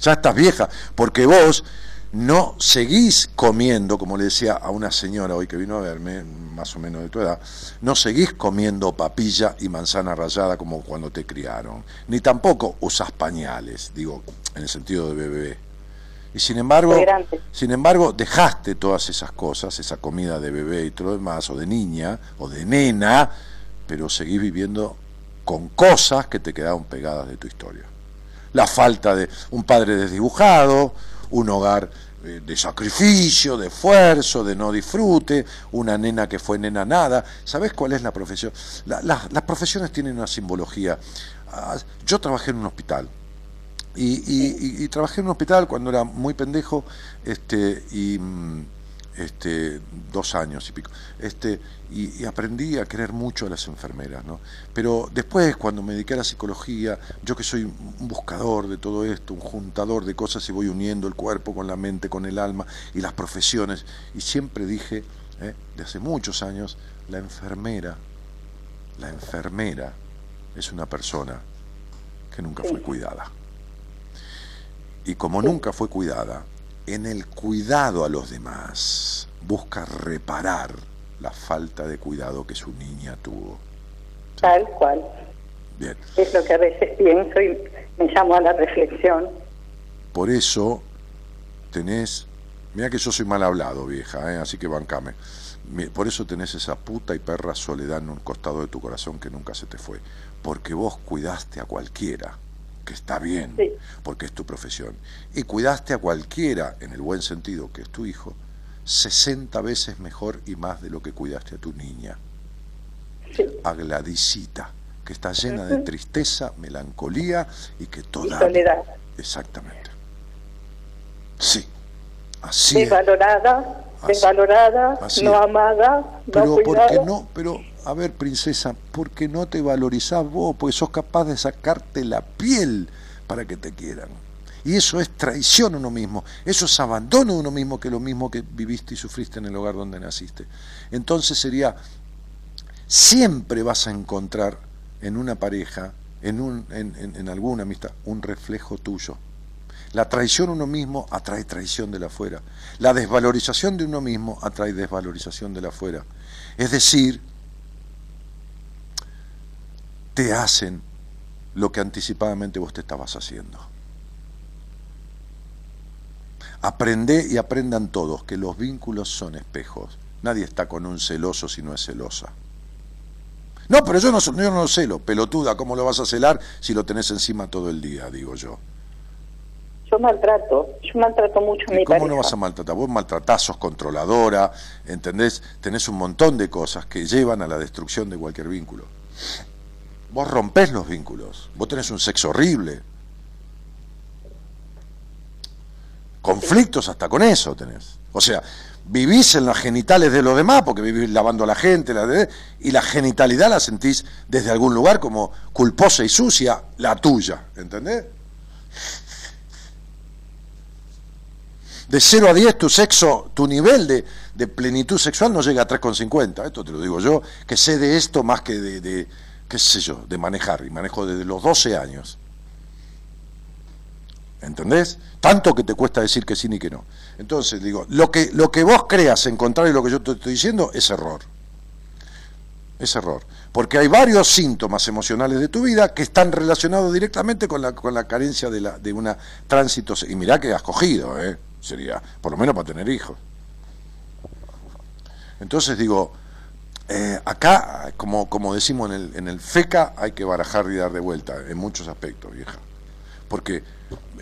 Ya estás vieja, porque vos no seguís comiendo, como le decía a una señora hoy que vino a verme, más o menos de tu edad, no seguís comiendo papilla y manzana rallada como cuando te criaron, ni tampoco usas pañales, digo, en el sentido de bebé. Y sin embargo, sin embargo, dejaste todas esas cosas, esa comida de bebé y todo lo demás, o de niña, o de nena, pero seguís viviendo con cosas que te quedaron pegadas de tu historia. La falta de un padre desdibujado, un hogar eh, de sacrificio, de esfuerzo, de no disfrute, una nena que fue nena nada. ¿Sabes cuál es la profesión? las profesiones tienen una simbología. Ah, yo trabajé en un hospital y, trabajé en un hospital cuando era muy pendejo este, y mm, este, dos años y pico, este, y, aprendí a querer mucho a las enfermeras, ¿no? Pero después, cuando me dediqué a la psicología, yo que soy un buscador de todo esto, un juntador de cosas y voy uniendo el cuerpo con la mente, con el alma y las profesiones, y siempre dije, ¿eh? de hace muchos años, la enfermera, la enfermera es una persona que nunca fue cuidada. Y como nunca fue cuidada, en el cuidado a los demás busca reparar la falta de cuidado que su niña tuvo. Tal cual. Bien. Es lo que a veces pienso y me llamo a la reflexión. Por eso tenés, mira que yo soy mal hablado, vieja, ¿eh? así que bancame. Por eso tenés esa puta y perra soledad en un costado de tu corazón que nunca se te fue. Porque vos cuidaste a cualquiera que está bien, porque es tu profesión, y cuidaste a cualquiera, en el buen sentido, que es tu hijo, 60 veces mejor y más de lo que cuidaste a tu niña. A Gladysita, que está llena de tristeza, melancolía y que toda... soledad. Exactamente. Sí, así desvalorada, desvalorada, no amada, pero no cuidada. no, pero a ver, princesa, ¿por qué no te valorizás vos? Porque sos capaz de sacarte la piel para que te quieran. Y eso es traición a uno mismo, eso es abandono de uno mismo, que lo mismo que viviste y sufriste en el hogar donde naciste. Entonces sería, siempre vas a encontrar en una pareja, en, un, en, en alguna amistad, un reflejo tuyo. La traición a uno mismo atrae traición de la afuera. La desvalorización de uno mismo atrae desvalorización de la afuera. Es decir, te hacen lo que anticipadamente vos te estabas haciendo. Aprende y aprendan todos que los vínculos son espejos. Nadie está con un celoso si no es celosa. No, pero yo no, yo no lo celo. Pelotuda, ¿cómo lo vas a celar si lo tenés encima todo el día, digo yo? Yo maltrato, yo maltrato mucho a mi ¿Cómo no vas a maltratar? Vos maltratás, sos controladora, ¿entendés? Tenés un montón de cosas que llevan a la destrucción de cualquier vínculo. Vos rompés los vínculos, vos tenés un sexo horrible. Conflictos hasta con eso tenés. O sea, vivís en las genitales de los demás, porque vivís lavando a la gente, y la genitalidad la sentís desde algún lugar como culposa y sucia, la tuya, ¿entendés? De 0 a 10 tu sexo, tu nivel de, plenitud sexual no llega a 3,50. Esto te lo digo yo, que sé de esto más que de qué sé yo, de manejar, y manejo desde los 12 años. ¿Entendés? Tanto que te cuesta decir que sí ni que no. Entonces, digo, lo que, lo que vos creas en contrario de lo que yo te estoy diciendo es error. Es error. Porque hay varios síntomas emocionales de tu vida que están relacionados directamente con la, con la carencia de, la, de una tránsito. Y mirá que has cogido, ¿eh? Sería, por lo menos para tener hijos. Entonces digo, eh, acá, como, decimos en el, en el FECA, hay que barajar y dar de vuelta en muchos aspectos, vieja. Porque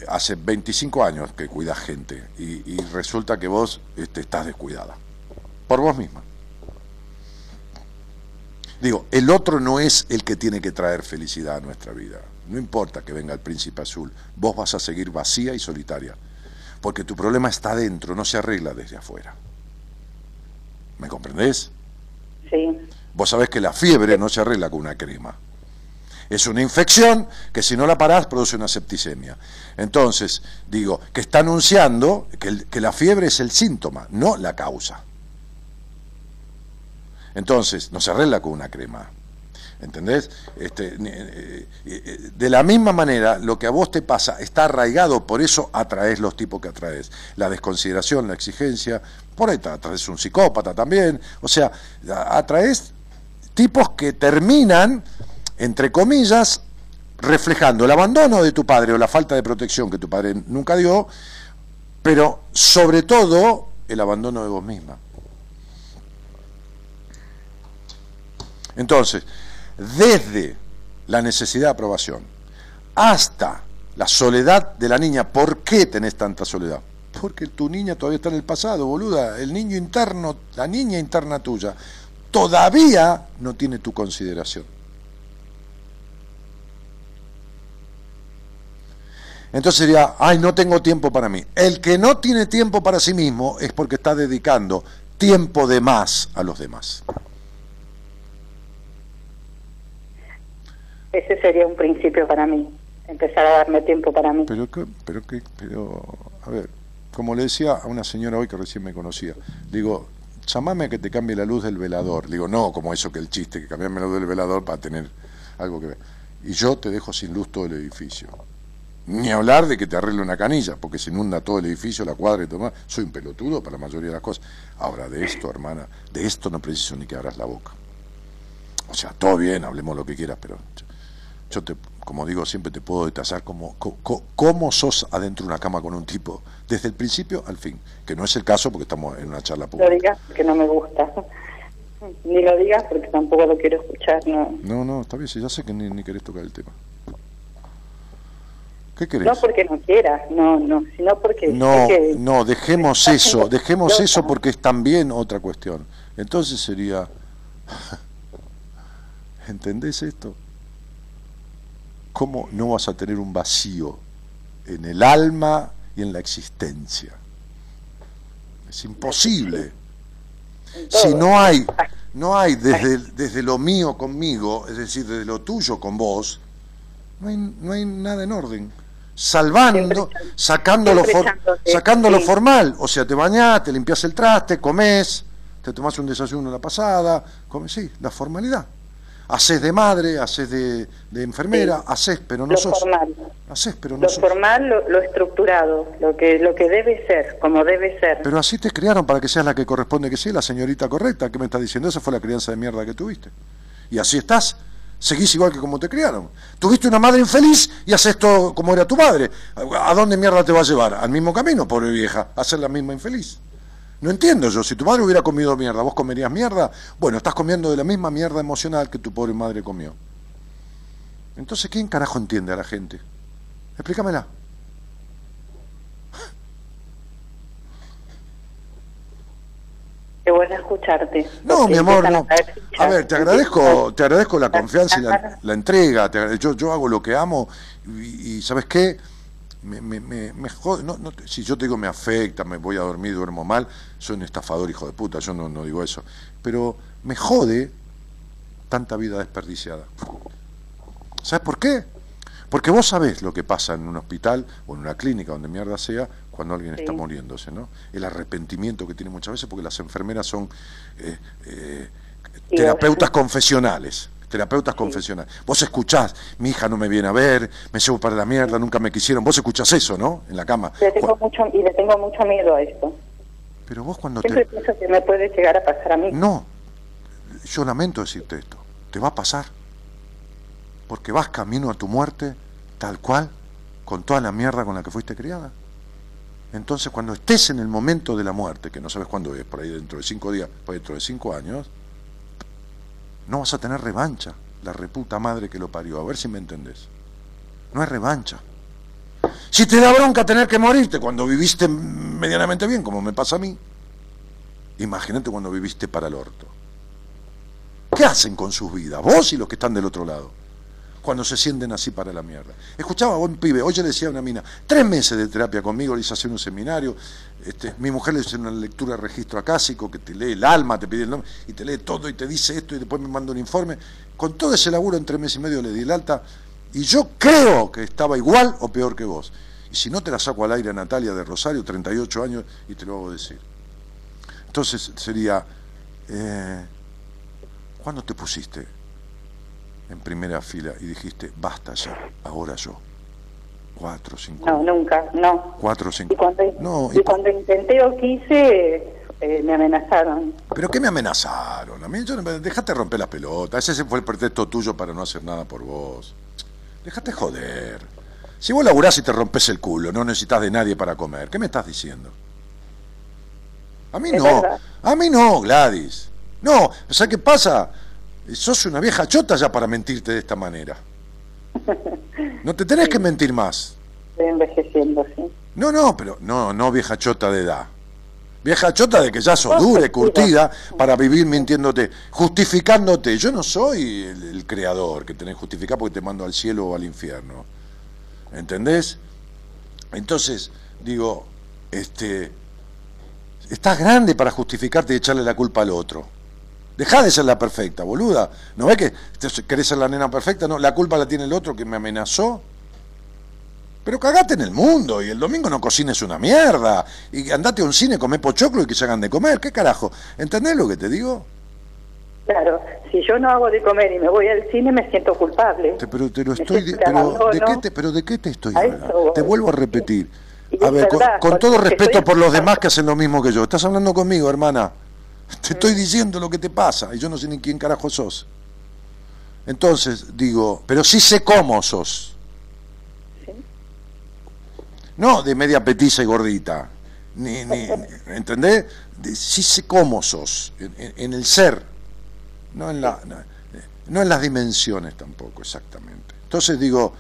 hace 25 años que cuidas gente y, resulta que vos este, estás descuidada. Por vos misma. Digo, el otro no es el que tiene que traer felicidad a nuestra vida. No importa que venga el príncipe azul, vos vas a seguir vacía y solitaria. Porque tu problema está dentro, no se arregla desde afuera. ¿Me comprendés? Vos sabés que la fiebre no se arregla con una crema. Es una infección que si no la parás produce una septicemia. Entonces, digo, que está anunciando que, que la fiebre es el síntoma, no la causa. Entonces, no se arregla con una crema. ¿Entendés? Este, eh, eh, de la misma manera, lo que a vos te pasa está arraigado, por eso atraes los tipos que atraes. La desconsideración, la exigencia, por ahí atraes un psicópata también. O sea, atraes tipos que terminan, entre comillas, reflejando el abandono de tu padre o la falta de protección que tu padre nunca dio, pero sobre todo el abandono de vos misma. Entonces, desde la necesidad de aprobación hasta la soledad de la niña. ¿Por qué tenés tanta soledad? Porque tu niña todavía está en el pasado, boluda. El niño interno, la niña interna tuya, todavía no tiene tu consideración. Entonces sería, ay, no tengo tiempo para mí. El que no tiene tiempo para sí mismo es porque está dedicando tiempo de más a los demás. Ese sería un principio para mí, empezar a darme tiempo para mí. Pero, pero, pero, a ver, como le decía a una señora hoy que recién me conocía, digo, llamame a que te cambie la luz del velador. Digo, no, como eso que el chiste, que cambiarme la luz del velador para tener algo que ver. Y yo te dejo sin luz todo el edificio. Ni hablar de que te arregle una canilla, porque se inunda todo el edificio, la cuadra y todo más. Soy un pelotudo para la mayoría de las cosas. Ahora, de esto, hermana, de esto no preciso ni que abras la boca. O sea, todo bien, hablemos lo que quieras, pero yo te, como digo, siempre te puedo detallar cómo, cómo, sos adentro de una cama con un tipo, desde el principio al fin, que no es el caso porque estamos en una charla pública. Lo digas que no me gusta. Ni lo digas porque tampoco lo quiero escuchar, ¿no? No, no, está bien, sí, ya sé que ni, ni querés tocar el tema. ¿Qué querés? No porque no quieras, no, no, sino porque... No, no, dejemos eso, dejemos eso porque es también otra cuestión. Entonces sería... ¿Entendés esto? ¿Cómo no vas a tener un vacío en el alma y en la existencia? Es imposible. Si no hay, no hay desde, desde lo mío conmigo, es decir, desde lo tuyo con vos, no hay, no hay nada en orden salvando, sacando lo, sacando lo formal. O sea, te bañás, te limpias el traste, comes, te tomas un desayuno la pasada, comes, sí, la formalidad. Haces de madre, haces de, enfermera, haces, pero no lo sos. Formal. Haces, pero no lo formal, lo, estructurado, lo que, lo que debe ser, como debe ser. Pero así te criaron para que seas la que corresponde que sea, la señorita correcta. ¿Qué me estás diciendo? Esa fue la crianza de mierda que tuviste. Y así estás seguís igual que como te criaron. Tuviste una madre infeliz y haces todo como era tu madre. ¿A dónde mierda te va a llevar? Al mismo camino, pobre vieja, a ser la misma infeliz. No entiendo yo, si tu madre hubiera comido mierda, ¿vos comerías mierda? Bueno, estás comiendo de la misma mierda emocional que tu pobre madre comió. Entonces, ¿quién carajo entiende a la gente? Explícamela. Qué bueno escucharte. No, mi amor, no. A ver, te agradezco, te agradezco la confianza y la, entrega. yo, yo hago lo que amo y, ¿sabes qué? Me, me, me, jode, no, si yo te digo me afecta, me voy a dormir, duermo mal, soy un estafador hijo de puta, yo no, no digo eso. Pero me jode tanta vida desperdiciada. ¿Sabes por qué? Porque vos sabés lo que pasa en un hospital o en una clínica, donde mierda sea, cuando alguien está muriéndose, ¿no? El arrepentimiento que tiene muchas veces porque las enfermeras son eh, eh, terapeutas confesionales. Terapeutas confesionales. Vos escuchás, mi hija no me viene a ver, me llevo para la mierda, nunca me quisieron. Vos escuchás eso, ¿no? En la cama. Le tengo mucho, y le tengo mucho miedo a esto. Pero vos cuando Siempre te... pienso que me puede llegar a pasar a mí. No, yo lamento decirte esto. Te va a pasar. Porque vas camino a tu muerte tal cual, con toda la mierda con la que fuiste criada. Entonces, cuando estés en el momento de la muerte, que no sabes cuándo es, por ahí dentro de cinco días, por dentro de cinco años, no vas a tener revancha, la reputa madre que lo parió. A ver si me entendés. No es revancha. Si te da bronca tener que morirte cuando viviste medianamente bien, como me pasa a mí, imagínate cuando viviste para el orto. ¿Qué hacen con sus vidas? Vos y los que están del otro lado cuando se sienten así para la mierda. Escuchaba a un pibe, hoy le decía a una mina, tres meses de terapia conmigo, le hice hacer un seminario, este, mi mujer le hizo una lectura de registro acásico, que te lee el alma, te pide el nombre, y te lee todo y te dice esto y después me manda un informe. Con todo ese laburo en tres meses y medio le di el alta, y yo creo que estaba igual o peor que vos. Y si no te la saco al aire a Natalia de Rosario, 38 años, y te lo hago decir. Entonces sería, eh, ¿cuándo te pusiste en primera fila y dijiste, basta ya, ahora yo? Cuatro, cinco. No, nunca, no. Cuatro, cinco. Y cuando, no, y, cuando intenté o quise, eh, me amenazaron. ¿Pero qué me amenazaron? A mí, yo, dejate romper las pelotas. Ese fue el pretexto tuyo para no hacer nada por vos. Dejate joder. Si vos laburás y te rompes el culo, no necesitas de nadie para comer, ¿qué me estás diciendo? A mí no. A mí no, Gladys. No, ¿sabes qué pasa? Sos una vieja chota ya para mentirte de esta manera. No te tenés que mentir más. Estoy envejeciendo, sí. No, no, pero no, no vieja chota de edad. Vieja chota de que ya sos dura, curtida, para vivir mintiéndote, justificándote. Yo no soy el, creador que tenés que justificar porque te mando al cielo o al infierno. ¿Entendés? Entonces, digo, este, estás grande para justificarte y echarle la culpa al otro. Deja de ser la perfecta, boluda. ¿No ves que querés ser la nena perfecta? No, la culpa la tiene el otro que me amenazó. Pero cagate en el mundo y el domingo no cocines una mierda. Y andate a un cine, come pochoclo y que se hagan de comer. ¿Qué carajo? ¿Entendés lo que te digo? Claro, si yo no hago de comer y me voy al cine me siento culpable. pero te lo estoy, pero, ¿de qué te, pero ¿de qué te estoy hablando? Te vuelvo a repetir. A ver, con, todo respeto por los demás que hacen lo mismo que yo. Estás hablando conmigo, hermana. Te estoy diciendo lo que te pasa y yo no sé ni quién carajo sos. Entonces digo, pero sí sé cómo sos. No de media petiza y gordita. Ni, ni, ¿Entendés? sí sé cómo sos. En, el ser. No en, la, no en las dimensiones tampoco, exactamente. Entonces digo,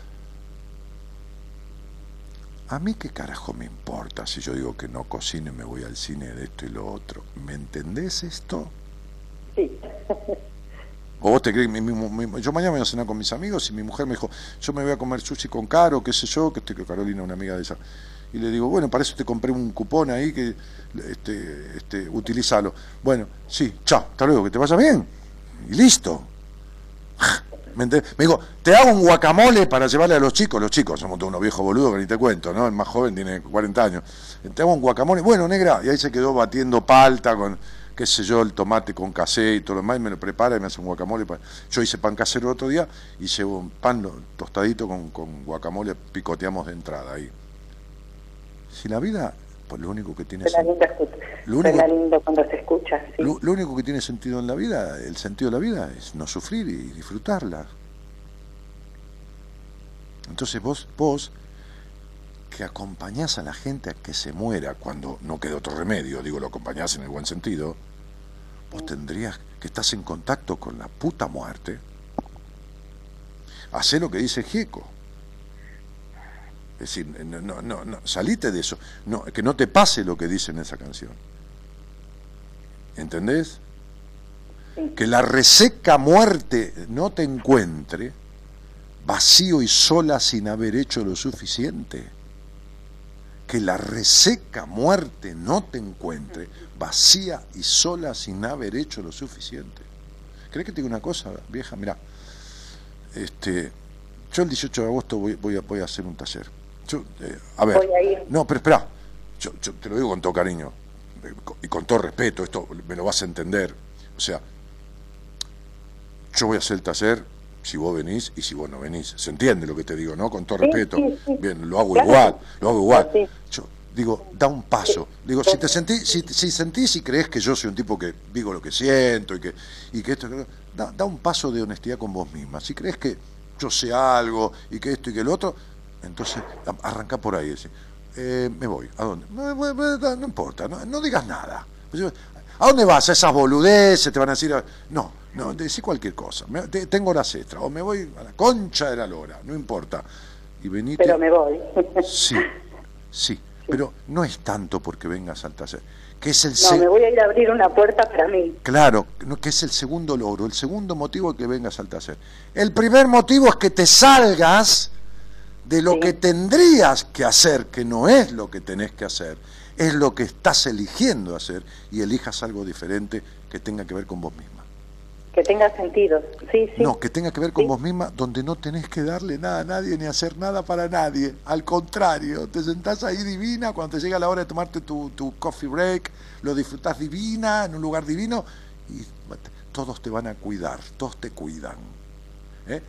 a mí qué carajo me importa si yo digo que no cocino y me voy al cine de esto y lo otro. ¿Me entendés esto? Sí. ¿O vos te crees? yo mañana voy a cenar con mis amigos y mi mujer me dijo, yo me voy a comer sushi con Caro, qué sé yo, que estoy con Carolina, una amiga de esa. Y le digo, bueno, para eso te compré un cupón ahí, que este, este, utilízalo. Bueno, sí, chao, hasta luego, que te vaya bien. Y listo. ¿Me, dijo, te hago un guacamole para llevarle a los chicos. Los chicos somos todos unos viejos boludos que ni te cuento, ¿no? El más joven tiene 40 años. Te hago un guacamole. Bueno, negra. Y ahí se quedó batiendo palta con, qué sé yo, el tomate con casé y todo lo demás. Y me lo prepara y me hace un guacamole. Yo hice pan casero el otro día llevo un pan tostadito con, con guacamole. Picoteamos de entrada ahí. Si la vida pues lo único que tiene lo único, lindo cuando se escucha. Lo, único que tiene sentido en la vida, el sentido de la vida es no sufrir y disfrutarla. Entonces vos, vos que acompañás a la gente a que se muera cuando no queda otro remedio, digo, lo acompañás en el buen sentido, vos tendrías que estás en contacto con la puta muerte. Hacé lo que dice Gieco es decir, no, no, no, salite de eso. No, que no te pase lo que dice en esa canción. ¿Entendés? Que la reseca muerte no te encuentre vacío y sola sin haber hecho lo suficiente. Que la reseca muerte no te encuentre vacía y sola sin haber hecho lo suficiente. ¿Crees que te digo una cosa, vieja? Mira, este, yo el 18 de agosto voy, voy, a, voy a hacer un taller eh, a ver, no, pero espera, yo, te lo digo con todo cariño eh, y con todo respeto, esto me lo vas a entender. O sea, yo voy a hacer el taller si vos venís y si vos no venís. ¿Se entiende lo que te digo, no? Con todo respeto. Bien, lo hago igual, lo hago igual. Yo digo, da un paso. Digo, si te sentís, si, si, sentís y crees que yo soy un tipo que digo lo que siento y que, y que esto, da, da un paso de honestidad con vos misma. Si crees que yo sé algo y que esto y que lo otro, entonces, arranca por ahí. Eh, me voy. ¿A dónde? No, importa, no, digas nada. ¿A dónde vas? ¿A esas boludeces? Te van a decir. No, no, decí cualquier cosa. tengo horas extras. O me voy a la concha de la lora, no importa. Y venite. Pero me voy. Sí, sí. Pero no es tanto porque vengas al taller. Que es el no, me voy a ir a abrir una puerta para mí. Claro, que es el segundo logro, el segundo motivo que vengas al taller. El primer motivo es que te salgas de lo que tendrías que hacer, que no es lo que tenés que hacer, es lo que estás eligiendo hacer y elijas algo diferente que tenga que ver con vos misma. Que tenga sentido, sí, sí. No, que tenga que ver con vos misma, donde no tenés que darle nada a nadie ni hacer nada para nadie. Al contrario, te sentás ahí divina cuando te llega la hora de tomarte tu, tu coffee break, lo disfrutás divina, en un lugar divino, y todos te van a cuidar, todos te cuidan. ¿Eh?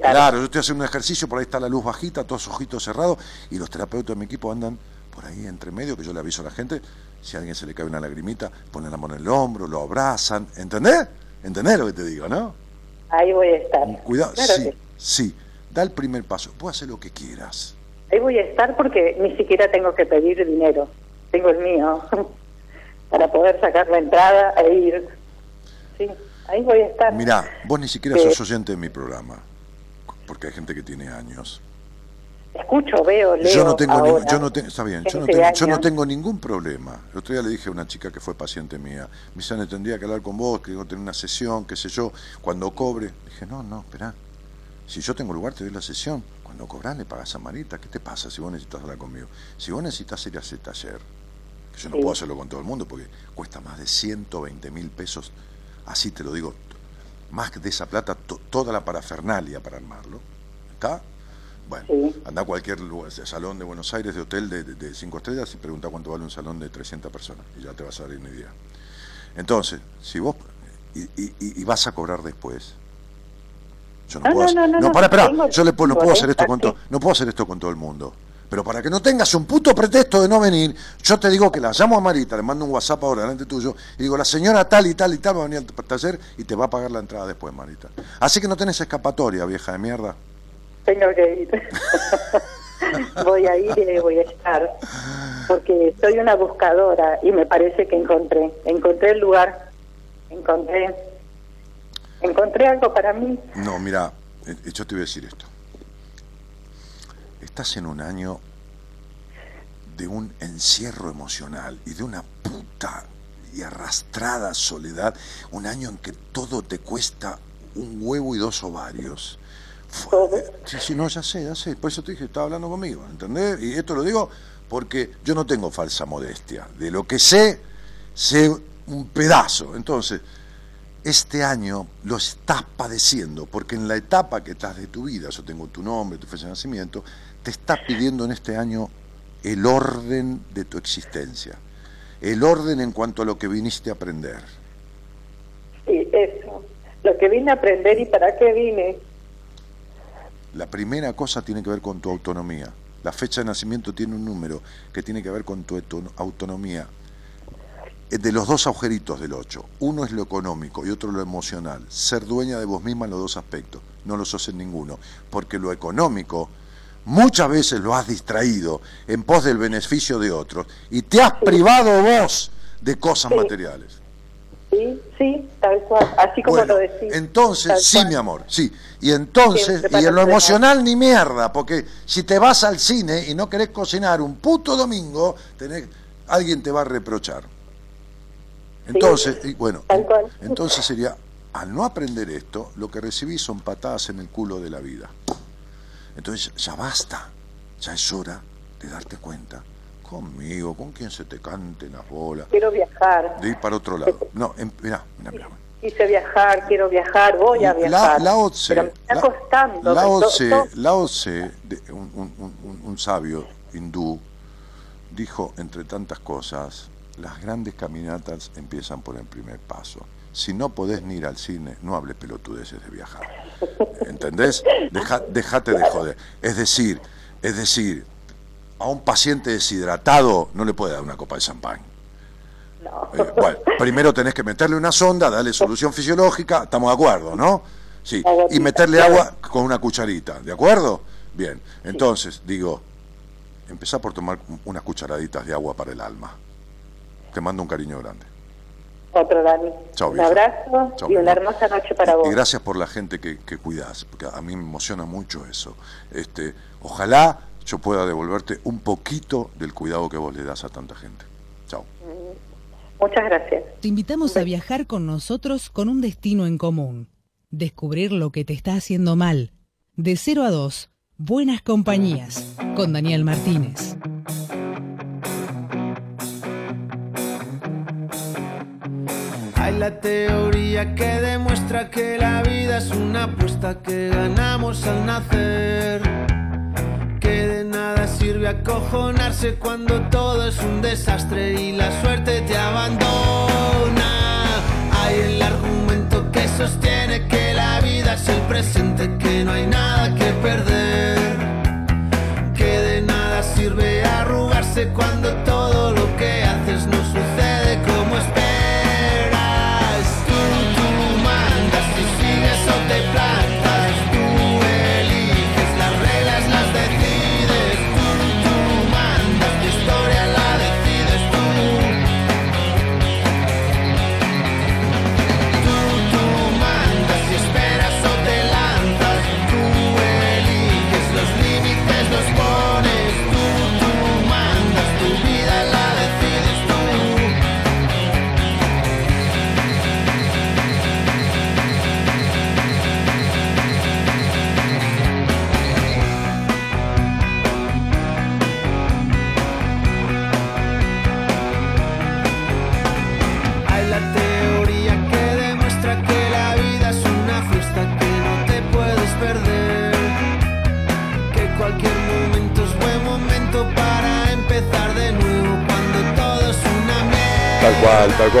Claro, yo estoy haciendo un ejercicio, por ahí está la luz bajita, todos ojitos cerrados, y los terapeutas de mi equipo andan por ahí entre medio, que yo le aviso a la gente, si a alguien se le cae una lagrimita, ponen la mano en el hombro, lo abrazan, ¿entendés? ¿Entendés lo que te digo, no? Ahí voy a estar. Cuidado, sí, sí, da el primer paso, puedes hacer lo que quieras. Ahí voy a estar porque ni siquiera tengo que pedir dinero, tengo el mío, para poder sacar la entrada e ir. Sí. Ahí voy a estar. Mirá, vos ni siquiera sos oyente de mi programa, porque hay gente que tiene años. Escucho, veo, leo. Yo no tengo, yo no está bien, yo no, tengo, yo no, tengo, ningún problema. El otro día le dije a una chica que fue paciente mía, me dice, tendría que hablar con vos, que tengo que tener una sesión, qué sé yo, cuando cobre. Dije, no, no, espera, Si yo tengo lugar, te doy la sesión. Cuando cobras, le pagas a Marita. ¿Qué te pasa si vos necesitas hablar conmigo? Si vos necesitas ir a ese taller, que yo no puedo hacerlo con todo el mundo porque cuesta más de 120 mil pesos, así te lo digo, más de esa plata, toda la parafernalia para armarlo. ¿Está? Bueno, anda a cualquier lugar, salón de Buenos Aires, de hotel de, cinco estrellas y pregunta cuánto vale un salón de 300 personas y ya te vas a dar una idea. Entonces, si vos y, vas a cobrar después. Yo no, puedo no, no, para, espera, yo le no puedo hacer esto con todo, no puedo hacer esto con todo el mundo. Pero para que no tengas un puto pretexto de no venir, yo te digo que la llamo a Marita, le mando un WhatsApp ahora delante tuyo, y digo, la señora tal y tal y tal va a venir al taller y te va a pagar la entrada después, Marita. Así que no tenés escapatoria, vieja de mierda. Tengo que ir. voy a ir y voy a estar. Porque soy una buscadora y me parece que encontré. Encontré el lugar. Encontré. Encontré algo para mí. No, mira, eh, yo te voy a decir esto. Estás en un año de un encierro emocional y de una puta y arrastrada soledad, un año en que todo te cuesta un huevo y dos ovarios, Sí, sí, no, ya sé, ya sé. Por eso te dije, estaba hablando conmigo, ¿entendés? Y esto lo digo porque yo no tengo falsa modestia. De lo que sé, sé un pedazo. Entonces, este año lo estás padeciendo, porque en la etapa que estás de tu vida, yo tengo tu nombre, tu fecha de nacimiento, te estás pidiendo en este año el orden de tu existencia, el orden en cuanto a lo que viniste a aprender. Sí, eso, lo que vine a aprender y para qué vine. La primera cosa tiene que ver con tu autonomía. La fecha de nacimiento tiene un número que tiene que ver con tu autonomía. De los dos agujeritos del 8, uno es lo económico y otro lo emocional. Ser dueña de vos misma en los dos aspectos. No lo sos en ninguno. Porque lo económico muchas veces lo has distraído en pos del beneficio de otros y te has privado vos de cosas materiales. Sí, sí, tal cual, así como lo decís. Entonces, sí, mi amor, sí. Y entonces, y en lo emocional ni mierda, porque si te vas al cine y no querés cocinar un puto domingo, tenés, alguien te va a reprochar. Entonces, y bueno, entonces sería, al no aprender esto, lo que recibís son patadas en el culo de la vida. Entonces, ya basta, ya es hora de darte cuenta Conmigo, con quien se te cante las bolas. Quiero viajar. De ir para otro lado. No, mira, mira, mira. Quise viajar, quiero viajar, voy a viajar. La, la pero me está costando. La Otse, un, un sabio hindú, dijo, entre tantas cosas, las grandes caminatas empiezan por el primer paso. Si no podés ni ir al cine, no hables pelotudeces de viajar. ¿Entendés? Deja, déjate de joder. Es decir, es decir, a un paciente deshidratado no le puede dar una copa de champán. Eh, bueno, primero tenés que meterle una sonda, darle solución fisiológica, estamos de acuerdo, ¿no? Sí, y meterle agua con una cucharita, ¿de acuerdo? Bien, entonces, digo, empezá por tomar unas cucharaditas de agua para el alma. Te mando un cariño grande. Otro, Dani. un abrazo y una hermosa noche para vos. Y gracias por la gente que, que cuidas, porque a mí me emociona mucho eso. Este, ojalá yo pueda devolverte un poquito del cuidado que vos le das a tanta gente. Chao. Muchas gracias. Te invitamos a viajar con nosotros con un destino en común. Descubrir lo que te está haciendo mal. De 0 a 2, Buenas Compañías, con Daniel Martínez. Hay la teoría que demuestra que la vida es una apuesta que ganamos al nacer nada sirve acojonarse cuando todo es un desastre y la suerte te abandona. Hay el argumento que sostiene que la vida es el presente, que no hay nada que perder. Que de nada sirve arrugarse cuando todo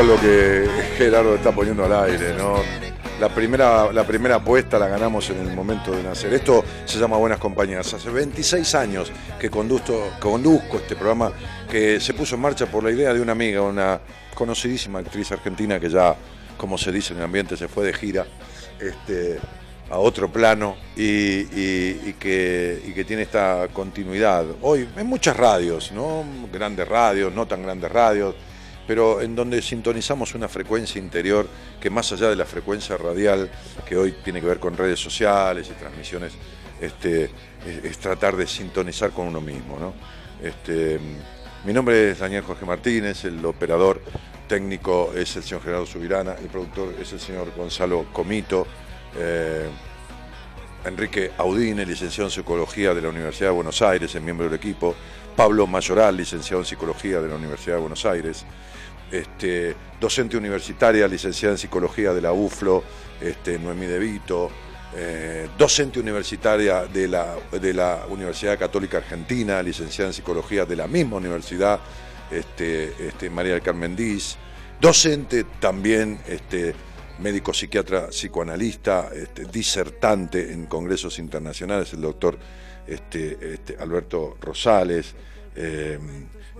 lo que Gerardo está poniendo al aire, ¿no? La primera, la primera apuesta la ganamos en el momento de nacer. Esto se llama Buenas Compañías. Hace 26 años que conduzco, conduzco este programa que se puso en marcha por la idea de una amiga, una conocidísima actriz argentina que ya, como se dice en el ambiente, se fue de gira este, a otro plano y, que, y que tiene esta continuidad. Hoy en muchas radios, ¿no? Grandes radios, no tan grandes radios pero en donde sintonizamos una frecuencia interior que más allá de la frecuencia radial, que hoy tiene que ver con redes sociales y transmisiones, este, es, tratar de sintonizar con uno mismo. ¿no? Este, mi nombre es Daniel Jorge Martínez, el operador técnico es el señor Gerardo Subirana, el productor es el señor Gonzalo Comito. Eh, Enrique Audine, licenciado en Psicología de la Universidad de Buenos Aires, es miembro del equipo. Pablo Mayoral, licenciado en Psicología de la Universidad de Buenos Aires este, docente universitaria, licenciada en psicología de la UFLO, este, Noemí De Vito, eh, docente universitaria de la, Universidad Católica Argentina, licenciada en psicología de la misma universidad, este, este, María del Carmen Diz, docente también, médico psiquiatra psicoanalista, disertante en congresos internacionales, el doctor Alberto Rosales. Eh,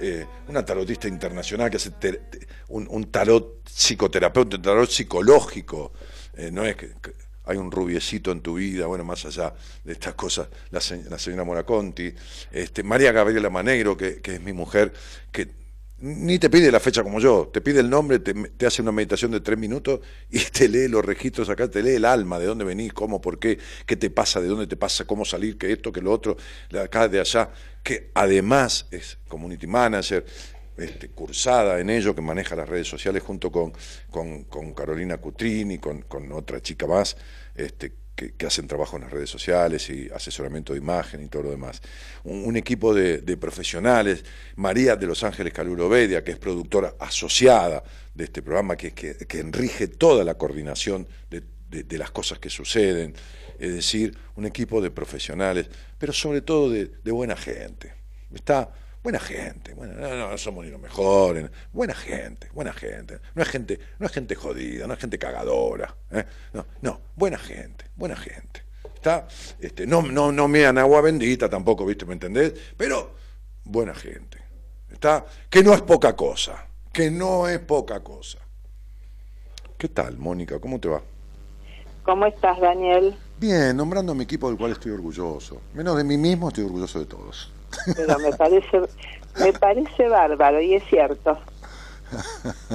eh, una tarotista internacional que hace un, tarot psicoterapeuta, un tarot psicológico. Eh, no es que, hay un rubiecito en tu vida, bueno, más allá de estas cosas, la, señora Moraconti, este, María Gabriela Maneiro, que, es mi mujer, que ni te pide la fecha como yo, te pide el nombre, te, hace una meditación de tres minutos y te lee los registros acá, te lee el alma, de dónde venís, cómo, por qué, qué te pasa, de dónde te pasa, cómo salir, que esto, que lo otro, de acá, de allá, que además es community manager, este, cursada en ello, que maneja las redes sociales junto con, con, Carolina Cutrini, con, con otra chica más, este, que, hacen trabajo en las redes sociales y asesoramiento de imagen y todo lo demás. Un, equipo de, profesionales, María de Los Ángeles Caluro Bedia, que es productora asociada de este programa, que, que, enrige toda la coordinación de, las cosas que suceden, es decir, un equipo de profesionales, pero sobre todo de, buena gente. Está buena gente, bueno, no, somos ni los mejores, buena gente, buena gente, no es gente, no es gente jodida, no es gente cagadora, ¿eh? no, no, buena gente, buena gente. Está, este, no, no, no me dan agua bendita tampoco, ¿viste? ¿Me entendés? Pero buena gente. Está, que no es poca cosa, que no es poca cosa. ¿Qué tal, Mónica? ¿Cómo te va? ¿Cómo estás, Daniel? Bien, nombrando a mi equipo del cual estoy orgulloso. Menos de mí mismo, estoy orgulloso de todos. Pero me parece, me parece bárbaro y es cierto.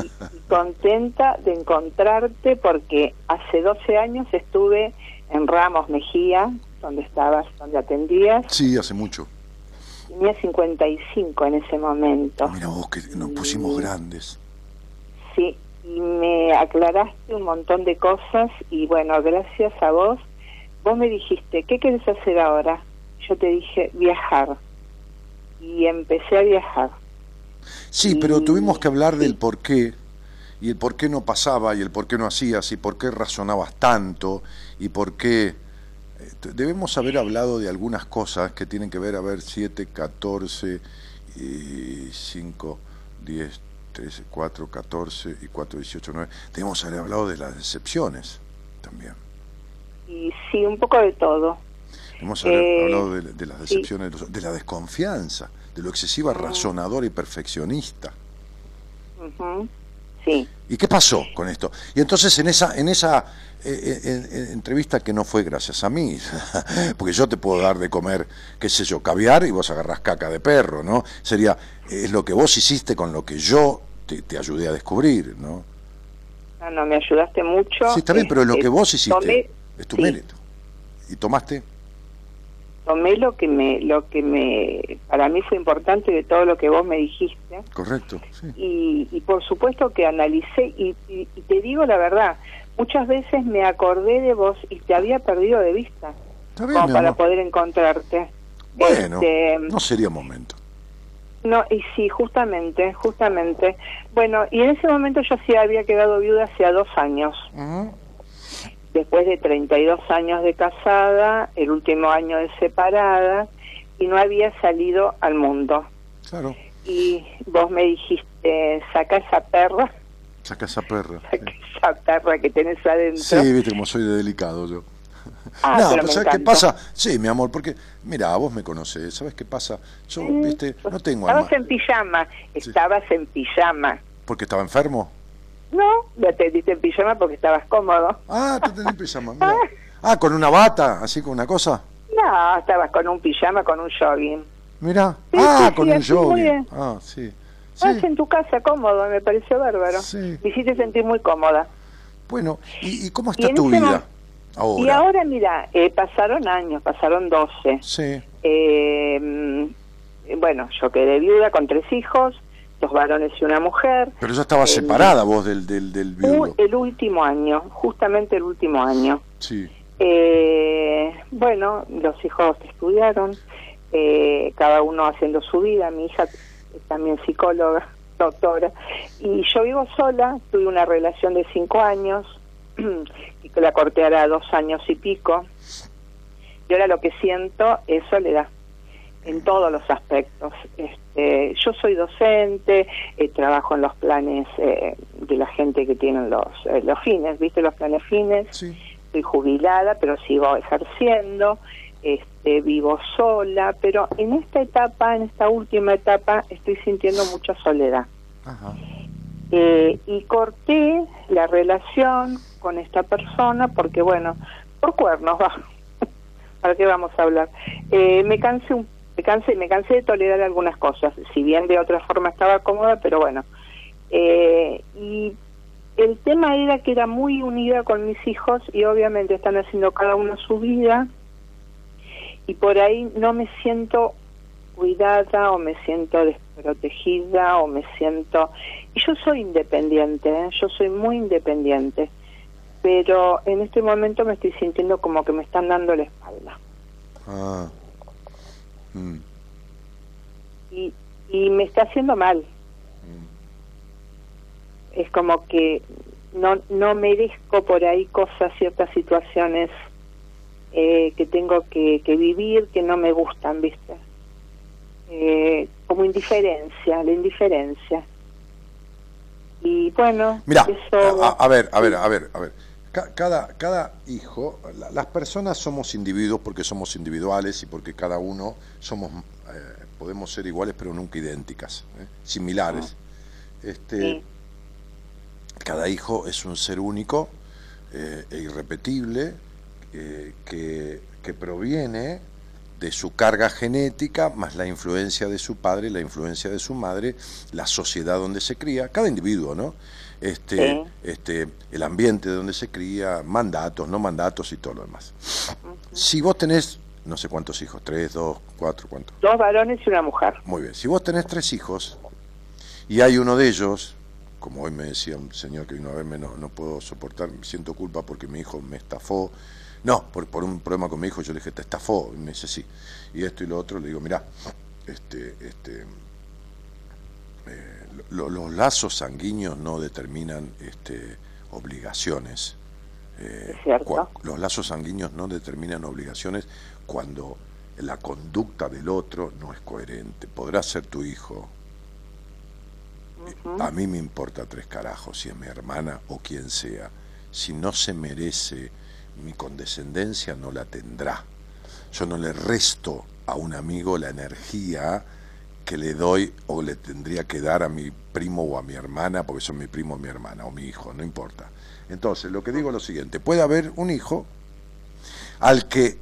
Y, contenta de encontrarte porque hace 12 años estuve en Ramos Mejía, donde estabas, donde atendías. Sí, hace mucho. Tenía 55 en ese momento. Mira vos que nos pusimos grandes. Sí, y me aclaraste un montón de cosas y bueno, gracias a vos, vos me dijiste, ¿qué quieres hacer ahora? Yo te dije, viajar y empecé a viajar. Sí, pero tuvimos que hablar del por qué, y el por qué no pasaba, y el por qué no hacías, y por qué razonabas tanto, y por qué... Eh, debemos haber hablado de algunas cosas que tienen que ver, a ver, 7, 14, y 5, 10, 13, 4, 14 y 4, 18, 9. Debemos haber hablado de las decepciones también. Y sí, un poco de todo. Hemos eh, hablado de, las decepciones, de la desconfianza, de lo excesiva razonadora y perfeccionista. Sí. ¿Y qué pasó con esto? Y entonces en esa, en esa eh, eh, entrevista que no fue gracias a mí, porque yo te puedo dar de comer, qué sé yo, caviar y vos agarrás caca de perro, ¿no? Sería, es lo que vos hiciste con lo que yo te, ayudé a descubrir, ¿no? No, no, me ayudaste mucho. Sí, está bien, pero es lo que vos hiciste, es tu mérito. ¿Y tomaste? tomé lo que me lo que me para mí fue importante de todo lo que vos me dijiste. Correcto y, y, por supuesto que analicé y, te digo la verdad muchas veces me acordé de vos y te había perdido de vista. Como para poder encontrarte. Bueno este, no sería momento. No y sí justamente justamente. Bueno y en ese momento yo sí había quedado viuda hacía dos años después de 32 años de casada, el último año de separada, y no había salido al mundo. Claro. Y vos me dijiste, saca esa perra Saca esa perra. Saca esa perra que tenés adentro. Sí, viste como soy de delicado yo. Ah, no, pero ¿sabes qué pasa? Sí, mi amor, porque, mira, vos me conocés, ¿sabes qué pasa? Yo, viste, no tengo Estabas alma. en pijama, estabas en pijama. ¿Porque estaba enfermo? No, ya te diste en pijama porque estabas cómodo. Ah, te tenés pijama, mira. Ah, con una bata, así con una cosa. No, estabas con un pijama, con un jogging. Mira. Sí, ah, sí, con sí, un jogging. Ah, sí. Estás en tu casa cómodo, me pareció bárbaro. Sí. Me hiciste sentir muy cómoda. Bueno, ¿y, y cómo está en tu vida ahora? Y ahora, mira, eh, pasaron años, pasaron 12. Sí. Eh, mm, bueno, yo quedé viuda con tres hijos, dos varones y una mujer. Pero estabas Eh, separada vos del, del, del viudo. Un- el último año, justamente el último año. Sí. Eh, bueno, los hijos estudiaron, eh, cada uno haciendo su vida. Mi hija es también psicóloga, doctora. Y yo vivo sola, tuve una relación de cinco años, y que la corté ahora dos años y pico. Y ahora lo que siento es soledad en todos los aspectos. Este, yo soy docente, eh, trabajo en los planes eh, de la gente que tienen los, eh, los fines, ¿viste? Los planes fines. Sí. Estoy jubilada, pero sigo ejerciendo. Este, vivo sola, pero en esta etapa, en esta última etapa, estoy sintiendo mucha soledad. Ajá. Eh, y corté la relación con esta persona porque, bueno, por cuernos, va. ¿Para qué vamos a hablar? Eh, me cansé un me cansé, me cansé de tolerar algunas cosas, si bien de otra forma estaba cómoda, pero bueno. Eh, y el tema era que era muy unida con mis hijos y obviamente están haciendo cada uno su vida y por ahí no me siento cuidada o me siento desprotegida o me siento... Y yo soy independiente, ¿eh? yo soy muy independiente, pero en este momento me estoy sintiendo como que me están dando la espalda. Ah. Mm. y, y me está haciendo mal. Es como que no, no merezco por ahí cosas, ciertas situaciones eh, que tengo que, que vivir que no me gustan, ¿viste? Eh, como indiferencia, la indiferencia. Y bueno, Mira, eso... a, a ver, a ver, a ver, a ver. Ca- Cada, cada hijo, la- las personas somos individuos porque somos individuales y porque cada uno somos, eh, podemos ser iguales pero nunca idénticas, ¿eh? similares. Este, Sí. Cada hijo es un ser único eh, e irrepetible que, que proviene de su carga genética, más la influencia de su padre, la influencia de su madre, la sociedad donde se cría, cada individuo, ¿no? Este, este, el ambiente de donde se cría, mandatos, no mandatos y todo lo demás. Si vos tenés, no sé cuántos hijos, tres, dos, cuatro, cuántos. Dos varones y una mujer. Muy bien, si vos tenés tres hijos y hay uno de ellos, como hoy me decía un señor que vino a verme, no, no puedo soportar, siento culpa porque mi hijo me estafó. No, por, por un problema con mi hijo, yo le dije, te estafó, y me dice sí. Y esto y lo otro, le digo, mira, este, este, eh, lo- los lazos sanguíneos no determinan este, obligaciones. Eh, cua- los lazos sanguíneos no determinan obligaciones cuando la conducta del otro no es coherente. Podrá ser tu hijo. A mí me importa tres carajos si es mi hermana o quien sea. Si no se merece mi condescendencia, no la tendrá. Yo no le resto a un amigo la energía que le doy o le tendría que dar a mi primo o a mi hermana, porque son mi primo o mi hermana, o mi hijo, no importa. Entonces, lo que digo es lo siguiente, puede haber un hijo al que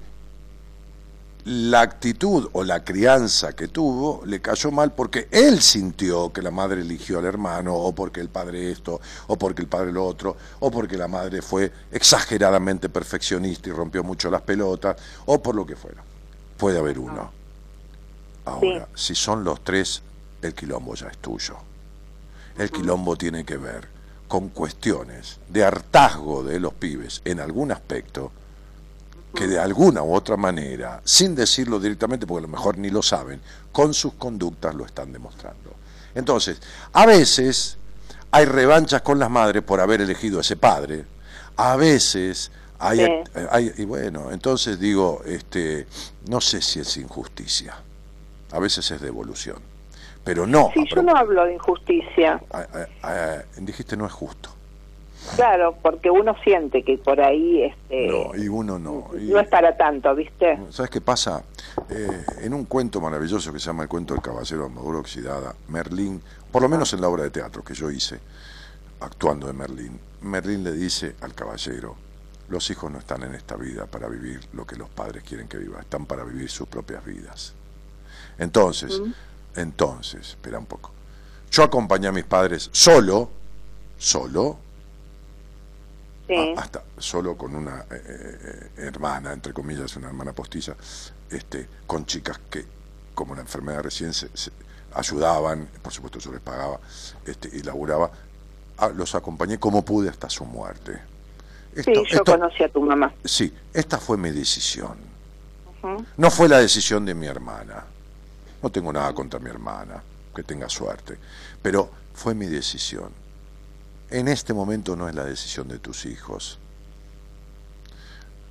la actitud o la crianza que tuvo le cayó mal porque él sintió que la madre eligió al hermano, o porque el padre esto, o porque el padre lo otro, o porque la madre fue exageradamente perfeccionista y rompió mucho las pelotas, o por lo que fuera. Puede haber uno. Ahora, si son los tres, el quilombo ya es tuyo. El quilombo tiene que ver con cuestiones de hartazgo de los pibes en algún aspecto que de alguna u otra manera, sin decirlo directamente, porque a lo mejor ni lo saben, con sus conductas lo están demostrando. Entonces, a veces hay revanchas con las madres por haber elegido a ese padre, a veces hay, Sí. hay- y bueno, entonces digo, este, no sé si es injusticia, a veces es devolución. pero no. Sí, yo no hablo de injusticia. dijiste no es justo. Claro, porque uno siente que por ahí este no y uno no no es para tanto, ¿viste? ¿Sabes qué pasa? Eh, en un cuento maravilloso que se llama El cuento del caballero armadura oxidada, Merlín, por lo menos en la obra de teatro que yo hice actuando de Merlín, Merlín le dice al caballero, los hijos no están en esta vida para vivir lo que los padres quieren que viva, están para vivir sus propias vidas. Entonces, entonces, espera un poco. Yo acompañé a mis padres solo, solo, hasta solo con una eh, eh, hermana, entre comillas, una hermana postiza, este, con chicas que, como la enfermedad recién, se, ayudaban, por supuesto yo les pagaba este, y laburaba, los acompañé como pude hasta su muerte. sí, yo conocí a tu mamá. Sí, esta fue mi decisión. No fue la decisión de mi hermana. No tengo nada contra mi hermana, que tenga suerte, pero fue mi decisión. En este momento no es la decisión de tus hijos.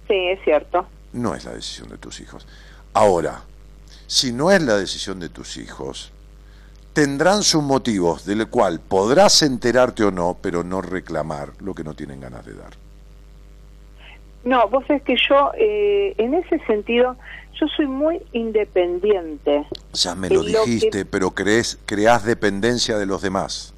Sí, es cierto. No es la decisión de tus hijos. Ahora, si no es la decisión de tus hijos, tendrán sus motivos, del cual podrás enterarte o no, pero no reclamar lo que no tienen ganas de dar. No, vos es que yo, eh, en ese sentido, yo soy muy independiente. Ya me lo dijiste, pero crees, creás dependencia de los demás.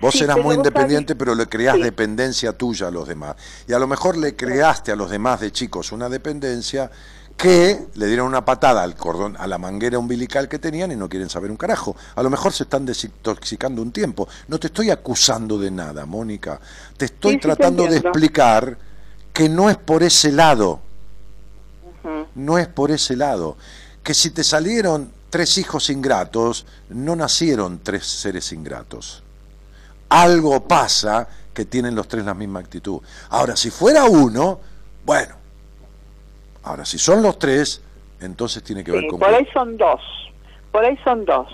Vos eras muy independiente, pero le creás dependencia tuya a los demás. Y a lo mejor le creaste a los demás de chicos una dependencia que le dieron una patada al cordón, a la manguera umbilical que tenían y no quieren saber un carajo. A lo mejor se están desintoxicando un tiempo. No te estoy acusando de nada, Mónica. Te estoy tratando de explicar que no es por ese lado. No es por ese lado. Que si te salieron tres hijos ingratos, no nacieron tres seres ingratos algo pasa que tienen los tres la misma actitud. Ahora, si fuera uno, bueno. Ahora, si son los tres, entonces tiene que ver con... Por ahí son dos. Por ahí son dos.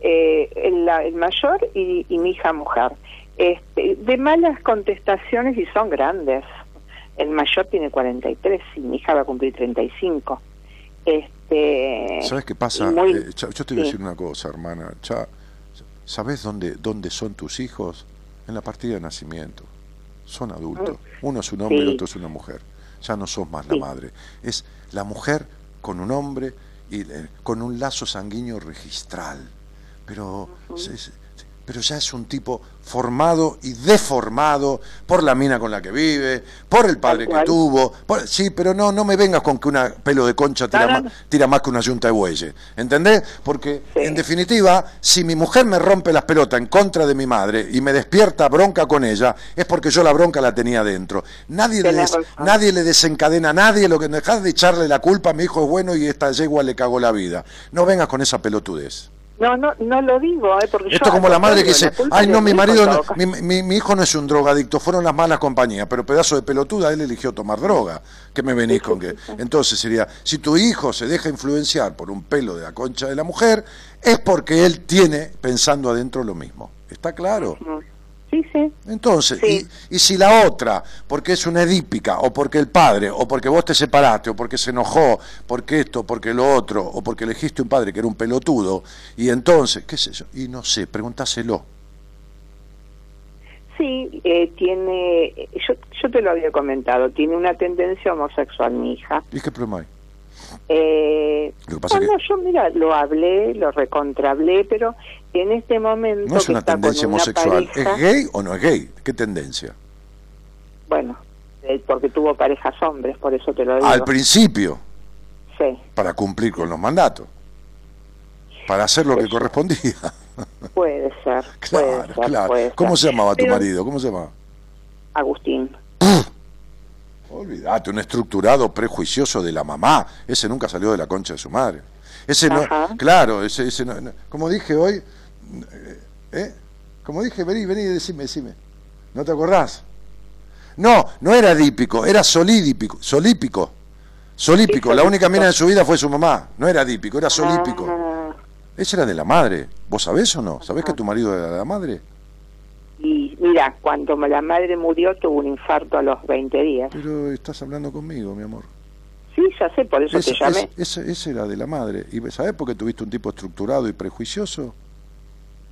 Eh, el, mayor y, mi hija mujer. Este, de malas contestaciones y son grandes. El mayor tiene 43 y mi hija va a cumplir 35. Este, ¿Sabes qué pasa? Eh, yo te voy a decir una cosa, hermana. Ya, ¿Sabes dónde, dónde son tus hijos? En la partida de nacimiento. Son adultos. Mm. Uno es un hombre y otro es una mujer. Ya no sos más la madre. Es la mujer con un hombre y eh, con un lazo sanguíneo registral. Pero pero ya es un tipo formado y deformado por la mina con la que vive, por el padre que tuvo. sí, pero no, no me vengas con que un pelo de concha tira, Más, que una yunta de bueyes. ¿Entendés? Porque, en definitiva, si mi mujer me rompe las pelotas en contra de mi madre y me despierta bronca con ella, es porque yo la bronca la tenía dentro. Nadie, le, nadie le desencadena a nadie lo que dejas de echarle la culpa, mi hijo es bueno y esta yegua le cagó la vida. No vengas con esa pelotudez. No, no, no lo digo, ¿eh? porque Esto como la madre que dice, ay no, mi marido, mi, mi, hijo no es un drogadicto, fueron las malas compañías, pero pedazo de pelotuda, él eligió tomar droga. ¿Qué me venís con que? Entonces sería, si tu hijo se deja influenciar por un pelo de la concha de la mujer, es porque él tiene pensando adentro lo mismo. ¿Está claro? Sí, sí. Entonces, Y, y, si la otra, porque es una edípica, o porque el padre, o porque vos te separaste, o porque se enojó, porque esto, porque lo otro, o porque elegiste un padre que era un pelotudo, y entonces, qué sé yo, y no sé, pregúntaselo. Sí, eh, tiene, yo, yo te lo había comentado, tiene una tendencia homosexual mi hija. ¿Y qué problema hay? Eh, no, yo mira, lo hablé, lo recontrablé, pero en este momento... No es una tendencia homosexual, ¿es gay o no es gay? ¿Qué tendencia? Bueno, eh, porque tuvo parejas hombres, por eso te lo digo. Al principio. Sí. Para cumplir con los mandatos. Para hacer lo que correspondía. Puede ser. claro, claro. ¿Cómo se llamaba tu marido? ¿Cómo se llamaba? Agustín. Olvídate, un estructurado prejuicioso de la mamá. Ese nunca salió de la concha de su madre. Ese no, claro, ese, ese no, como dije hoy, eh, ¿eh? Como dije, vení, vení, decime, decime. ¿No te acordás? No, no era dípico, era solídico, solípico. Solípico, la única mina de su vida fue su mamá, no era dípico, era solípico. Ah. Ese era de la madre. ¿Vos sabés o no? ¿Sabés que tu marido era de la madre? Y mira, cuando la madre murió tuvo un infarto a los 20 días. Pero estás hablando conmigo, mi amor. Sí, ya sé, por eso te llamé. ese, era de la madre. ¿Y sabes por qué tuviste un tipo estructurado y prejuicioso?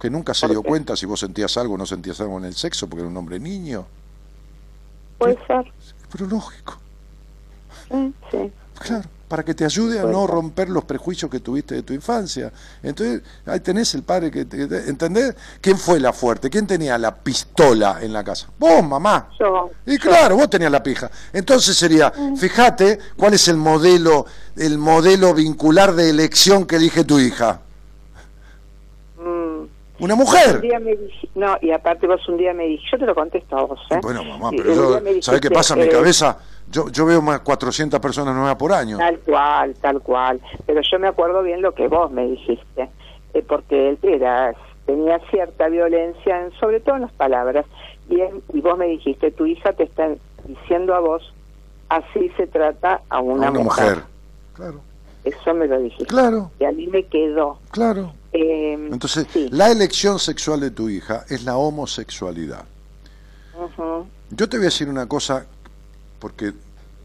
Que nunca se dio cuenta si vos sentías algo o no sentías algo en el sexo porque era un hombre niño. Puede ser. Pero lógico. Sí, sí. Claro, para que te ayude a no romper los prejuicios que tuviste de tu infancia. Entonces, ahí tenés el padre que... te- te- ¿Entendés? ¿Quién fue la fuerte? ¿Quién tenía la pistola en la casa? Vos, mamá. Yo. Y claro, vos tenías la pija. Entonces sería, fíjate cuál es el modelo, el modelo vincular de elección que elige tu hija. Una Un mujer. día me dij- no, y aparte vos un día me dijiste, yo te lo contesto a vos, ¿eh? Bueno, mamá, pero yo, me ¿sabés qué dijiste, pasa en mi eh, cabeza? Yo, yo veo más 400 personas nuevas por año. Tal cual, tal cual. Pero yo me acuerdo bien lo que vos me dijiste, eh, porque él era, tenía cierta violencia, en- sobre todo en las palabras, y, él- y vos me dijiste, tu hija te está diciendo a vos, así se trata a A una, una mujer. mujer. Claro, Eso me lo dijiste. claro, Y a mí me quedó. claro. Eh, Entonces, sí. la elección sexual de tu hija es la homosexualidad. Yo te voy a decir una cosa, porque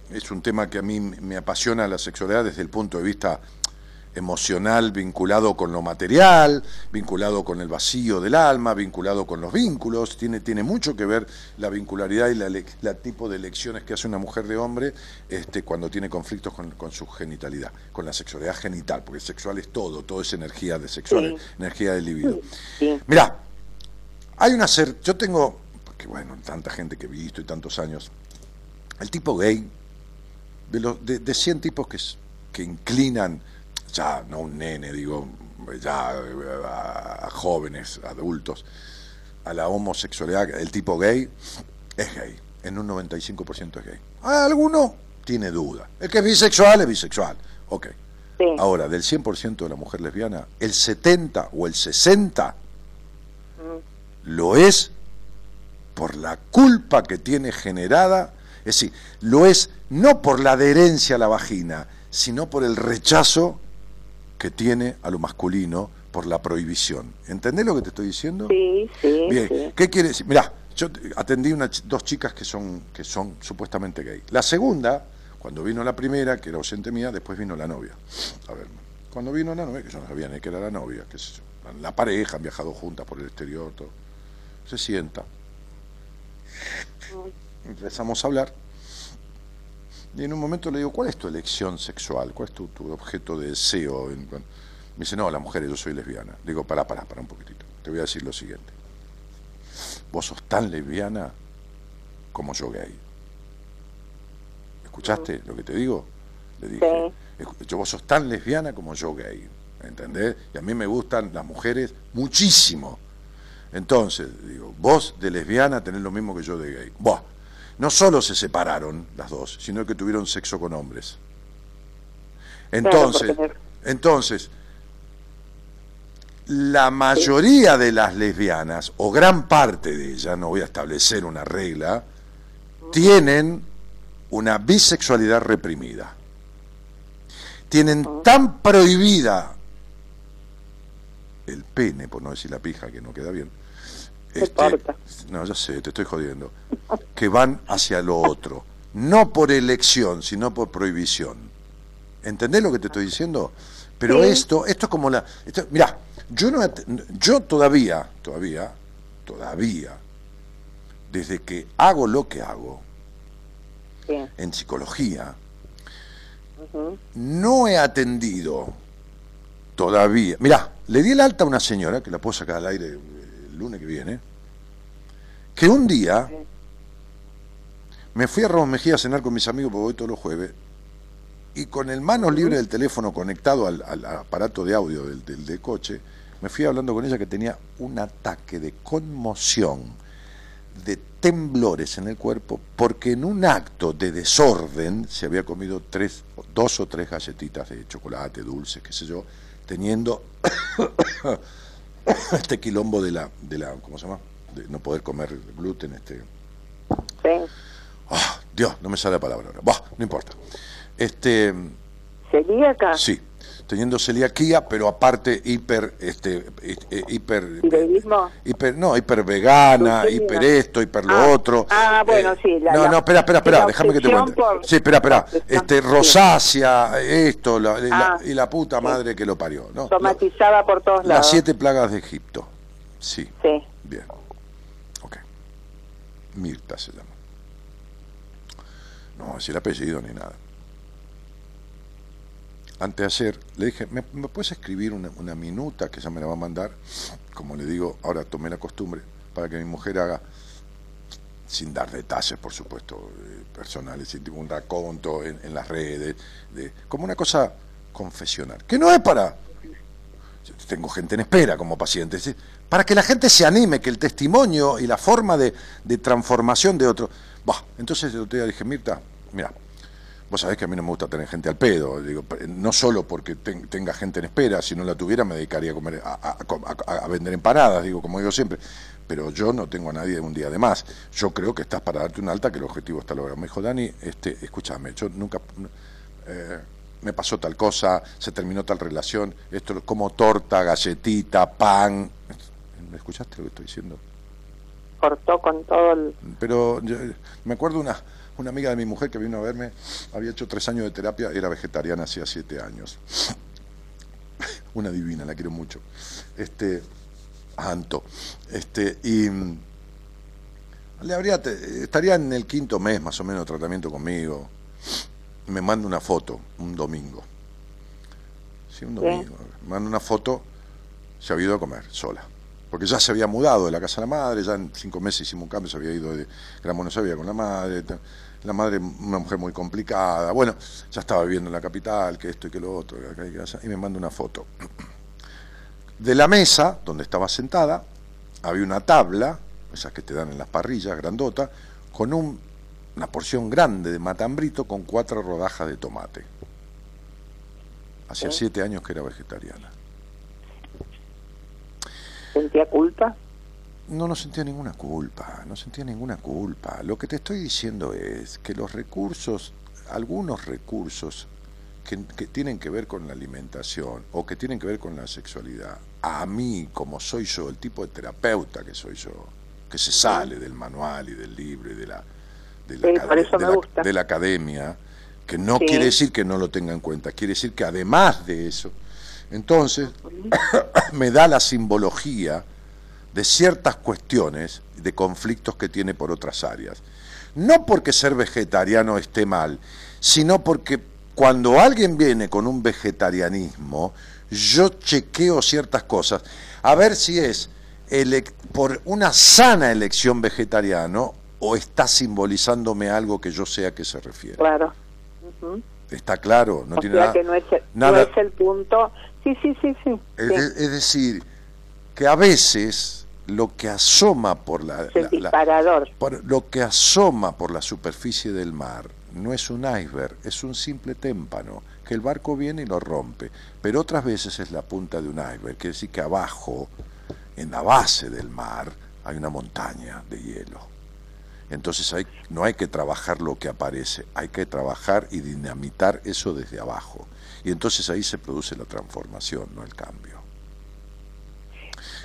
es un tema que a mí me apasiona la sexualidad desde el punto de vista emocional, vinculado con lo material, vinculado con el vacío del alma, vinculado con los vínculos. Tiene, tiene mucho que ver la vincularidad y la, la tipo de elecciones que hace una mujer de hombre este, cuando tiene conflictos con, con su genitalidad, con la sexualidad genital, porque sexual es todo, todo es energía de sexual, Sí. energía de libido. Sí. Mirá, hay una ser, yo tengo, porque bueno, tanta gente que he visto y tantos años, el tipo gay, de, los, de, de 100 tipos que, que inclinan, ya no un nene, digo, ya a, a jóvenes, adultos, a la homosexualidad, el tipo gay es gay, en un 95% es gay. Ah, Alguno tiene duda. El que es bisexual es bisexual. Ok. Sí. Ahora, del 100% de la mujer lesbiana, el 70 o el 60 lo es por la culpa que tiene generada, es decir, lo es no por la adherencia a la vagina, sino por el rechazo que tiene a lo masculino por la prohibición. ¿Entendés lo que te estoy diciendo? Sí, sí, Bien, sí. ¿qué quiere decir? Mirá, yo te- atendí una, ch- dos chicas que son, que son supuestamente gay. La segunda, cuando vino la primera, que era ausente mía, después vino la novia. A ver, cuando vino la novia, que yo no sabía ni que era la novia, que yo, la pareja, han viajado juntas por el exterior, todo. Se sienta. Empezamos a hablar. Y en un momento le digo, ¿cuál es tu elección sexual? ¿Cuál es tu, tu objeto de deseo? En- cuan-?" Me dice, no, la mujer, yo soy lesbiana. Le digo, pará, pará, pará un poquitito. Te voy a decir lo siguiente. Vos sos tan lesbiana como yo gay. ¿Escuchaste lo que te digo? Le dije, "Escu- yo vos sos tan lesbiana como yo gay. ¿Entendés? Y a mí me gustan las mujeres muchísimo. Entonces, digo, vos de lesbiana tenés lo mismo que yo de gay. Buah, no solo se separaron las dos, sino que tuvieron sexo con hombres. Entonces, entonces, la mayoría de las lesbianas, o gran parte de ellas, no voy a establecer una regla, tienen una bisexualidad reprimida. Tienen tan prohibida el pene, por no decir la pija, que no queda bien. Este, no, ya sé, te estoy jodiendo. Que van hacia lo otro. No por elección, sino por prohibición. ¿Entendés lo que te estoy diciendo? Pero Sí. esto, esto es como la. Esto, mirá, yo no yo todavía, todavía, todavía, desde que hago lo que hago Sí. en psicología, no he atendido todavía. Mirá, le di el alta a una señora, que la puedo sacar al aire el lunes que viene, que un día me fui a Ramos Mejía a cenar con mis amigos, porque voy todos los jueves, y con el manos libre del teléfono conectado al, al aparato de audio del, del, del coche, me fui hablando con ella que tenía un ataque de conmoción, de temblores en el cuerpo, porque en un acto de desorden se había comido tres, dos o tres galletitas de chocolate, dulces, qué sé yo, teniendo este quilombo de la, de la, ¿cómo se llama? De no poder comer gluten, este, Sí. ah, Dios, no me sale la palabra ahora, Bah, no importa. Este, ¿Celíaca? sí, teniendo celiaquía, pero aparte hiper, este, eh, eh, hiper, ¿Tiroidismo? hiper, no, hiper vegana, hiper esto, hiper lo Ah, otro. ah, bueno, sí, la- no, no, espera, espera, espera, déjame que te cuente. por- Sí, espera, espera. Este, sí. rosácea, esto, la- la- Ah, y la puta madre que lo parió. No, Somatizada por todos las lados. siete plagas de Egipto. Sí. Sí. Bien. Ok. Mirta se llama. No a decir apellido ni nada. Antes de ayer le dije, ¿me, puedes escribir una, una minuta que ya me la va a mandar? Como le digo, ahora tomé la costumbre para que mi mujer haga, sin dar detalles, por supuesto, eh, personales, tipo un raconto en, en las redes, de, como una cosa confesional, que no es para yo tengo gente en espera como paciente, ¿sí? para que la gente se anime, que el testimonio y la forma de, de transformación de otro. Bah, entonces otro día dije, Mirta, mira, vos sabés que a mí no me gusta tener gente al pedo, digo, no solo porque ten- tenga gente en espera, si no la tuviera me dedicaría a, comer, a, a- a- vender empanadas, digo, como digo siempre, pero yo no tengo a nadie un día de más. Yo creo que estás para darte un alta, que el objetivo está logrado. Me dijo, Dani, este, escúchame, yo nunca... eh, me pasó tal cosa, se terminó tal relación, esto como torta, galletita, pan. ¿Me escuchaste lo que estoy diciendo? Cortó con todo el... Pero yo- me acuerdo una, una amiga de mi mujer que vino a verme, había hecho tres años de terapia, era vegetariana hacía siete años. Una divina, la quiero mucho. Este, Anto. Este, y mm, le habría, estaría en el quinto mes más o menos de tratamiento conmigo. Me manda una foto un domingo. Sí, un domingo. Me manda una foto, se había ido a comer sola. Porque ya se había mudado de la casa de la madre, ya en cinco meses hicimos un cambio, se había ido de Gran Buenos Aires con la madre. La madre, una mujer muy complicada. Bueno, ya estaba viviendo en la capital, que esto y que lo otro, que acá y que allá, y me manda una foto. De la mesa, donde estaba sentada, había una tabla, esas que te dan en las parrillas, grandota, con un- una porción grande de matambrito con cuatro rodajas de tomate. Hacía Sí. siete años que era vegetariana. ¿Sentía culpa? No, no sentía ninguna culpa, no sentía ninguna culpa. Lo que te estoy diciendo es que los recursos, algunos recursos que, que tienen que ver con la alimentación o que tienen que ver con la sexualidad, a mí, como soy yo, el tipo de terapeuta que soy yo, que se sale del manual y del libro y de la, de la, Sí, de de academia, que no Sí. quiere decir que no lo tenga en cuenta, quiere decir que además de eso, entonces me da la simbología de ciertas cuestiones de conflictos que tiene por otras áreas. No porque ser vegetariano esté mal, sino porque cuando alguien viene con un vegetarianismo, yo chequeo ciertas cosas, a ver si es por una sana elección vegetariano o está simbolizándome algo que yo sé a qué se refiere. Claro. ¿Está claro? No o tiene sea nada. que no es, el, no nada- es el punto... Sí, sí, sí, sí. Es, sí. es- es decir, que a veces lo que asoma por la, el por- lo que asoma por la superficie del mar no es un iceberg, es un simple témpano que el barco viene y lo rompe, pero otras veces es la punta de un iceberg, quiere decir que abajo, en la base del mar, hay una montaña de hielo. Entonces hay, no hay que trabajar lo que aparece, hay que trabajar y dinamitar eso desde abajo. Y entonces ahí se produce la transformación, no el cambio.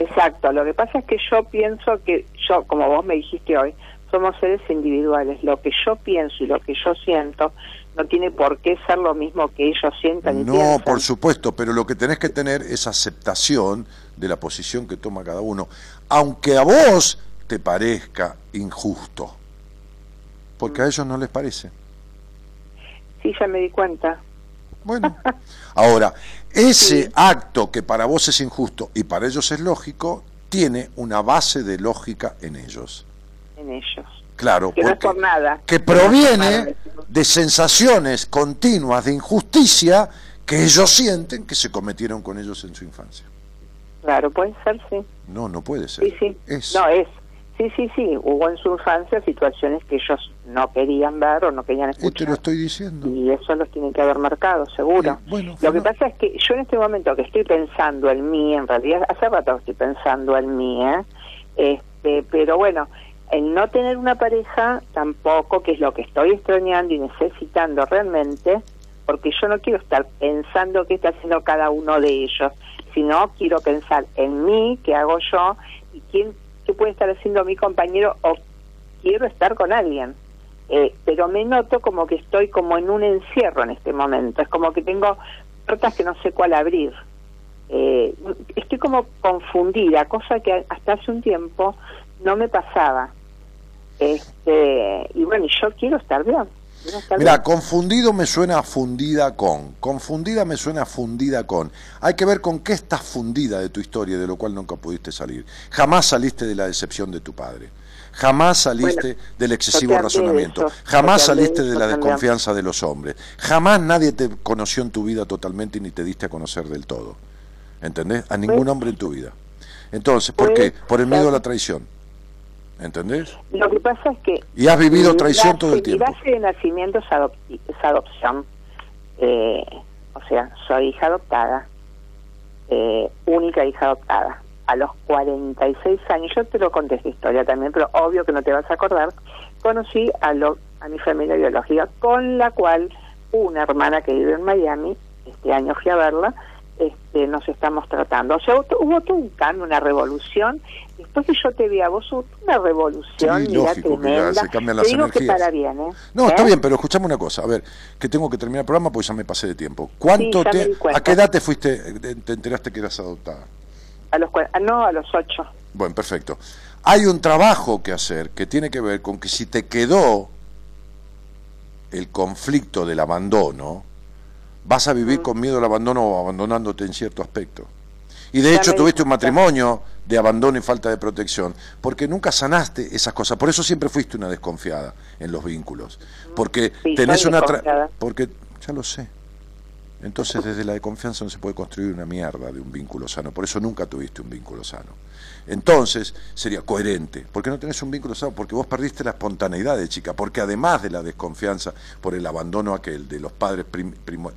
Exacto, lo que pasa es que yo pienso que yo, como vos me dijiste hoy, somos seres individuales. Lo que yo pienso y lo que yo siento no tiene por qué ser lo mismo que ellos sientan y No, piensan. por supuesto, pero lo que tenés que tener es aceptación de la posición que toma cada uno, aunque a vos te parezca injusto, porque a ellos no les parece. Sí, ya me di cuenta. Bueno, ahora, ese acto que para vos es injusto y para ellos es lógico, tiene una base de lógica en ellos. en ellos. Claro, Que no es por nada. que proviene de sensaciones continuas de injusticia que ellos sienten que se cometieron con ellos en su infancia. Claro, puede ser, sí. No, no puede ser. Sí, sí. Es. No, es. Sí, sí, sí. Hubo en su infancia situaciones que ellos no querían ver o no querían Y te lo escuchar. estoy diciendo. Y eso los tienen que haber marcado, seguro. Bueno, Lo que pasa es que yo en este momento que estoy pensando en mí, en realidad hace rato que estoy pensando en mí, ¿eh? este, pero bueno, el no tener una pareja tampoco, que es lo que estoy extrañando y necesitando realmente, porque yo no quiero estar pensando qué está haciendo cada uno de ellos, sino quiero pensar en mí, qué hago yo y quién qué puede estar haciendo mi compañero o quiero estar con alguien. Eh, pero me noto como que estoy como en un encierro en este momento. Es como que tengo puertas que no sé cuál abrir. eh, estoy como confundida, cosa que hasta hace un tiempo no me pasaba. Este, y bueno, yo quiero estar bien. Mira, confundido me suena fundida con. Confundida me suena fundida con. Hay que ver con qué estás fundida de tu historia, de lo cual nunca pudiste salir. Jamás saliste de la decepción de tu padre. Jamás saliste del excesivo razonamiento. jamás saliste de, la desconfianza de los hombres. Jamás nadie te conoció en tu vida totalmente y ni te diste a conocer del todo. ¿Entendés? A ningún hombre en tu vida. Entonces, ¿por qué? Por el miedo a la traición. ¿Entendés? Lo que pasa es que... Y has vivido traición todo el tiempo. Mi base de nacimiento es, adopción. Eh, o sea, soy hija adoptada. Eh, única hija adoptada. A los 46 años, yo te lo conté esta historia también, pero obvio que no te vas a acordar, conocí a, lo, a mi familia biológica, con la cual una hermana que vive en Miami, este año fui a verla, este, nos estamos tratando. O sea, hubo todo un cambio, una revolución. Después que yo te vi a vos, hubo una revolución, sí, lógico, tremenda. se cambian las te digo que para bien, ¿eh? No, está ¿Eh? bien, pero escuchame una cosa. A ver, que tengo que terminar el programa porque ya me pasé de tiempo. ¿Cuánto te, ¿A qué edad te fuiste, te enteraste que eras adoptada? A los no, a los ocho. Bueno, perfecto. Hay un trabajo que hacer que tiene que ver con que si te quedó el conflicto del abandono, vas a vivir mm. con miedo al abandono o abandonándote en cierto aspecto. Y de hecho tuviste un matrimonio de abandono y falta de protección, porque nunca sanaste esas cosas. Por eso siempre fuiste una desconfiada en los vínculos. Porque tenés una... porque, ya lo sé. Entonces desde la desconfianza no se puede construir una mierda de un vínculo sano. Por eso nunca tuviste un vínculo sano. Entonces sería coherente. porque no tenés un vínculo sano? Porque vos perdiste la espontaneidad de chica, porque además de la desconfianza por el abandono aquel de los padres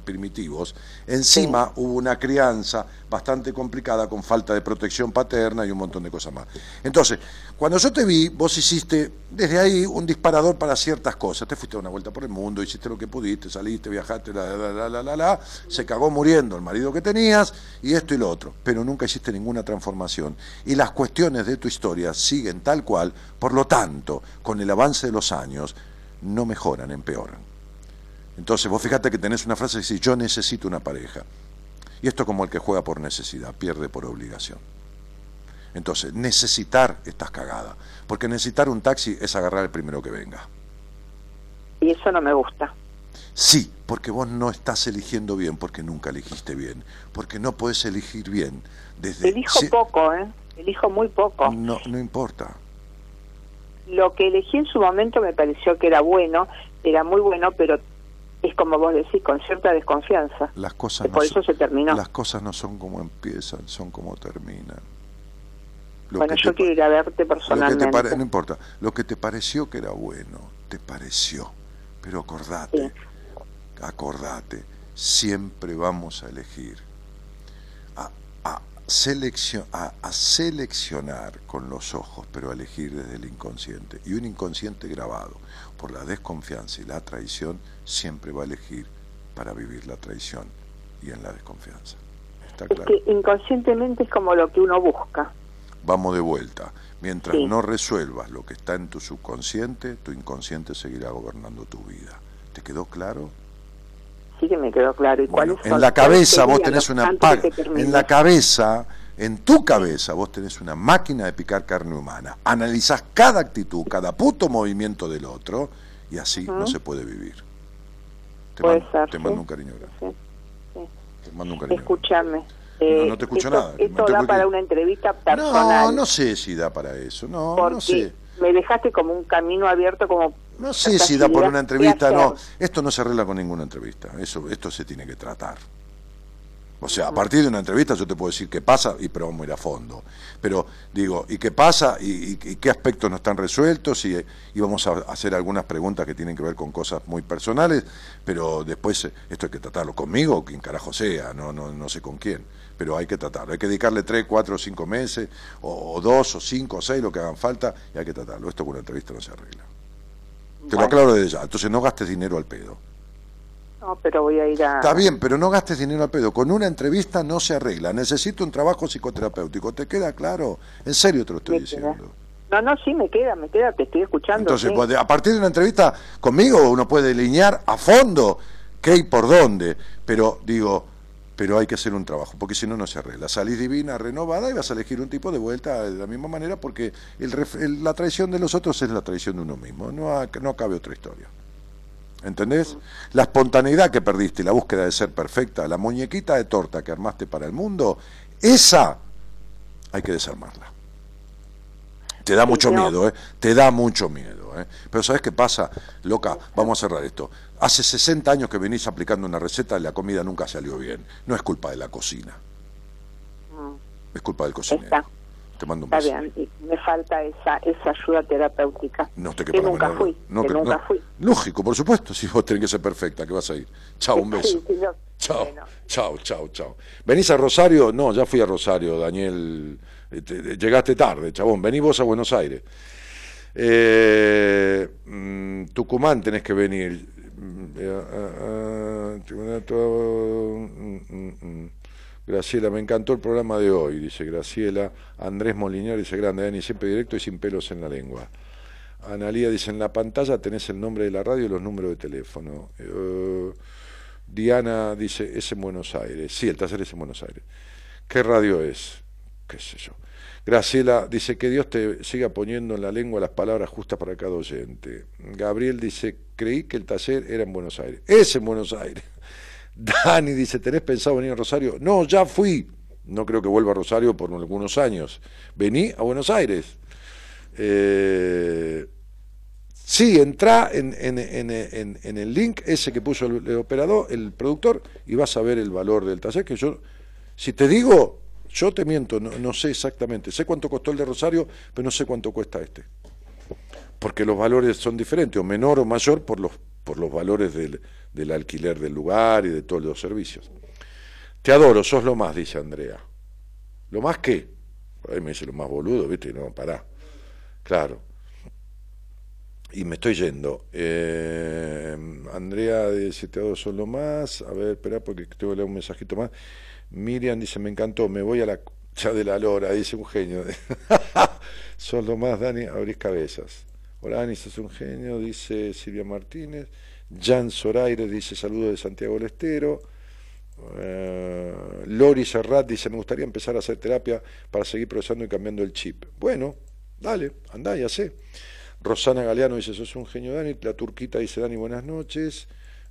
primitivos, encima hubo una crianza bastante complicada con falta de protección paterna y un montón de cosas más. Entonces, cuando yo te vi, vos hiciste desde ahí un disparador para ciertas cosas. Te fuiste a una vuelta por el mundo, hiciste lo que pudiste, saliste, viajaste, la, la, la, la, la, la, se cagó muriendo el marido que tenías y esto y lo otro, pero nunca hiciste ninguna transformación. Y las cuestiones de tu historia siguen tal cual, por lo tanto, con el avance de los años, no mejoran, empeoran. Entonces, vos fíjate que tenés una frase que dice, yo necesito una pareja. Y esto como el que juega por necesidad, pierde por obligación. Entonces, necesitar estás cagada, porque necesitar un taxi es agarrar el primero que venga. Y eso no me gusta. Sí, porque vos no estás eligiendo bien, porque nunca elegiste bien, porque no puedes elegir bien desde... Elijo poco, ¿eh? Elijo muy poco. No, no importa. Lo que elegí en su momento me pareció que era bueno, era muy bueno, pero es como vos decís, con cierta desconfianza. Las cosas por eso se terminó. Las cosas no son como empiezan, son como terminan. bueno, yo quiero ir a verte personalmente. no importa, lo que te pareció que era bueno, te pareció. Pero acordate, acordate, siempre vamos a elegir, a, a, a, seleccionar con los ojos, pero a elegir desde el inconsciente. Y un inconsciente grabado por la desconfianza y la traición siempre va a elegir para vivir la traición y en la desconfianza. ¿Está claro? que inconscientemente es como lo que uno busca. Vamos de vuelta. Mientras no resuelvas lo que está en tu subconsciente, tu inconsciente seguirá gobernando tu vida. ¿Te quedó claro? Sí que me quedó claro. ¿Y en la cabeza vos tenés una... En la cabeza en tu cabeza vos tenés una máquina de picar carne humana. Analizás cada actitud, cada puto movimiento del otro y así no se puede vivir. Te, mando, te mando un cariño grande. Te mando un cariño Escúchame. no, te eh, escucho nada. Esto da para una entrevista personal. No, no sé si da para eso. No, no sé. Me dejaste como un camino abierto como no sé si da por una entrevista, no. Esto no se arregla con ninguna entrevista. Eso, esto se tiene que tratar. O sea, a partir de una entrevista yo te puedo decir qué pasa, y pero vamos a ir a fondo. Pero digo, ¿y qué pasa? ¿Y, qué aspectos no están resueltos? Y, vamos a hacer algunas preguntas que tienen que ver con cosas muy personales, pero después eh, esto hay que tratarlo conmigo o quien carajo sea, no, no, no sé con quién. Pero hay que tratarlo. Hay que dedicarle tres, cuatro, cinco meses, o, dos, o cinco, o seis, lo que hagan falta, y hay que tratarlo. Esto con una entrevista no se arregla. Te lo aclaro desde ya. Entonces no gastes dinero al pedo. No, pero voy a ir a... Está bien, pero no gastes dinero al pedo. Con una entrevista no se arregla. Necesito un trabajo psicoterapéutico. ¿Te queda claro? En serio te lo estoy diciendo. No, no, sí, me queda, me queda, te estoy escuchando. Entonces, pues, a partir de una entrevista conmigo uno puede delinear a fondo qué y por dónde. Pero digo, pero hay que hacer un trabajo, porque si no, no se arregla. Salís divina, renovada y vas a elegir un tipo de vuelta de la misma manera, porque el, la traición de los otros es la traición de uno mismo, no, no cabe otra historia. ¿Entendés? La espontaneidad que perdiste, la búsqueda de ser perfecta, la muñequita de torta que armaste para el mundo, esa hay que desarmarla. Te da mucho miedo, ¿eh? Te da mucho miedo, ¿eh? Pero ¿sabes qué pasa? Loca, vamos a cerrar esto. Hace 60 años que venís aplicando una receta y la comida nunca salió bien. No es culpa de la cocina. Mm. Es culpa del cocinero. Te mando un Está bien, y me falta esa, esa ayuda terapéutica. No te que nunca fui, no, que nunca fui. Lógico, por supuesto, si vos tenés que ser perfecta, que vas a ir. Chao, un beso. chao, chao, chao, chao. ¿Venís a Rosario? No, ya fui a Rosario, Daniel. Eh, llegaste tarde, chabón. Vení vos a Buenos Aires. Eh, mm, Tucumán tenés que venir. Mm, eh, mm, Graciela, me encantó el programa de hoy, dice Graciela. Andrés Molinar dice, grande, Dani, siempre directo y sin pelos en la lengua. Analía dice, en la pantalla tenés el nombre de la radio y los números de teléfono. Eh, Diana dice, es en Buenos Aires. Sí, el taller es en Buenos Aires. ¿Qué radio es? ¿Qué sé yo? Graciela dice que Dios te siga poniendo en la lengua las palabras justas para cada oyente. Gabriel dice, creí que el taller era en Buenos Aires. Es en Buenos Aires. Dani dice, ¿tenés pensado venir a Rosario? No, ya fui. No creo que vuelva a Rosario por algunos años. Vení a Buenos Aires. Eh, sí, entra en, el link ese que puso el, operador, el productor, y vas a ver el valor del taller. Que yo, si te digo, yo te miento, no, sé exactamente. Sé cuánto costó el de Rosario, pero no sé cuánto cuesta este. Porque los valores son diferentes, o menor o mayor por los, por los valores del del alquiler del lugar y de todos los servicios. Te adoro, sos lo más, dice Andrea. ¿Lo más qué? Ahí me dice lo más boludo, ¿viste? No, pará. Claro. Y me estoy yendo. Eh, Andrea dice, te adoro, sos lo más. A ver, espera, porque tengo que leer un mensajito más. Miriam dice, me encantó, me voy a la ya de la lora, dice un genio. sos lo más, Dani, abrís cabezas. Hola, Dani, sos un genio, dice Silvia Martínez. Jan Zoraire dice saludos de Santiago del Estero. Eh, Lori Serrat dice me gustaría empezar a hacer terapia para seguir procesando y cambiando el chip. Bueno, dale, andá y sé. Rosana Galeano dice sos un genio Dani. La turquita dice Dani buenas noches.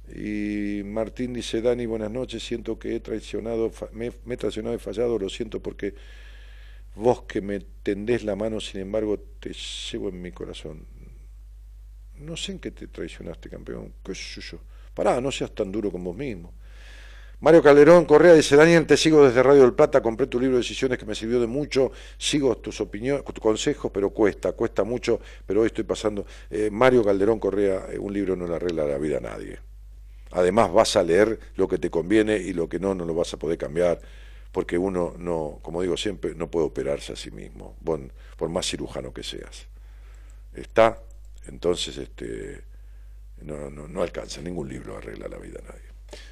Y Martín dice Dani buenas noches. Siento que he traicionado, me, me he traicionado y fallado. Lo siento porque vos que me tendés la mano, sin embargo, te llevo en mi corazón no sé en qué te traicionaste, campeón. ¿Qué sé yo? Pará, no seas tan duro con vos mismo. Mario Calderón Correa dice, Daniel, te sigo desde Radio del Plata, compré tu libro de decisiones que me sirvió de mucho, sigo tus opiniones, tus consejos, pero cuesta, cuesta mucho, pero hoy estoy pasando. Eh, Mario Calderón Correa, eh, un libro no le arregla la vida a nadie. Además vas a leer lo que te conviene y lo que no, no lo vas a poder cambiar, porque uno no, como digo siempre, no puede operarse a sí mismo, por más cirujano que seas. Está entonces, este, no, no, no alcanza, ningún libro arregla la vida a nadie.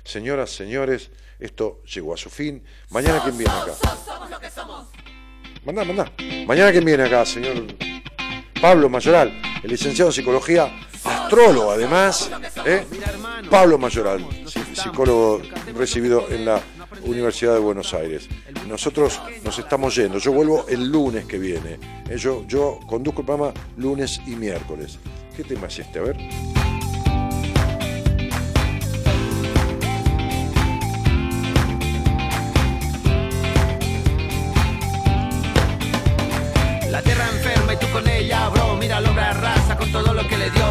Señoras, señores, esto llegó a su fin. Mañana quién viene acá. Mandá, mandá. Mañana quién viene acá, señor Pablo Mayoral, el licenciado en psicología, astrólogo además, ¿eh? Pablo Mayoral, psicólogo recibido en la Universidad de Buenos Aires. Nosotros nos estamos yendo. Yo vuelvo el lunes que viene. Eh, yo, yo conduzco el programa lunes y miércoles. ¿Qué tema es este? A ver.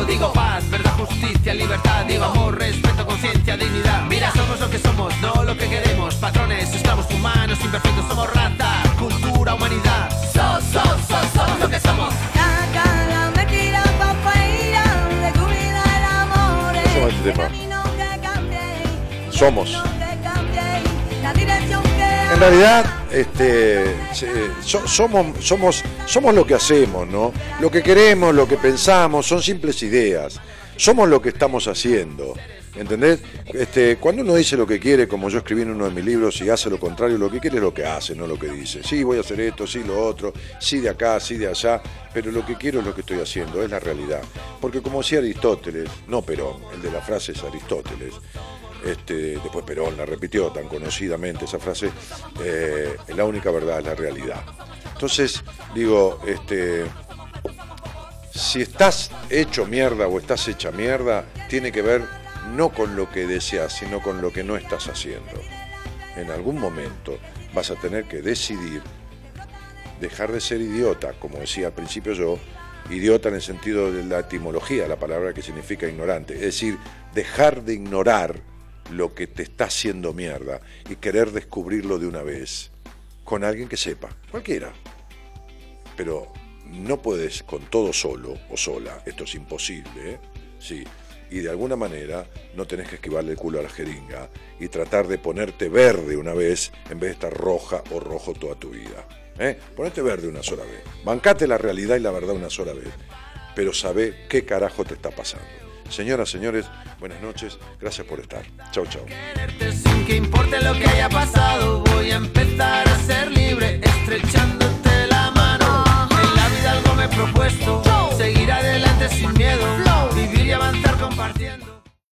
Digo paz, verdad, justicia, libertad. Digo amor, respeto, conciencia, dignidad. Mira, somos lo que somos, no lo que queremos. Patrones, esclavos humanos, imperfectos, somos raza, cultura, humanidad. Sos, sos, sos, somos lo que somos. Somos. En realidad, este, somos, somos, somos lo que hacemos, ¿no? Lo que queremos, lo que pensamos, son simples ideas. Somos lo que estamos haciendo. ¿Entendés? Este, cuando uno dice lo que quiere, como yo escribí en uno de mis libros, y hace lo contrario, lo que quiere es lo que hace, no lo que dice. Sí, voy a hacer esto, sí, lo otro, sí de acá, sí de allá, pero lo que quiero es lo que estoy haciendo, es la realidad. Porque como decía Aristóteles, no Perón, el de la frase es Aristóteles, este, después Perón la repitió tan conocidamente esa frase, eh, la única verdad es la realidad. Entonces, digo, este, si estás hecho mierda o estás hecha mierda, tiene que ver no con lo que deseas, sino con lo que no estás haciendo. En algún momento vas a tener que decidir dejar de ser idiota, como decía al principio yo, idiota en el sentido de la etimología, la palabra que significa ignorante, es decir, dejar de ignorar lo que te está haciendo mierda y querer descubrirlo de una vez con alguien que sepa, cualquiera. Pero no puedes con todo solo o sola, esto es imposible, ¿eh? sí, y de alguna manera no tenés que esquivarle el culo a la jeringa y tratar de ponerte verde una vez en vez de estar roja o rojo toda tu vida. ¿eh? Ponete verde una sola vez. Bancate la realidad y la verdad una sola vez. Pero sabe qué carajo te está pasando. Señoras, señores, buenas noches. Gracias por estar. Chau, chau. Quererte Sin que importe lo que haya pasado, voy a empezar a ser libre, estrechándote la mano. En la vida algo me he propuesto, seguir adelante sin miedo, vivir y avanzar compartiendo.